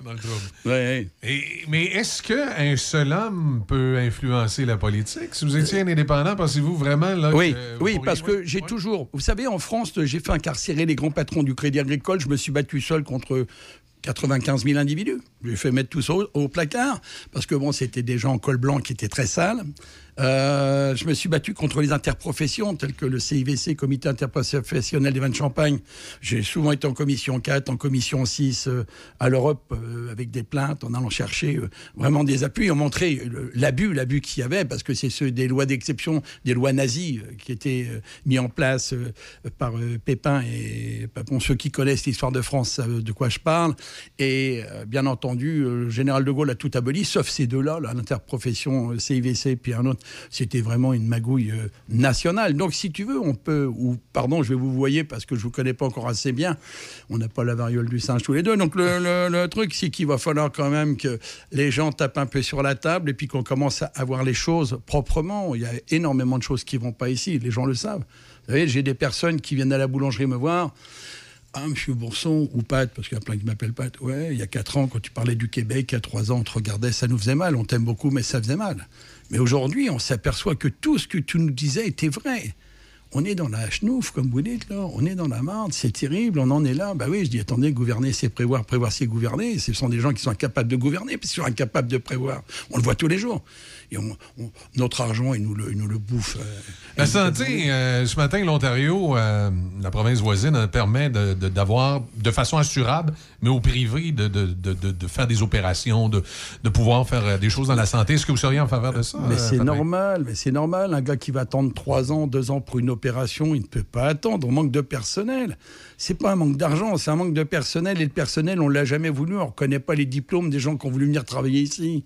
Dans le trouble. Ouais. Et- mais est-ce qu'un seul homme peut influencer la politique? Si vous étiez un indépendant, pensez-vous vraiment là, Oui, que vous oui, parce que j'ai toujours. Vous savez, en France, j'ai fait incarcérer les grands patrons du Crédit Agricole. Je me suis battu seul contre 95 000 individus. J'ai fait mettre tout ça au, au placard parce que bon, c'était des gens en col blanc qui étaient très sales. Euh, je me suis battu contre les interprofessions telles que le CIVC, Comité interprofessionnel des vins de Champagne. J'ai souvent été en commission 4, en commission 6 euh, à l'Europe euh, avec des plaintes en allant chercher vraiment des appuis, en montrant euh, l'abus, l'abus qu'il y avait parce que c'est ceux des lois d'exception, des lois nazies qui étaient mis en place par Pépin et bon, ceux qui connaissent l'histoire de France savent de quoi je parle. Et bien entendu, le général de Gaulle a tout aboli, sauf ces deux-là, là, l'interprofession CIVC puis un autre. C'était vraiment une magouille euh, nationale. Donc, si tu veux, on peut, ou pardon, je vais vous voyer parce que je vous connais pas encore assez bien. On n'a pas la variole du singe tous les deux. Donc, le, truc, c'est qu'il va falloir quand même que les gens tapent un peu sur la table et puis qu'on commence à avoir les choses proprement. Il y a énormément de choses qui vont pas ici. Les gens le savent. Vous savez, j'ai des personnes qui viennent à la boulangerie me voir. Ah, monsieur Bourson, ou Pat, parce qu'il y a plein qui m'appellent Pat. Ouais, il y a 4 ans, quand tu parlais du Québec, il y a 3 ans, on te regardait, ça nous faisait mal. On t'aime beaucoup, mais ça faisait mal. Mais aujourd'hui, on s'aperçoit que tout ce que tu nous disais était vrai. On est dans la chenouf, comme vous dites, là. On est dans la marde, c'est terrible, on en est là. Bah oui, je dis, attendez, gouverner, c'est prévoir, prévoir, c'est gouverner. Ce sont des gens qui sont incapables de gouverner, puis ils sont incapables de prévoir. On le voit tous les jours. Et on- on- notre argent, il nous le, il nous le bouffe. euh, La santé, euh, ce matin, l'Ontario, euh, la province voisine, permet de- de- d'avoir, de, façon assurable, mais au privé, de, faire des opérations, de, pouvoir faire des choses dans la santé. Est-ce que vous seriez en faveur de ça? Mais c'est normal, mais c'est normal. Un gars qui va attendre trois ans, deux ans pour une opération il ne peut pas attendre. On manque de personnel. C'est pas un manque d'argent, c'est un manque de personnel. Et le personnel, on l'a jamais voulu. On ne reconnaît pas les diplômes des gens qui ont voulu venir travailler ici.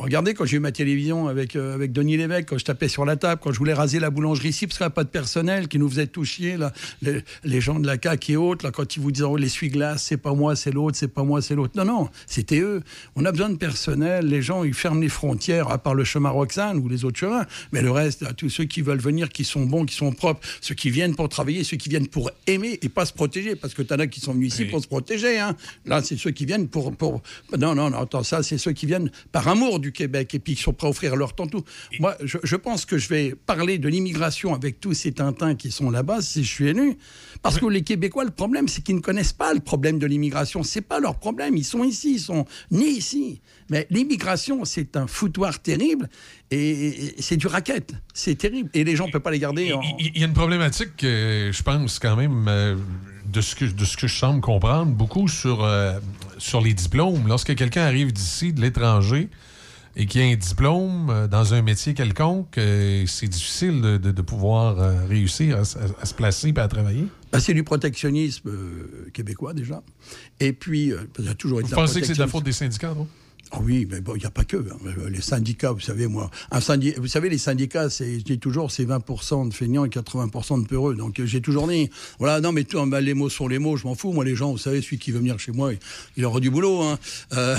Regardez, quand j'ai eu ma télévision avec, euh, avec Denis Lévesque, quand je tapais sur la table, quand je voulais raser la boulangerie ici, parce qu'il n'y a pas de personnel qui nous faisait tout chier, là, les, les gens de la CAQ et autres, là, quand ils vous disent oh, l'essuie-glace, c'est pas moi, c'est l'autre, c'est pas moi, c'est l'autre. Non, non, c'était eux. On a besoin de personnel. Les gens, ils ferment les frontières, à part le chemin Roxane ou les autres chemins. Mais le reste, là, tous ceux qui veulent venir, qui sont bons, qui sont propres, ceux qui viennent pour travailler, ceux qui viennent pour aimer et pas se protéger, parce que t'en as qui sont venus ici pour se protéger. Hein. Là, c'est ceux qui viennent pour, pour. Non, non, non, attends, ça, c'est ceux qui viennent par amour du Québec et puis qui sont prêts à offrir leur temps tout. Moi, je, je pense que je vais parler de l'immigration avec tous ces Tintins qui sont là-bas si je suis élu. Parce que les Québécois, le problème, c'est qu'ils ne connaissent pas le problème de l'immigration. C'est pas leur problème. Ils sont ici, ils sont nés ici. Mais l'immigration, c'est un foutoir terrible et, c'est du racket. C'est terrible. Et les gens ne peuvent pas les garder. en- Il y a une problématique, je pense, quand même, euh, de, ce que, de ce que je semble comprendre, beaucoup sur, euh, sur les diplômes. Lorsque quelqu'un arrive d'ici, de l'étranger, et qu'il y a un diplôme euh, dans un métier quelconque, euh, c'est difficile de, de- de pouvoir euh, réussir à, s- à- à se placer et à travailler? Ben, c'est du protectionnisme euh, québécois déjà. Et puis, euh, ça a toujours été Vous pensez que c'est de la faute des syndicats, non? Ah oui, mais bon, il n'y a pas que. hein. Euh, Les syndicats, vous savez, moi, un vous savez, les syndicats, c'est, je dis toujours, c'est 20% de feignants et 80% de peureux. Donc, euh, j'ai toujours dit, voilà, non, mais les mots sont les mots, je m'en fous. Moi, les gens, vous savez, celui qui veut venir chez moi, il, aura du boulot. Hein. Euh,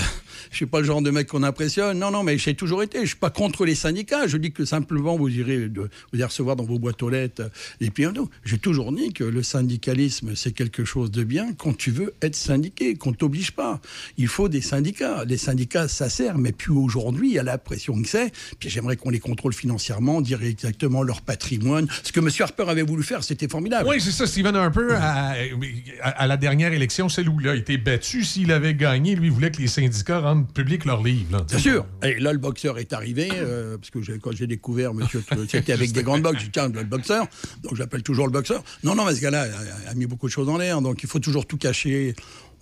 je suis pas le genre de mec qu'on impressionne. Non, non, mais j'ai toujours été. Je suis pas contre les syndicats. Je dis que simplement, vous irez, vous irez recevoir dans vos boîtes aux lettres. Et puis, non, j'ai toujours dit que le syndicalisme, c'est quelque chose de bien quand tu veux être syndiqué, qu'on t'oblige pas. Il faut des syndicats. Les syndicats, ça sert, mais plus aujourd'hui, il y a la pression que c'est. Puis j'aimerais qu'on les contrôle financièrement, dire exactement leur patrimoine. Ce que M. Harper avait voulu faire, c'était formidable. Oui, c'est ça. Stephen Harper, à, à- à la dernière élection, celle où il a été battu, s'il avait gagné, lui, il voulait que les syndicats rendent public leurs livres. là. Bien sûr. Et là, le boxeur est arrivé, euh, parce que quand j'ai découvert monsieur, c'était avec des grandes boxes, tiens, le boxeur, donc j'appelle toujours le boxeur. Non, non, mais ce gars-là a, a mis beaucoup de choses en l'air, donc il faut toujours tout cacher.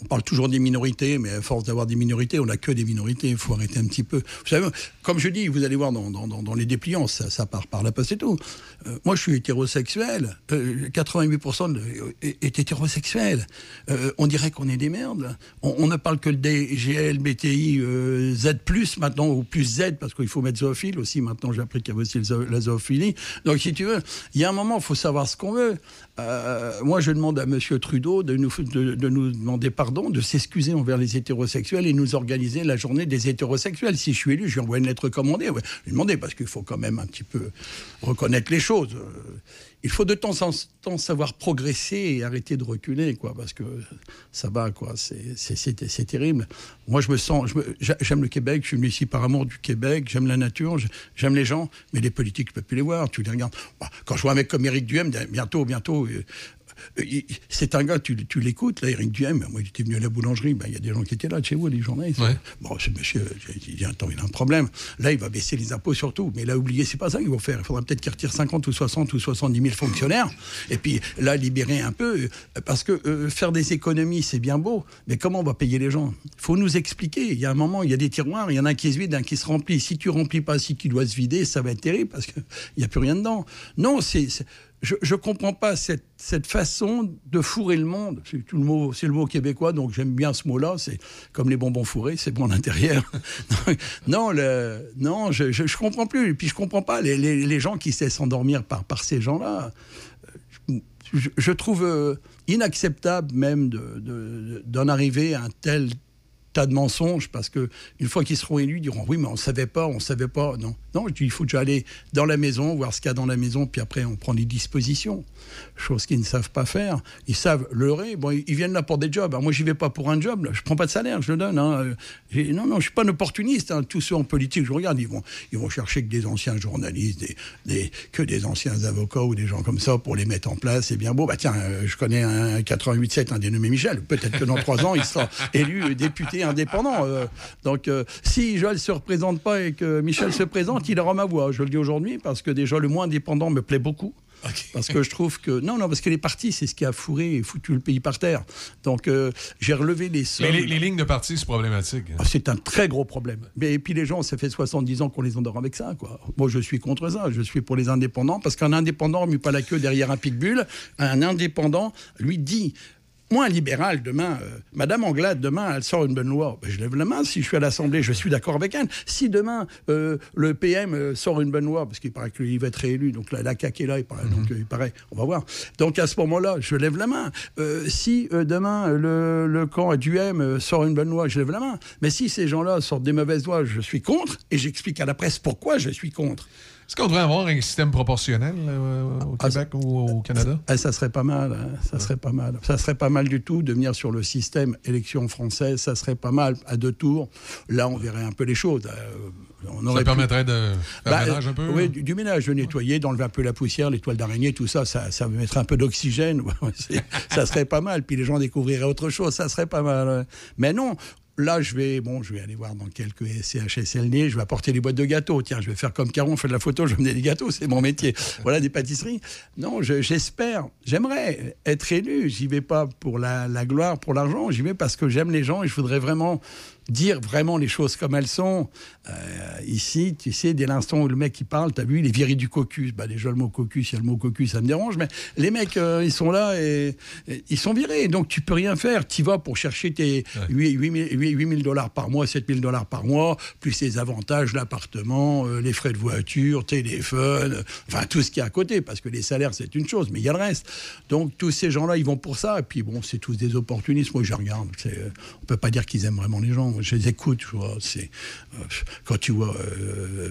On parle toujours des minorités, mais à force d'avoir des minorités, on n'a que des minorités. Il faut arrêter un petit peu. Vous savez, comme je dis, vous allez voir dans, les dépliants, ça, part par là, c'est tout. Euh, moi, je suis hétérosexuel. Euh, 88% de- est, est hétérosexuel. Euh, on dirait qu'on est des merdes. On, ne parle que le DGL, BTI, euh, Z+, maintenant, ou plus Z, parce qu'il faut mettre zoophile aussi. Maintenant, j'ai appris qu'il y avait aussi la zoophilie. Donc, si tu veux, il y a un moment, il faut savoir ce qu'on veut. Euh, moi, je demande à M. Trudeau de nous, de nous demander pardon, de s'excuser envers les hétérosexuels et nous organiser la journée des hétérosexuels. Si je suis élu, je lui envoie une lettre commandée. Je lui demander, parce qu'il faut quand même un petit peu reconnaître les choses. Euh, Il faut de temps en temps savoir progresser et arrêter de reculer, quoi, parce que ça va, quoi. C'est- terrible. Moi, je me sens, j'aime le Québec, je suis venu ici par amour du Québec, j'aime la nature, j'aime les gens, mais les politiques, je peux plus les voir. Tu les regardes. Bah, Quand je vois un mec comme Éric Duhem, bientôt, bientôt. Euh, il- c'est un gars, tu, tu l'écoutes, là, Eric Duhem, moi, il était venu à la boulangerie, ben, il y a des gens qui étaient là de chez vous, les journalistes. Bon, ce monsieur, j'ai dit, attends, il a un problème. Là, il va baisser les impôts surtout. Mais là, oubliez, c'est pas ça qu'ils vont faire. Il faudra peut-être qu'il retire 50 ou 60 ou 70 000 fonctionnaires. Et puis, là, libérer un peu. euh, Parce que euh, faire des économies, c'est bien beau. Mais comment on va payer les gens? Il faut nous expliquer. Il y a un moment, il y a des tiroirs, il y en a un qui se vide, un qui se remplit. Si tu remplis pas, si qui doit se vider, ça va être terrible parce qu'il n'y a plus rien dedans. Non, c'est. Je ne comprends pas cette, cette façon de fourrer le monde. C'est le mot, québécois, donc j'aime bien ce mot-là. C'est comme les bonbons fourrés, c'est bon à l'intérieur. non, non, je, je comprends plus. Et puis je comprends pas les, les, les gens qui se laissent par, par ces gens-là. Je, trouve euh, inacceptable même de- de- d'en arriver à un tel tas de mensonges parce que une fois qu'ils seront élus, ils diront oui mais on savait pas, on savait pas. Non, non, il faut déjà aller dans la maison, voir ce qu'il y a dans la maison, puis après on prend des dispositions. Chose qu'ils ne savent pas faire. Ils savent leurrer. Bon, ils viennent là pour des jobs. Alors moi, j'y vais pas pour un job. Là. Je prends pas de salaire, je le donne. hein. Non, non, je suis pas un opportuniste. hein. Tous ceux en politique, je regarde, ils vont, ils vont chercher que des anciens journalistes, que des anciens avocats ou des gens comme ça pour les mettre en place. C'est bien beau. Bah tiens, euh, je connais un 88-7, un dénommé Michel. Peut-être que dans trois ans, il sera élu euh, indépendant. Euh, donc, euh, si Joël se représente pas et que Michel se présente, il aura ma voix. Je le dis aujourd'hui parce que déjà le moins indépendant me plaît beaucoup. Parce que je trouve que. Non, non, parce que les partis, c'est ce qui a fourré et foutu le pays par terre. Donc, euh, j'ai relevé les sommes. Mais les, les lignes de parti, c'est problématique. Ah, C'est un très gros problème. Mais et puis les gens, ça fait 70 ans qu'on les endort avec ça. Quoi. Moi, je suis contre ça. Je suis pour les indépendants parce qu'un indépendant ne met pas la queue derrière un pitbull. Un indépendant lui dit. Moi, un libéral, demain, euh, Madame Anglade, demain, elle sort une bonne loi. Ben, je lève la main. Si je suis à l'Assemblée, je suis d'accord avec elle. Si demain, euh, le PM euh, sort une bonne loi, parce qu'il paraît qu'il va être réélu, donc là, la CAQ est là, il paraît, donc euh, il paraît, on va voir. Donc à ce moment-là, je lève la main. Euh, si demain, le, le camp du M sort une bonne loi, je lève la main. Mais si ces gens-là sortent des mauvaises lois, je suis contre, et j'explique à la presse pourquoi je suis contre. Est-ce qu'on devrait avoir un système proportionnel euh, au Québec ou au Canada? Ah, ça serait pas mal, hein, ça serait pas mal. Ça serait pas mal du tout de venir sur le système élection française, ça serait pas mal à deux tours. Là, on verrait un peu les choses. Euh, on Ça aurait pu- permettrait de faire Bah, ménage un peu? Oui, du, du ménage, de nettoyer, d'enlever un peu la poussière, les toiles d'araignée, tout ça, ça, ça mettrait un peu d'oxygène. Ça serait pas mal. Puis les gens découvriraient autre chose, ça serait pas mal. Mais non. Là, je vais, bon, je vais aller voir dans quelques CHSLD, je vais apporter des boîtes de gâteaux. Tiens, je vais faire comme Caron, on fait de la photo, je vais mener des gâteaux, c'est mon métier. Voilà, des pâtisseries. Non, je- j'espère, j'aimerais être élu. J'y vais pas pour la, la gloire, pour l'argent, j'y vais parce que j'aime les gens et je voudrais vraiment dire vraiment les choses comme elles sont. Euh, ici, tu sais, dès l'instant où le mec il parle, t'as vu, il est viré du cocus. Bah, déjà, le mot cocus, il y a le mot cocus, ça me dérange, mais les mecs, euh, ils sont là et, et ils sont virés. Donc, tu peux rien faire. Tu vas pour chercher tes 8 000 dollars par mois, 7 000 dollars par mois, plus les avantages, l'appartement, euh, les frais de voiture, téléphone, enfin, tout ce qui est à côté, parce que les salaires, c'est une chose, mais il y a le reste. Donc, tous ces gens-là, ils vont pour ça. Et puis, bon, c'est tous des opportunistes. Moi, je regarde. On peut pas dire qu'ils aiment vraiment les gens. Je les écoute, tu vois. C'est, euh, quand tu vois euh,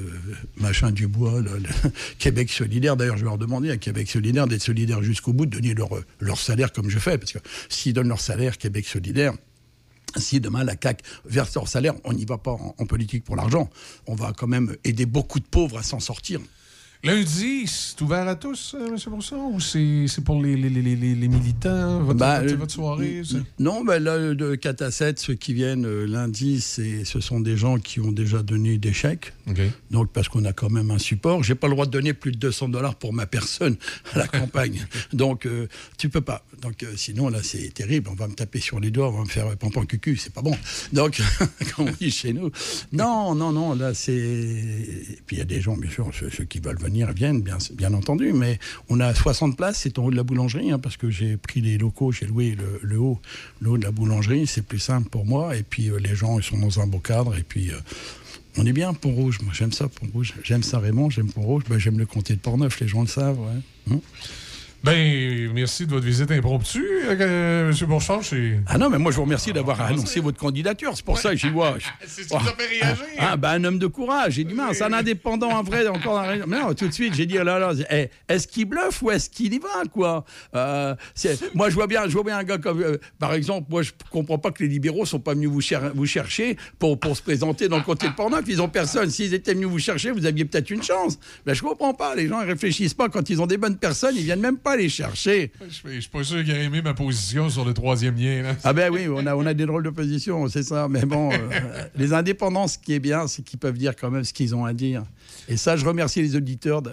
machin du bois, le, le Québec solidaire, d'ailleurs, je vais leur demander à Québec solidaire d'être solidaire jusqu'au bout, de donner leur, salaire comme je fais. Parce que s'ils donnent leur salaire, Québec solidaire, si demain la CAQ verse leur salaire, on n'y va pas en politique pour l'argent. On va quand même aider beaucoup de pauvres à s'en sortir. Lundi, c'est ouvert à tous, euh, M. Bourson, ou c'est pour les, les, les, les- militants, votre, votre- euh, votre soirée? c'est- Non, ben là, de 4 à 7, ceux qui viennent euh, lundi, ce sont des gens qui ont déjà donné des chèques. Donc, parce qu'on a quand même un support. J'ai pas le droit de donner plus de 200 dollars pour ma personne à la campagne. Donc, euh, tu peux pas. Donc, euh, sinon, là, c'est terrible. On va me taper sur les doigts, on va me faire euh, pampan cucu. C'est pas bon. Donc, comme on dit chez nous. Non, non, non, là, c'est. Puis, il y a des gens, bien sûr, ceux, ceux qui veulent venir viennent, bien, entendu. Mais on a 60 places, c'est en haut de la boulangerie, hein, parce que j'ai pris les locaux, j'ai loué le, haut, le haut de la boulangerie. C'est plus simple pour moi. Et puis, euh, les gens, ils sont dans un beau cadre. Et puis. euh, on est bien Pont Rouge, moi j'aime ça Pont Rouge, j'aime ça Raymond, j'aime Pont Rouge, ben, j'aime le comté de Portneuf, les gens le savent. Hum. Ben, merci de votre visite impromptue, euh, M. Bourchard. Ah non, mais moi je vous remercie d'avoir annoncé votre candidature, c'est pour ça que j'y vois. C'est ce qui vous a fait réagir. Ah, ben un homme de courage, j'ai dit mince, un indépendant, un vrai, encore un région. Mais non, tout de suite, j'ai dit, oh là là, eh, est-ce qu'il bluffe ou est-ce qu'il y va, quoi? Euh, Moi, je vois bien, je vois bien un gars comme, euh, par exemple, moi, je comprends pas que les libéraux sont pas venus vous, cher- vous chercher pour, pour se présenter dans le comté de Portneuf. Ils ont personne. S'ils étaient venus vous chercher, vous aviez peut-être une chance. Ben, je comprends pas. Les gens, ils réfléchissent pas. Quand ils ont des bonnes personnes, ils viennent même pas les chercher. Je je suis pas sûr qu'il a aimé ma position sur le troisième lien. Là. Ah ben oui, on a, on a des drôles de position, c'est ça. Mais bon, euh, les indépendants, ce qui est bien, c'est qu'ils peuvent dire quand même ce qu'ils ont à dire. Et ça, je remercie les auditeurs de-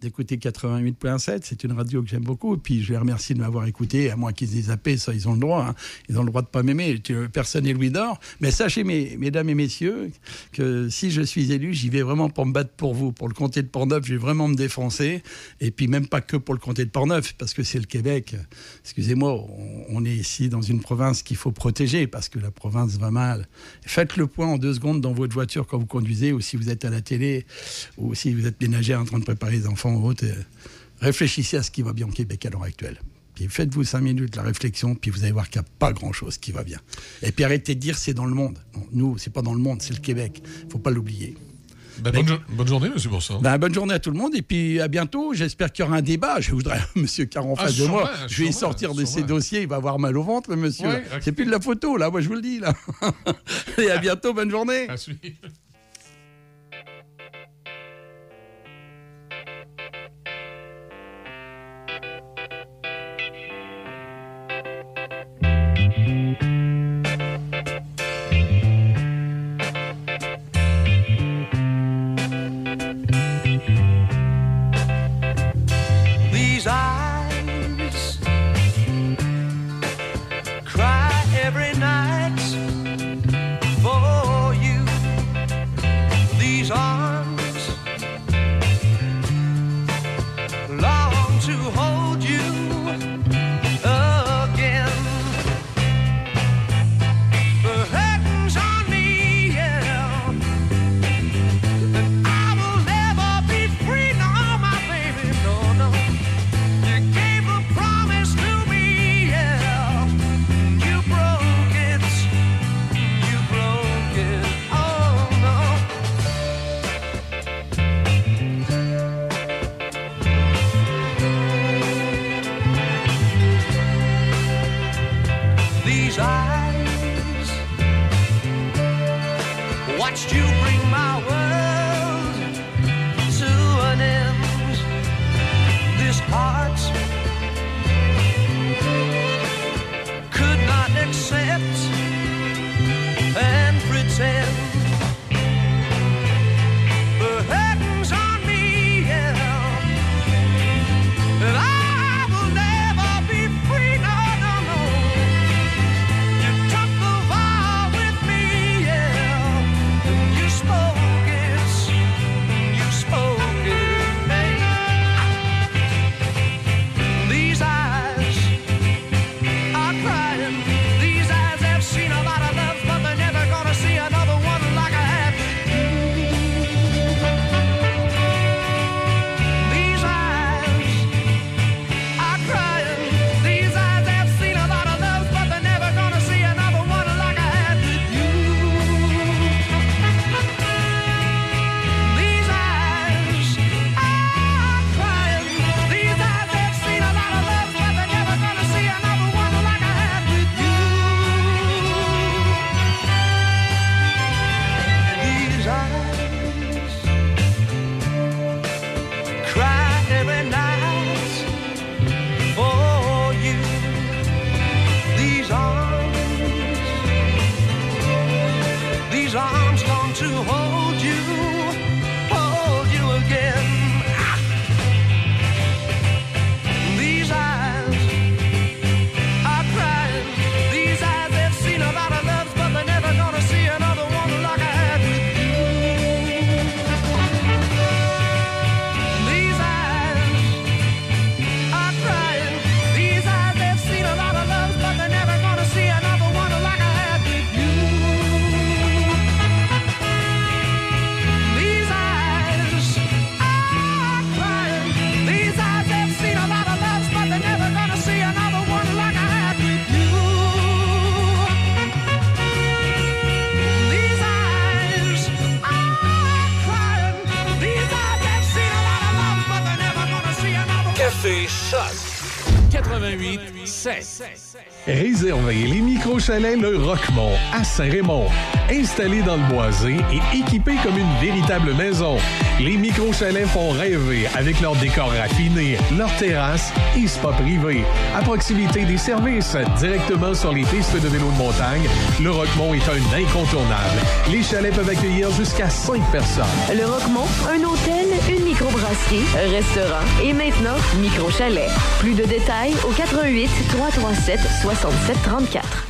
d'écouter 88.7. C'est une radio que j'aime beaucoup. Et puis, je les remercie de m'avoir écouté, à moins qu'ils aient zappé, ça, ils ont le droit. hein. Ils ont le droit de pas m'aimer. Personne n'est Louis d'or. Mais sachez, mes, mesdames et messieurs, que si je suis élu, j'y vais vraiment pour me battre pour vous. Pour le comté de Portneuf, je vais vraiment me défoncer. Et puis, même pas que pour le comté de Portneuf, parce que c'est le Québec. Excusez-moi, on, on est ici dans une province qu'il faut protéger, parce que la province va mal. Faites le point en deux secondes dans votre voiture quand vous conduisez, ou si vous êtes à la télé, ou si vous êtes ménagère en train de préparer les enfants autre. euh, Réfléchissez à ce qui va bien au Québec à l'heure actuelle. Puis faites-vous cinq minutes la réflexion, puis vous allez voir qu'il n'y a pas grand-chose qui va bien. Et puis arrêtez de dire c'est dans le monde. Non, nous, c'est pas dans le monde, c'est le Québec. faut pas l'oublier. Ben, bonne, jo- bonne journée, M. Bourson. Ben, bonne journée à tout le monde et puis à bientôt. J'espère qu'il y aura un débat. Je voudrais Monsieur Caron en Ah, face de moi. Je vais sortir de ses dossiers. Il va avoir mal au ventre, le monsieur. Ouais. C'est plus de la photo, là. Moi, je vous le dis, là. et à bientôt. Bonne journée. À Le Roquemont à Saint-Raymond. Installés dans le boisé et équipés comme une véritable maison, les micro-chalets font rêver avec leur décor raffiné, leur terrasse et spa privé. À proximité des services, directement sur les pistes de vélo de montagne, Le Roquemont est un incontournable. Les chalets peuvent accueillir jusqu'à 5 personnes. Le Roquemont, un hôtel, une microbrasserie, un restaurant et maintenant micro-chalet. Plus de détails au 88 337 67 34.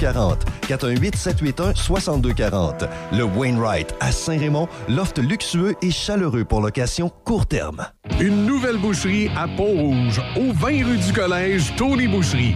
40. 418 781 62 40. Le Wainwright à Saint-Raymond, loft luxueux et chaleureux pour location court terme. Une nouvelle boucherie à Pont-Rouge, au 20 rue du Collège, Tony Boucherie.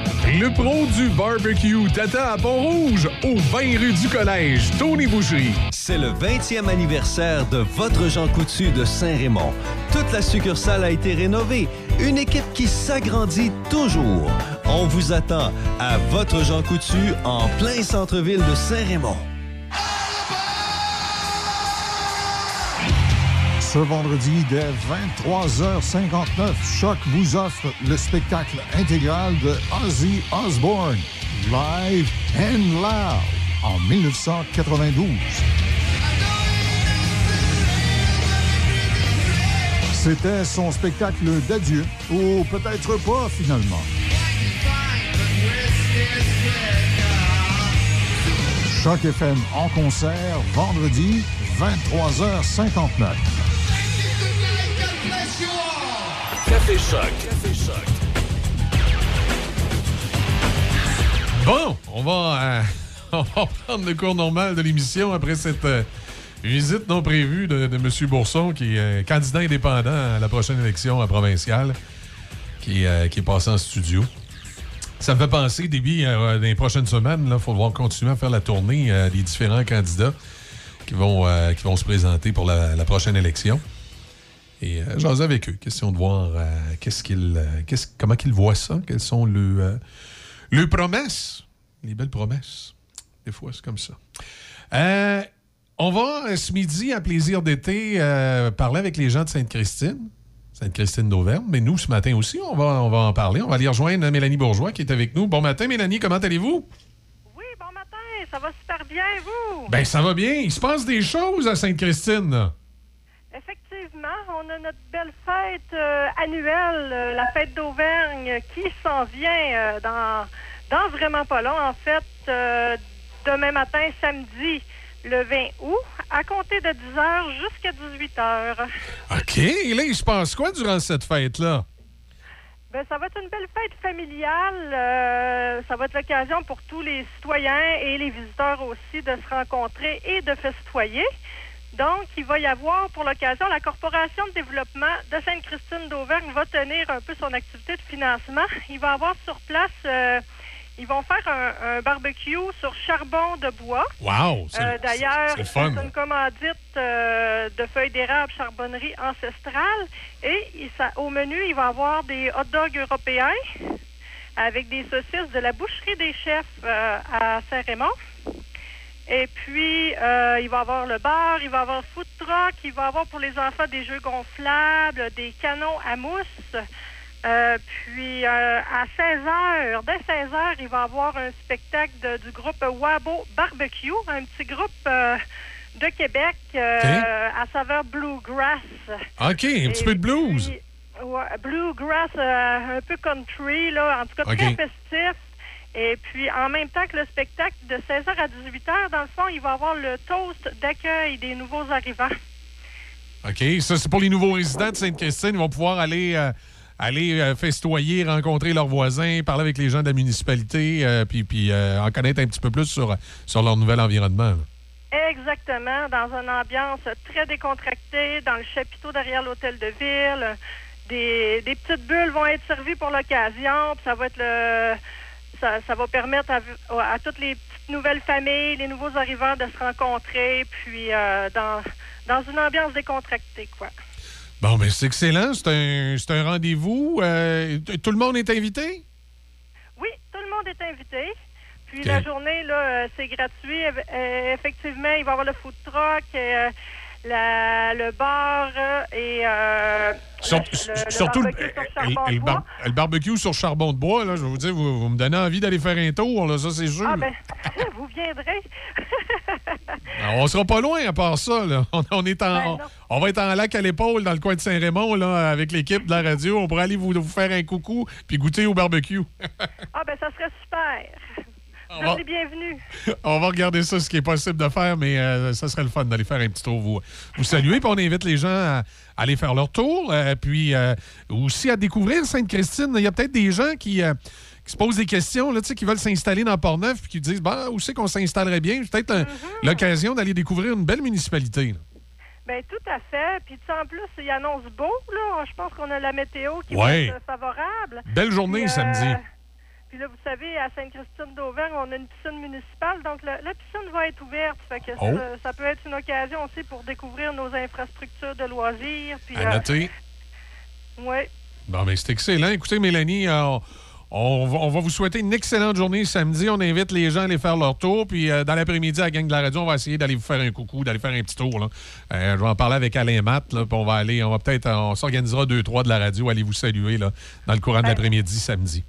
Le pro du barbecue t'attend à Pont-Rouge, au 20 rue du Collège, Tony Boucherie. C'est le 20e anniversaire de votre Jean Coutu de Saint-Raymond. Toute la succursale a été rénovée. Une équipe qui s'agrandit toujours. On vous attend à votre Jean Coutu en plein centre-ville de Saint-Raymond. Ce vendredi, dès 23h59, Choc vous offre le spectacle intégral de Ozzy Osbourne, Live and Loud, en 1992. C'était son spectacle d'adieu, ou peut-être pas finalement. Choc FM en concert, vendredi, 23h59. Bon, on va, euh, on va prendre le cours normal de l'émission après cette euh, visite non prévue de, M. Bourson, qui est euh, candidat indépendant à la prochaine élection à provinciale, qui, est passé en studio. Ça me fait penser, Déby, euh, les prochaines semaines, il faudra continuer à faire la tournée des différents candidats qui vont, qui vont se présenter pour la prochaine élection. Et euh, j'ose avec eux. Question de voir euh, qu'est-ce qu'ils, euh, qu'est-ce- comment ils voient ça, quelles sont le, euh, les promesses, les belles promesses. Des fois, c'est comme ça. On va, ce midi, à Plaisir d'été, parler avec les gens de Sainte-Christine, Sainte-Christine d'Auvergne. Mais nous, ce matin aussi, on va, on va en parler. On va aller rejoindre Mélanie Bourgeois qui est avec nous. Bon matin, Mélanie, comment allez-vous? Hey, ça va super bien, vous? Ben, ça va bien. Il se passe des choses à Sainte-Christine. Effectivement, on a notre belle fête euh, annuelle, euh, la fête d'Auvergne, qui s'en vient euh, dans, dans vraiment pas long. En fait, demain matin, samedi, le 20 août, à compter de 10h jusqu'à 18h. OK. Et là, il se passe quoi durant cette fête-là? Ben, ça va être une belle fête familiale. euh, ça va être l'occasion pour tous les citoyens et les visiteurs aussi de se rencontrer et de festoyer. Donc, il va y avoir pour l'occasion, la Corporation de développement de Sainte-Christine d'Auvergne va tenir un peu son activité de financement. Il va avoir sur place, euh, ils vont faire un, un barbecue sur charbon de bois. Wow! c'est- Euh, D'ailleurs, c'est- une commandite euh, de feuilles d'érable charbonnerie ancestrale. Et ça- au menu, il va y avoir des hot dogs européens avec des saucisses de la boucherie des chefs à Saint-Raymond. Et puis, euh, il va y avoir le bar, il va y avoir food truck, il va y avoir pour les enfants des jeux gonflables, des canons à mousse. Euh, puis, euh, à 16h, dès 16h, il va y avoir un spectacle de- du groupe Wabo Barbecue, un petit groupe de Québec à saveur bluegrass. OK, un petit peu de blues. Ouais, bluegrass, un peu country, là, en tout cas très festif. Et puis, en même temps que le spectacle, de 16h à 18h, dans le fond, il va y avoir le toast d'accueil des nouveaux arrivants. OK, ça, c'est pour les nouveaux résidents de Sainte-Christine. Ils vont pouvoir aller, euh, aller euh, festoyer, rencontrer leurs voisins, parler avec les gens de la municipalité, euh, puis, puis en connaître un petit peu plus sur, sur leur nouvel environnement. là. Exactement, dans une ambiance très décontractée, dans le chapiteau derrière l'hôtel de ville. Des, des petites bulles vont être servies pour l'occasion. puis Ça va être le, ça, ça va permettre à, à toutes les petites nouvelles familles, les nouveaux arrivants de se rencontrer, puis euh, dans, dans une ambiance décontractée, quoi. Bon, mais c'est excellent. C'est un, c'est un rendez-vous. Euh, tout le monde est invité? Oui, tout le monde est invité. Puis la journée, là, euh, c'est gratuit. Effectivement, il va y avoir le food truck, la- le bar euh, et euh, Sur- le- surtout le, barbecue sur charbon et de le, bar- bois. le barbecue sur charbon de bois, là, je vais vous dire, vous, vous me donnez envie d'aller faire un tour, là, ça c'est sûr. Ah ben, vous viendrez. Alors, on sera pas loin à part ça. Là. On, on est en, Ben on, va être en lac à l'épaule dans le coin de Saint-Raymond là, avec l'équipe de la radio. On pourrait aller vous, vous faire un coucou puis goûter au barbecue. Ah ben, ça serait super. Vous va- êtes les bienvenus. on va regarder ça, ce qui est possible de faire, mais euh, ça serait le fun d'aller faire un petit tour, vous, vous saluer. Puis on invite les gens à, aller faire leur tour. euh, puis euh, aussi à découvrir Sainte-Christine. Il y a peut-être des gens qui, qui se posent des questions, là, qui veulent s'installer dans Port-Neuf puis qui disent bah, où c'est qu'on s'installerait bien? C'est peut-être Mm-hmm. l'occasion d'aller découvrir une belle municipalité. là. Ben tout à fait. Puis en plus, il annonce beau, là. Je pense qu'on a la météo qui Ouais. euh, favorable. Belle journée Puis, euh, samedi. Puis là, vous savez, à Sainte-Christine d'Auvergne, on a une piscine municipale, donc la, la piscine va être ouverte. Fait que Oh. ça, ça peut être une occasion aussi pour découvrir nos infrastructures de loisirs. Puis, À noter. ouais. Bon, ben, c'est excellent. Écoutez, Mélanie, euh, on, va, on va vous souhaiter une excellente journée samedi. On invite les gens à aller faire leur tour. Puis euh, dans l'après-midi, à la gang de la radio, on va essayer d'aller vous faire un coucou, d'aller faire un petit tour. Là. Euh, je vais en parler avec Alain Matt. Là, puis on va aller, on va peut-être, euh, on s'organisera deux, trois de la radio, aller vous saluer là, dans le courant de Ben. l'après-midi samedi.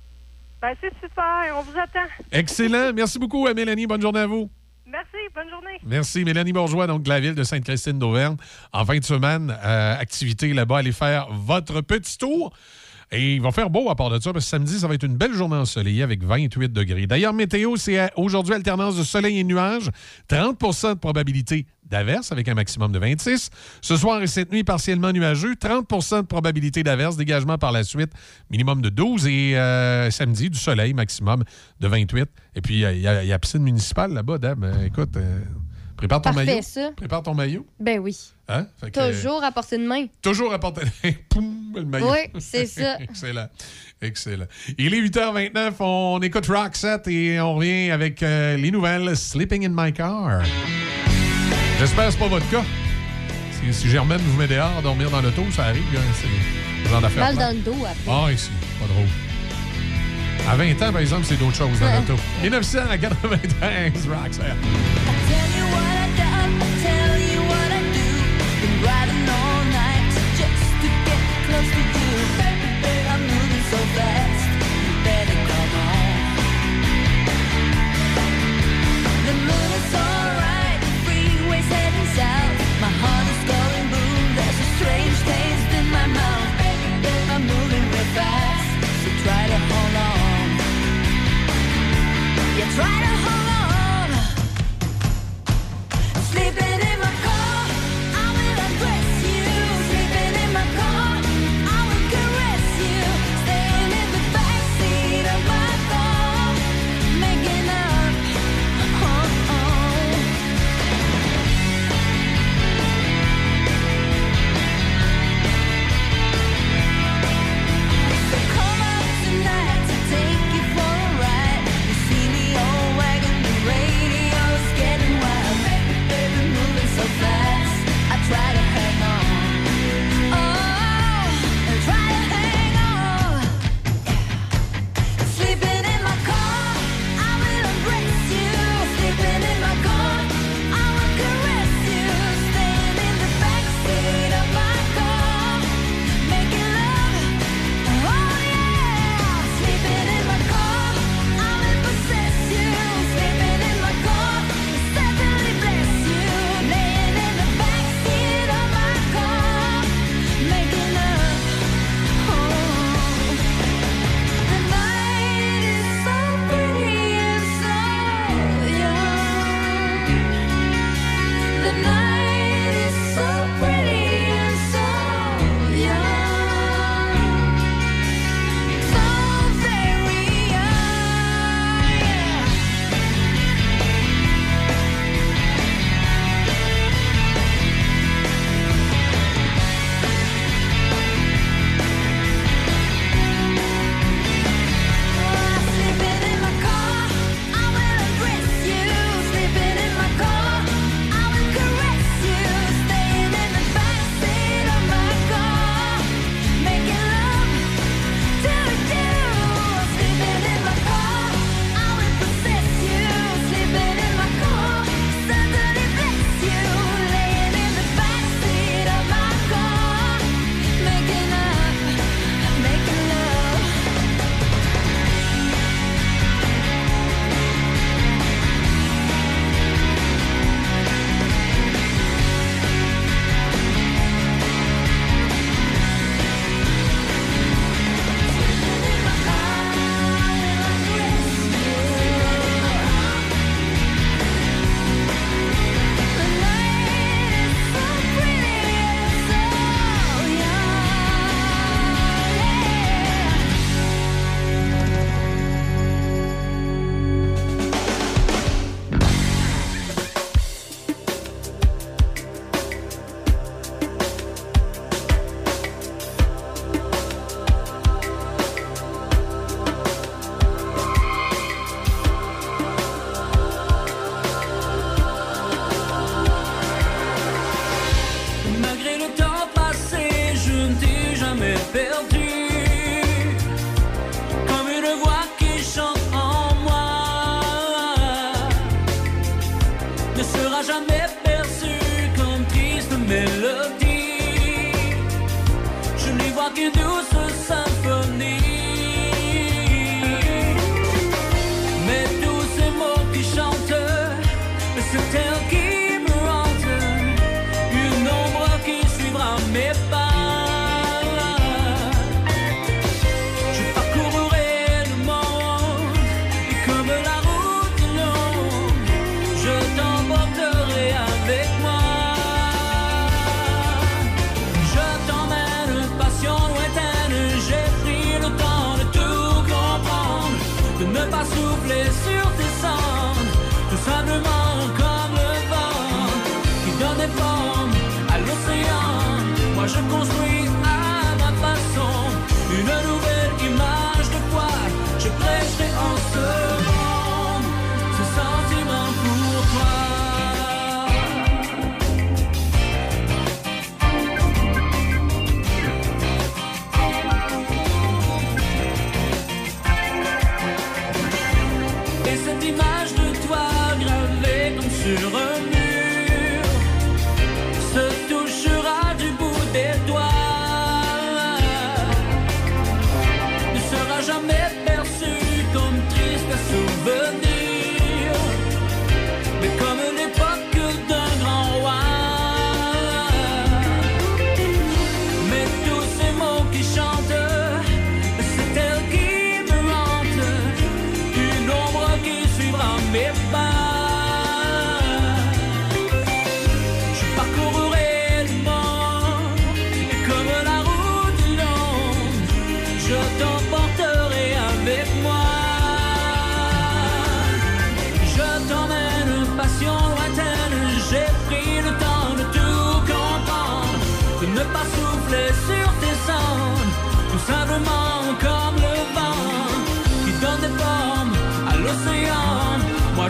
Ben c'est super. On vous attend. Excellent. Merci beaucoup, euh, Mélanie. Bonne journée à vous. Merci. Bonne journée. Merci. Mélanie Bourgeois, donc de la ville de Sainte-Christine d'Auvergne. En fin de semaine, euh, activité là-bas, allez faire votre petit tour. Et il va faire beau à part de ça, parce que samedi, ça va être une belle journée ensoleillée avec 28 degrés. D'ailleurs, météo, c'est aujourd'hui alternance de soleil et nuages. 30% de probabilité d'averse avec un maximum de 26. Ce soir et cette nuit, partiellement nuageux. 30% de probabilité d'averse, dégagement par la suite, minimum de 12. Et euh, samedi, du soleil, maximum de 28. Et puis, il y, a- piscine municipale là-bas, Deb. Euh, écoute, euh, prépare ton Parfait, maillot. ça. Prépare ton maillot. Ben oui. Hein? Fait que, Toujours à portée de main. Toujours à portée Poum, le maillot. Oui, c'est ça. Excellent. Excellent. Il est 8h29, on écoute Roxette et on revient avec euh, les nouvelles Sleeping in my car. J'espère que c'est pas votre cas. Si, si Germaine vous met dehors, dormir dans l'auto, ça arrive. hein, C'est genre d'affaire. Mal dans le dos après. Ah, ici, pas drôle. À 20 ans, par exemple, c'est d'autres choses dans Ouais. l'auto. 1993, Roxette.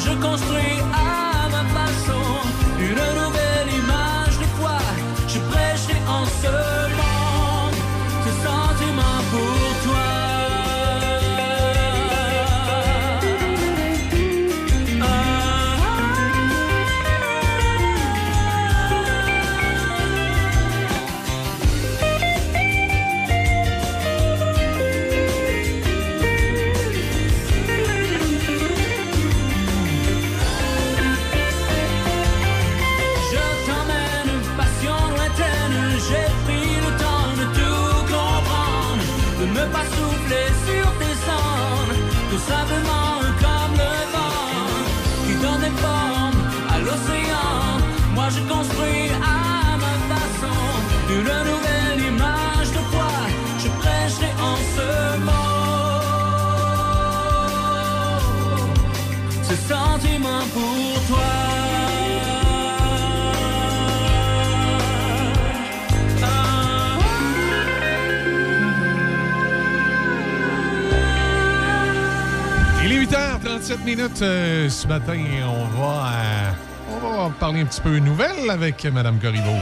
Je construis 8h37 minutes euh, ce matin. On va, euh, on va parler un petit peu nouvelles avec Mme Corriveau.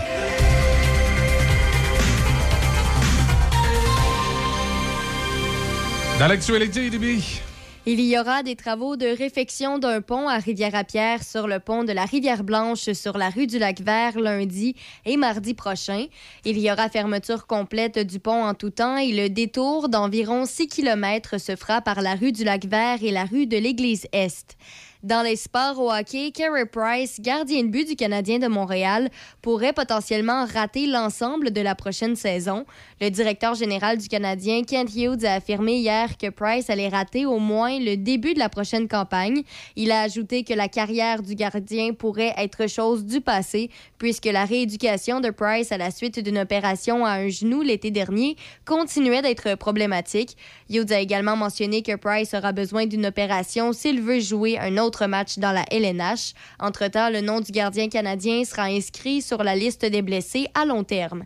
Dans l'actualité, Déby, Il y aura des travaux de réfection d'un pont à Rivière-à-Pierre sur le pont de la Rivière-Blanche sur la rue du Lac-Vert lundi et mardi prochain. Il y aura fermeture complète du pont en tout temps et le détour d'environ 6 km se fera par la rue du Lac-Vert et la rue de l'Église-Est. Dans les sports au hockey, Carey Price, gardien de but du Canadien de Montréal, pourrait potentiellement rater l'ensemble de la prochaine saison. Le directeur général du Canadien, Kent Hughes, a affirmé hier que Price allait rater au moins le début de la prochaine campagne. Il a ajouté que la carrière du gardien pourrait être chose du passé, puisque la rééducation de Price à la suite d'une opération à un genou l'été dernier continuait d'être problématique. Hughes a également mentionné que Price aura besoin d'une opération s'il veut jouer un autre match dans la LNH. Entre-temps, le nom du gardien canadien sera inscrit sur la liste des blessés à long terme.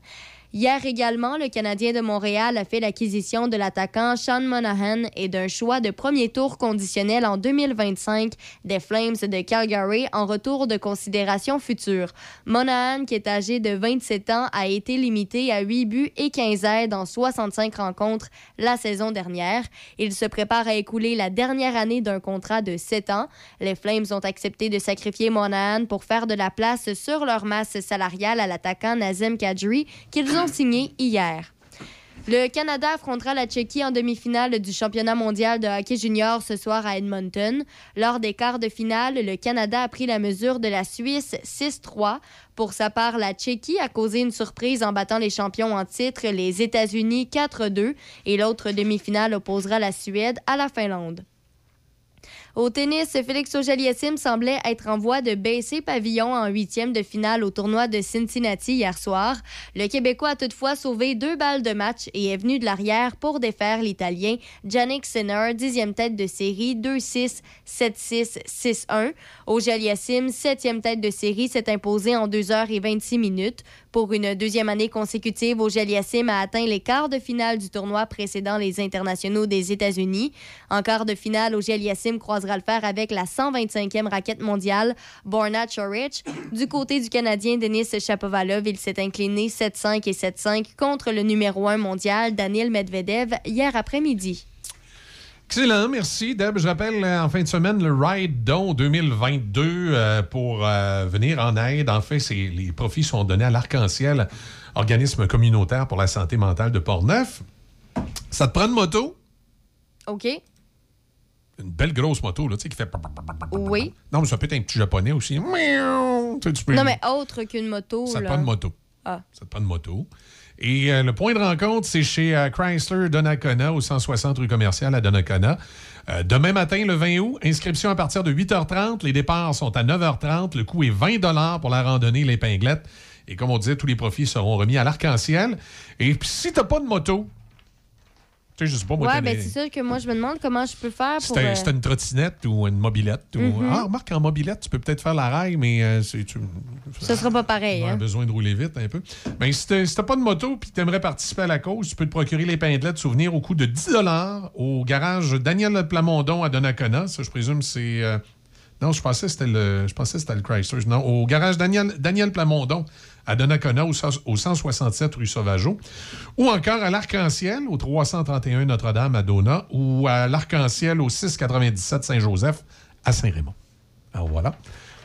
Hier également, le Canadien de Montréal a fait l'acquisition de l'attaquant Sean Monahan et d'un choix de premier tour conditionnel en 2025 des Flames de Calgary en retour de considération future. Monahan, qui est âgé de 27 ans, a été limité à 8 buts et 15 aides en 65 rencontres la saison dernière. Il se prépare à écouler la dernière année d'un contrat de 7 ans. Les Flames ont accepté de sacrifier Monahan pour faire de la place sur leur masse salariale à l'attaquant Nazem Kadri qu'ils ont signé hier. Le Canada affrontera la Tchéquie en demi-finale du championnat mondial de hockey junior ce soir à Edmonton. Lors des quarts de finale, le Canada a pris la mesure de la Suisse 6-3. Pour sa part, la Tchéquie a causé une surprise en battant les champions en titre, les États-Unis 4-2, et l'autre demi-finale opposera la Suède à la Finlande. Au tennis, Félix Auger-Aliassime semblait être en voie de baisser pavillon en huitième de finale au tournoi de Cincinnati hier soir. Le Québécois a toutefois sauvé deux balles de match et est venu de l'arrière pour défaire l'Italien Yannick Sinner, dixième tête de série, 2-6, 7-6, 6-1. Auger-Aliassime, septième tête de série, s'est imposé en 2h26 minutes. Pour une deuxième année consécutive, Auger-Aliassime a atteint les quarts de finale du tournoi précédant les internationaux des États-Unis. En quart de finale, Auger-Aliassime croisera le fer avec la 125e raquette mondiale, Borna Chorich. Du côté du Canadien Denis Shapovalov, il s'est incliné 7-5 et 7-5 contre le numéro 1 mondial, Daniel Medvedev, hier après-midi. Excellent, merci Deb. Je rappelle euh, en fin de semaine le Ride Don 2022 euh, pour euh, venir en aide. En fait, les profits sont donnés à l'Arc-en-Ciel, organisme communautaire pour la santé mentale de Portneuf. Ça te prend une moto? OK. Une belle grosse moto, là, tu sais, qui fait... Oui. Non, mais ça peut être un petit japonais aussi. Non, mais autre qu'une moto. Ça te là. prend une moto. Ah. Ça te prend une moto. Et euh, le point de rencontre, c'est chez euh, Chrysler Donnacona, au 160 rue commerciale à Donnacona. Euh, demain matin, le 20 août, inscription à partir de 8h30. Les départs sont à 9h30. Le coût est 20 pour la randonnée L'Épinglette. Et comme on disait, tous les profits seront remis à l'arc-en-ciel. Et puis, si t'as pas de moto, tu sais, je sais pas, moi, Ouais, ben c'est sûr que moi, je me demande comment je peux faire pour. t'as euh, si t'as une trottinette ou une mobilette. Ou... Mhm. Ah, remarque, en mobilette, tu peux peut-être faire la rail, mais euh, c'est... tu- Ce sera pas pareil. Ouais, hein. besoin de rouler vite un peu. Ben, si t'as si pas de moto et que t'aimerais participer à la cause, tu peux te procurer les pindelettes souvenir au coût de 10 au garage Daniel Plamondon à Donnacona. Ça, je présume, c'est. euh, Non, je pensais que c'était le. Je pensais que c'était le Chrysler. Non, au garage Daniel, Daniel Plamondon à Donnacona, au, so- au 167 rue Sauvageau. Ou encore à l'Arc-en-Ciel, au 331 Notre-Dame à Dona, ou à l'Arc-en-Ciel, au 697 Saint-Joseph à Saint-Raymond. Alors voilà.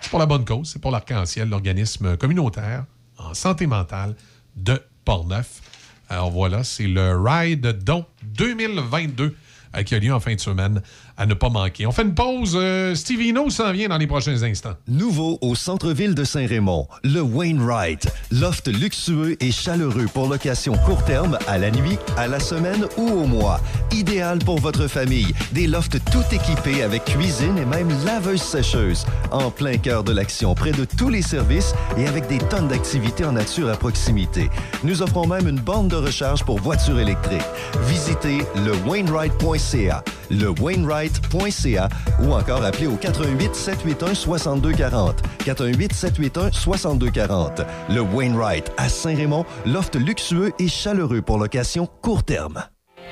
C'est pour la bonne cause. C'est pour l'Arc-en-Ciel, l'organisme communautaire en santé mentale de Portneuf. Alors voilà, c'est le Ride Don 2022 euh, qui a lieu en fin de semaine à ne pas manquer. On fait une pause. Euh, Steve Hino s'en vient dans les prochains instants. Nouveau au centre-ville de Saint-Raymond, le Wainwright. Loft luxueux et chaleureux pour location court terme, à la nuit, à la semaine ou au mois. Idéal pour votre famille. Des lofts tout équipés avec cuisine et même laveuse sécheuse. En plein cœur de l'action, près de tous les services et avec des tonnes d'activités en nature à proximité. Nous offrons même une borne de recharge pour voitures électriques. Visitez le Wainwright.ca, le Ou encore appelez au 88 781 6240. 418 781 6240. Le Wainwright à Saint-Raymond, loft luxueux et chaleureux pour location court terme.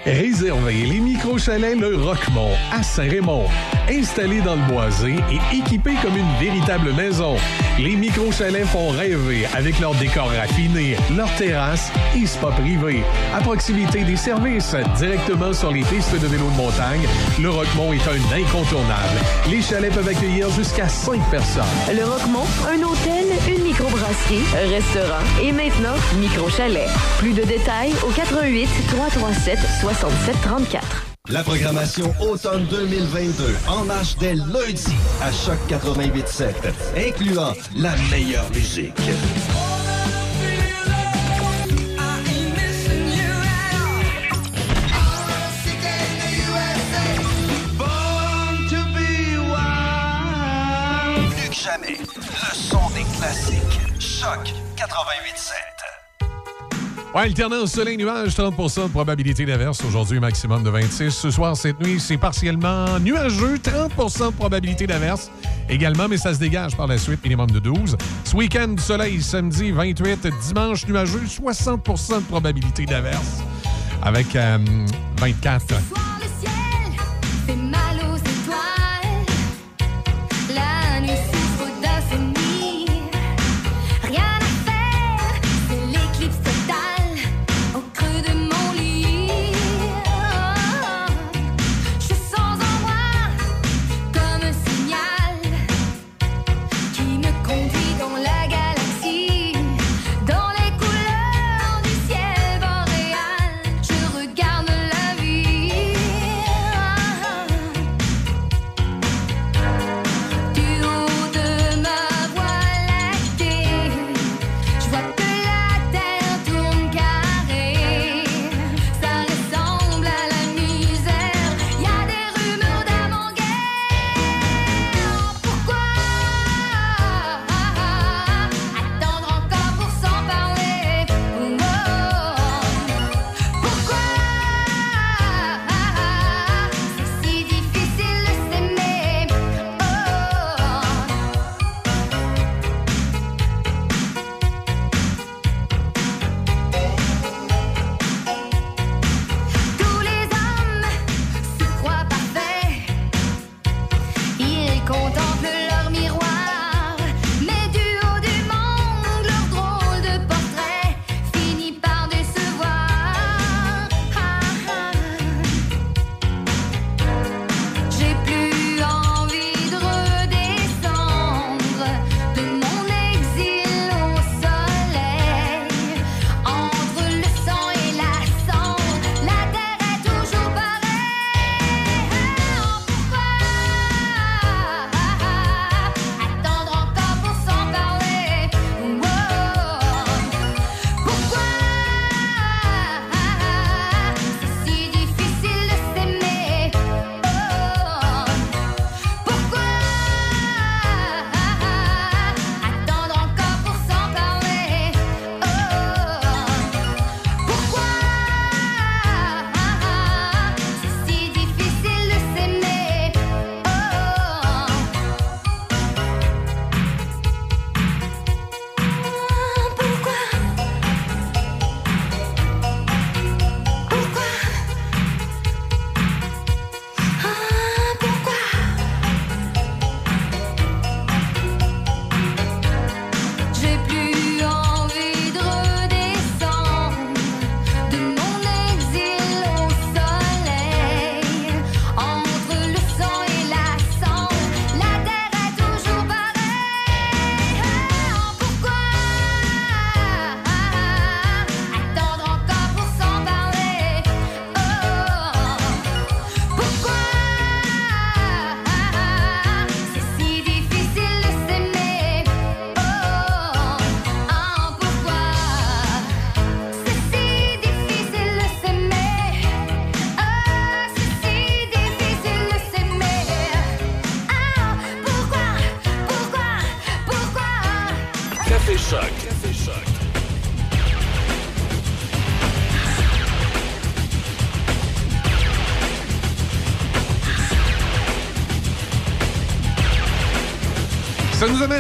Réservez les micro-chalets Le Roquemont à Saint-Raymond. Installés dans le boisé et équipés comme une véritable maison, les micro-chalets font rêver avec leur décor raffiné, leur terrasse et spa privé. À proximité des services, directement sur les pistes de vélo de montagne, Le Roquemont est un incontournable. Les chalets peuvent accueillir jusqu'à 5 personnes. Le Roquemont, un hôtel, une restaurant et maintenant micro-chalet. Plus de détails au 88 337 67 34. La programmation automne 2022 en marche dès lundi à Choc 88.7, incluant la meilleure musique. Plus que jamais, le son des classiques. Choc 88.7. Ouais, alternance soleil-nuage, 30% de probabilité d'averse. Aujourd'hui, maximum de 26. Ce soir, cette nuit, c'est partiellement nuageux, 30% de probabilité d'averse également, mais ça se dégage par la suite, minimum de 12. Ce week-end, soleil, samedi, 28. Dimanche, nuageux, 60% de probabilité d'averse avec euh, 24. fait mal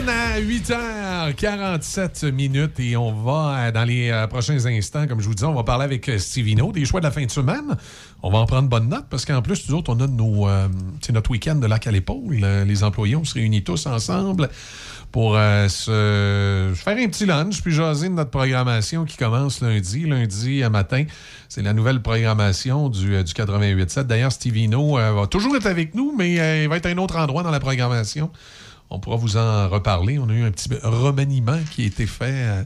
à 8h47 minutes et on va, euh, dans les euh, prochains instants, comme je vous disais, on va parler avec euh, Stevino des choix de la fin de semaine. On va en prendre bonne note parce qu'en plus, nous autres, on a nos, notre week-end de lac à l'épaule. Les employés, on se réunit tous ensemble pour se faire un petit lunch puis jaser de notre programmation qui commence lundi. Lundi matin, c'est la nouvelle programmation du, euh, du 88.7. D'ailleurs, Stevino va toujours être avec nous, mais il va être à un autre endroit dans la programmation. On pourra vous en reparler. On a eu un petit remaniement qui a été fait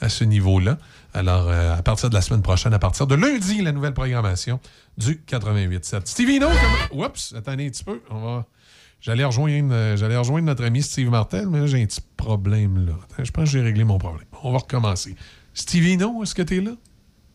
à, ce niveau-là. Alors, euh, à partir de la semaine prochaine, à partir de lundi, la nouvelle programmation du 88.7. Stevino, comment... Oups, attendez un petit peu. Euh, j'allais rejoindre notre ami Steve Martel, mais là, j'ai un petit problème là. Je pense que j'ai réglé mon problème. On va recommencer. Stevino, est-ce que tu es là?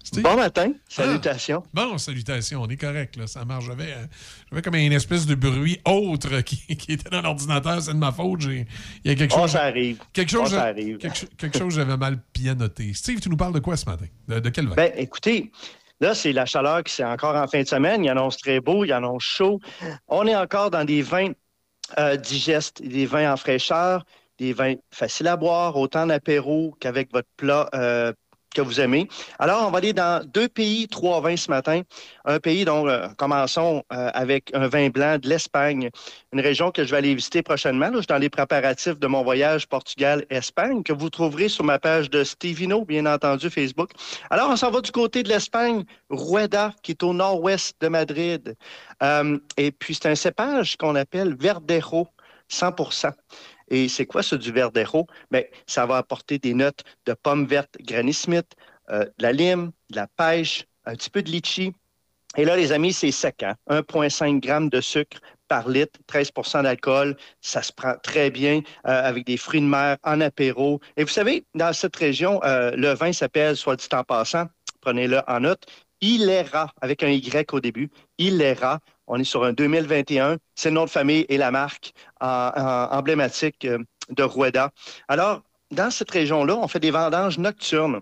Steve? Bon matin, salutations. Ah, bon, salutations, on est correct, là, ça marche. J'avais, euh, j'avais comme une espèce de bruit autre qui, qui était dans l'ordinateur, c'est de ma faute. J'ai, il y a quelque Oh, chose. ça arrive. Quelque chose, Oh, ça arrive. quelque, cho- quelque chose j'avais mal pianoté. Steve, tu nous parles de quoi ce matin? De, de quel vin? Ben, écoutez, là, c'est la chaleur qui c'est encore en fin de semaine. Il annonce très beau, il annonce chaud. On est encore dans des vins euh, digestes, des vins en fraîcheur, des vins faciles à boire, autant en apéro qu'avec votre plat euh, que vous aimez. Alors, on va aller dans deux pays, trois vins ce matin. Un pays dont euh, commençons euh, avec un vin blanc de l'Espagne, une région que je vais aller visiter prochainement. Là, je suis dans les préparatifs de mon voyage Portugal-Espagne que vous trouverez sur ma page de Stevino, bien entendu, Facebook. Alors, on s'en va du côté de l'Espagne, Rueda, qui est au nord-ouest de Madrid. Euh, et puis, c'est un cépage qu'on appelle Verdejo 100 et c'est quoi ça du Verdejo? Bien, ça va apporter des notes de pommes vertes Granny Smith, euh, de la lime, de la pêche, un petit peu de litchi. Et là, les amis, c'est sec, hein? 1,5 g de sucre par litre, 13% d'alcool. Ça se prend très bien euh, avec des fruits de mer en apéro. Et vous savez, dans cette région, euh, le vin s'appelle, soit dit en passant, prenez-le en note, Ilera, avec un Y au début. Ilera. On est sur un 2021. C'est le nom de famille et la marque emblématique euh, de Rueda. Alors, dans cette région-là, on fait des vendanges nocturnes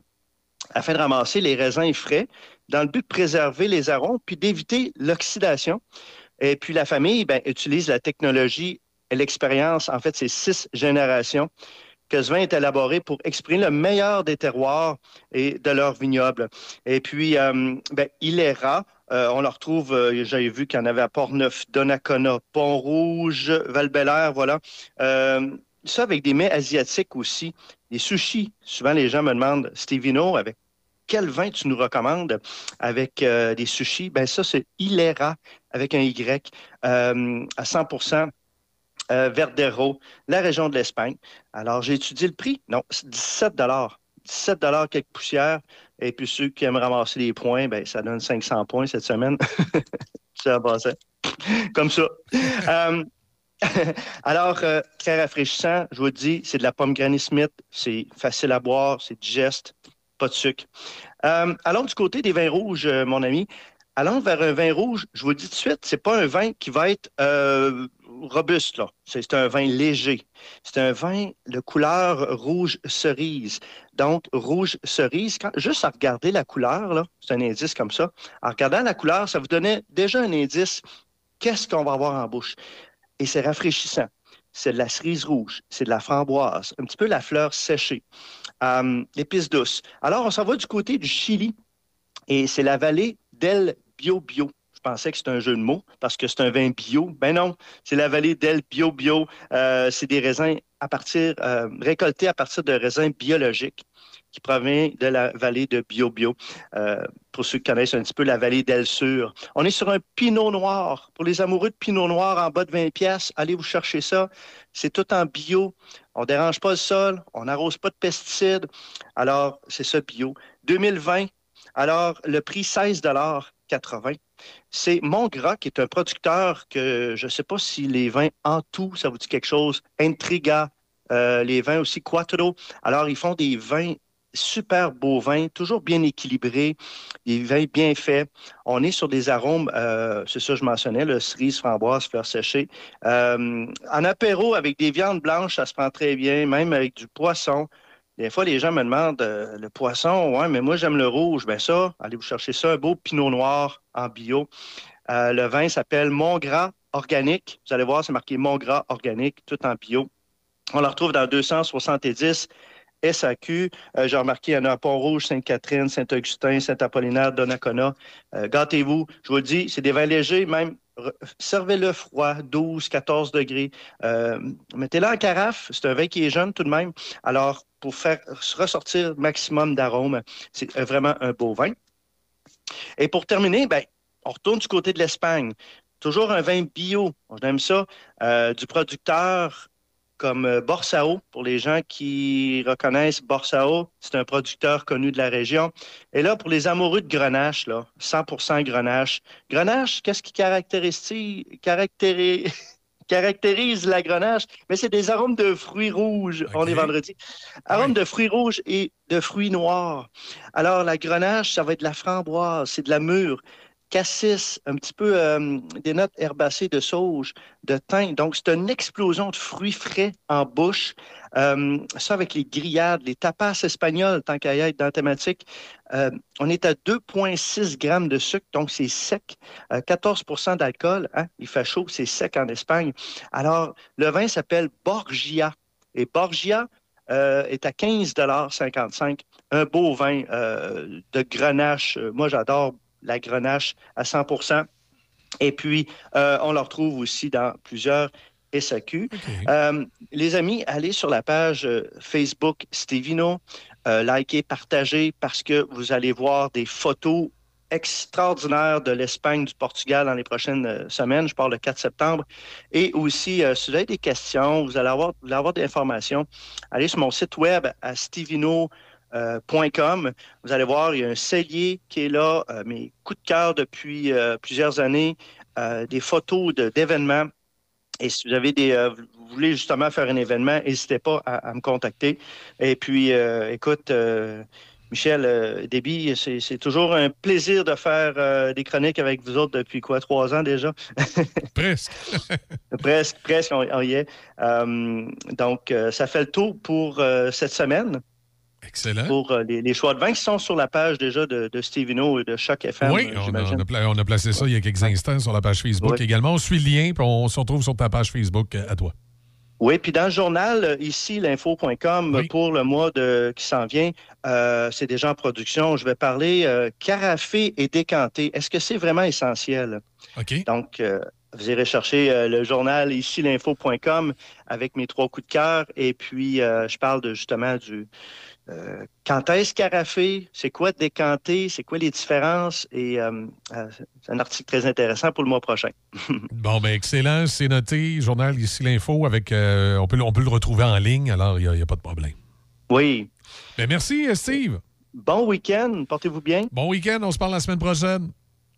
afin de ramasser les raisins frais dans le but de préserver les arômes puis d'éviter l'oxydation. Et puis la famille ben, utilise la technologie et l'expérience, en fait, c'est six générations que ce vin est élaboré pour exprimer le meilleur des terroirs et de leurs vignobles. Et puis, euh, ben, Ilera, euh, on le retrouve, euh, j'avais vu qu'il y en avait à Port-Neuf, Donnacona, Pont-Rouge, val voilà. Euh, ça avec des mets asiatiques aussi, des sushis. Souvent, les gens me demandent, Stevino, avec quel vin tu nous recommandes? Avec des sushis? Ben ça, c'est Ilera avec un Y à 100% euh, Verdero, la région de l'Espagne. Alors, j'ai étudié le prix. Non, c'est 17 17 quelques poussières. Et puis, ceux qui aiment ramasser les points, ben, ça donne 500 points cette semaine. ça passait. Comme ça. Euh, alors, euh, très rafraîchissant, je vous dis, c'est de la pomme Granny Smith, c'est facile à boire, c'est digeste, pas de sucre. Euh, allons du côté des vins rouges, euh, mon ami. Allons vers un vin rouge, je vous le dis tout de suite, c'est pas un vin qui va être euh, robuste, là. C'est un vin léger. C'est un vin de couleur rouge cerise. Donc, rouge cerise, quand, juste à regarder la couleur, là, c'est un indice comme ça. En regardant la couleur, ça vous donnait déjà un indice. Qu'est-ce qu'on va avoir en bouche? Et c'est rafraîchissant. C'est de la cerise rouge, c'est de la framboise, un petit peu la fleur séchée, euh, l'épice douce. Alors, on s'en va du côté du Chili et c'est la vallée d'El Bio. Pensais que c'était un jeu de mots parce que c'est un vin bio. Ben non, c'est la vallée d'El Bio Bio. Euh, c'est des raisins à partir, euh, récoltés à partir de raisins biologiques qui provient de la vallée de Bio Bio. Euh, pour ceux qui connaissent un petit peu la vallée d'El Sur. On est sur un pinot noir. Pour les amoureux de pinot noir en bas de 20 pièces, allez vous chercher ça. C'est tout en bio. On dérange pas le sol, on n'arrose pas de pesticides. Alors, c'est ça bio. 2020, alors le prix 16,80 C'est Montgras qui est un producteur que je ne sais pas si les vins en tout, ça vous dit quelque chose? Intriga, euh, les vins aussi Quattro. Alors, ils font des vins super beaux vins, toujours bien équilibrés, des vins bien faits. On est sur des arômes, euh, c'est ça que je mentionnais, le cerise, framboise, fleurs séchées. Euh, en apéro, avec des viandes blanches, ça se prend très bien, même avec du poisson. Des fois, les gens me demandent euh, le poisson, ouais, mais moi, j'aime le rouge. Ben ça, allez vous chercher ça, un beau pinot noir en bio. Euh, le vin s'appelle Montgras Organique. Vous allez voir, c'est marqué Montgras Organique, tout en bio. On le retrouve dans 270 SAQ. Euh, J'ai remarqué, il y en a à Pont-Rouge, Sainte-Catherine, Saint-Augustin, Saint-Apollinaire, Donnacona. Euh, Gâtez-vous. Je vous le dis, c'est des vins légers, même servez-le froid, 12, 14 degrés. Euh, Mettez-le en carafe. C'est un vin qui est jeune tout de même. Alors, pour faire ressortir maximum d'arômes, c'est vraiment un beau vin. Et pour terminer, ben, on retourne du côté de l'Espagne. Toujours un vin bio. On aime ça. Du producteur comme euh, Borsao, pour les gens qui reconnaissent Borsao, c'est un producteur connu de la région. Et là, pour les amoureux de Grenache, là, 100% Grenache. Grenache, qu'est-ce qui caractérise, la Grenache? Mais c'est des arômes de fruits rouges. On est vendredi. Arômes de fruits rouges et de fruits noirs. Alors, la Grenache, ça va être de la framboise, c'est de la mûre cassis, un petit peu euh, des notes herbacées de sauge, de thym. Donc, c'est une explosion de fruits frais en bouche. Euh, ça avec les grillades, les tapas espagnols, tant qu'à y être dans la thématique. Euh, on est à 2,6 grammes de sucre, donc c'est sec. Euh, 14% d'alcool, hein? il fait chaud, c'est sec en Espagne. Alors, le vin s'appelle Borgia. Et Borgia, est à 15,55 Un beau vin de grenache. Moi, j'adore la grenache à 100% Et puis, euh, on le retrouve aussi dans plusieurs SAQ. Euh, les amis, allez sur la page euh, Facebook Stevino, likez, partagez, parce que vous allez voir des photos extraordinaires de l'Espagne, du Portugal dans les prochaines euh, semaines. Je pars le 4 septembre. Et aussi, euh, si vous avez des questions, vous allez avoir, vous allez avoir des informations, allez sur mon site web à Stevino. Euh, .com. Vous allez voir, il y a un cellier qui est là, euh, mes coups de cœur depuis euh, plusieurs années, des photos de- d'événements. Et si vous avez des, vous voulez justement faire un événement, n'hésitez pas à, à me contacter. Et puis, écoute, Michel Déby, c'est toujours un plaisir de faire des chroniques avec vous autres depuis quoi, trois ans déjà? Presque. presque, presque, on, on y est. Donc, ça fait le tour pour cette semaine. Excellent. Pour euh, les, les choix de vin qui sont sur la page déjà de, de Stevino et de Choc FM. oui, euh, on a, on a pla- on a placé ça il y a quelques instants sur la page Facebook Oui. également. On suit le lien, puis on se retrouve sur ta page Facebook euh, à toi. Oui, puis dans le journal, ici, l'info.com, pour le mois de, qui s'en vient, euh, c'est déjà en production. Je vais parler euh, carafé et décanté. Est-ce que c'est vraiment essentiel? OK. Donc, euh, vous irez chercher le journal ici, l'info.com, avec mes trois coups de cœur. Et puis, je parle de, justement du euh, quand est-ce carafé, c'est quoi décanté, c'est quoi les différences? Et euh, euh, c'est un article très intéressant pour le mois prochain. Bon, ben excellent, c'est noté. Journal ici l'info avec euh, on peut le- on peut le retrouver en ligne, alors il n'y a, pas de problème. Oui. Ben merci, Steve. Bon week-end, portez-vous bien. Bon week-end, on se parle la semaine prochaine.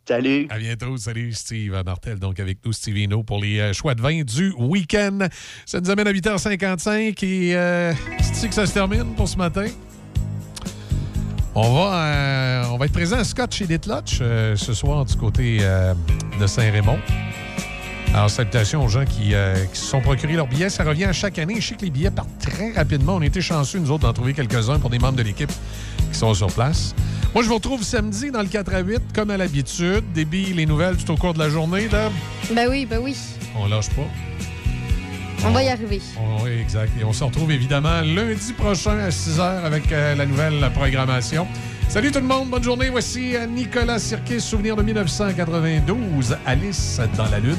Salut. À bientôt. Salut, Steve Martel, donc avec nous, Stevino, pour les euh, choix de vin du week-end. Ça nous amène à 8h55 et euh, c'est que ça se termine pour ce matin? On va, euh, on va être présent à Scott chez Ditlotch euh, ce soir du côté de Saint-Raymond. Alors, salutations aux gens qui, euh, qui se sont procurés leurs billets. Ça revient à chaque année. Je sais que les billets partent très rapidement. On a été chanceux, nous autres, d'en trouver quelques-uns pour des membres de l'équipe qui sont sur place. Moi, je vous retrouve samedi dans le 4 à 8, comme à l'habitude. Billes, les nouvelles tout au cours de la journée. Deb? Ben oui, ben oui. On lâche pas. On va y arriver. On- oui, exact. Et on se retrouve évidemment lundi prochain à 6 h avec euh, la nouvelle programmation. Salut tout le monde, bonne journée. Voici euh, Nicolas Sirkis, souvenir de 1992, Alice dans la Lune.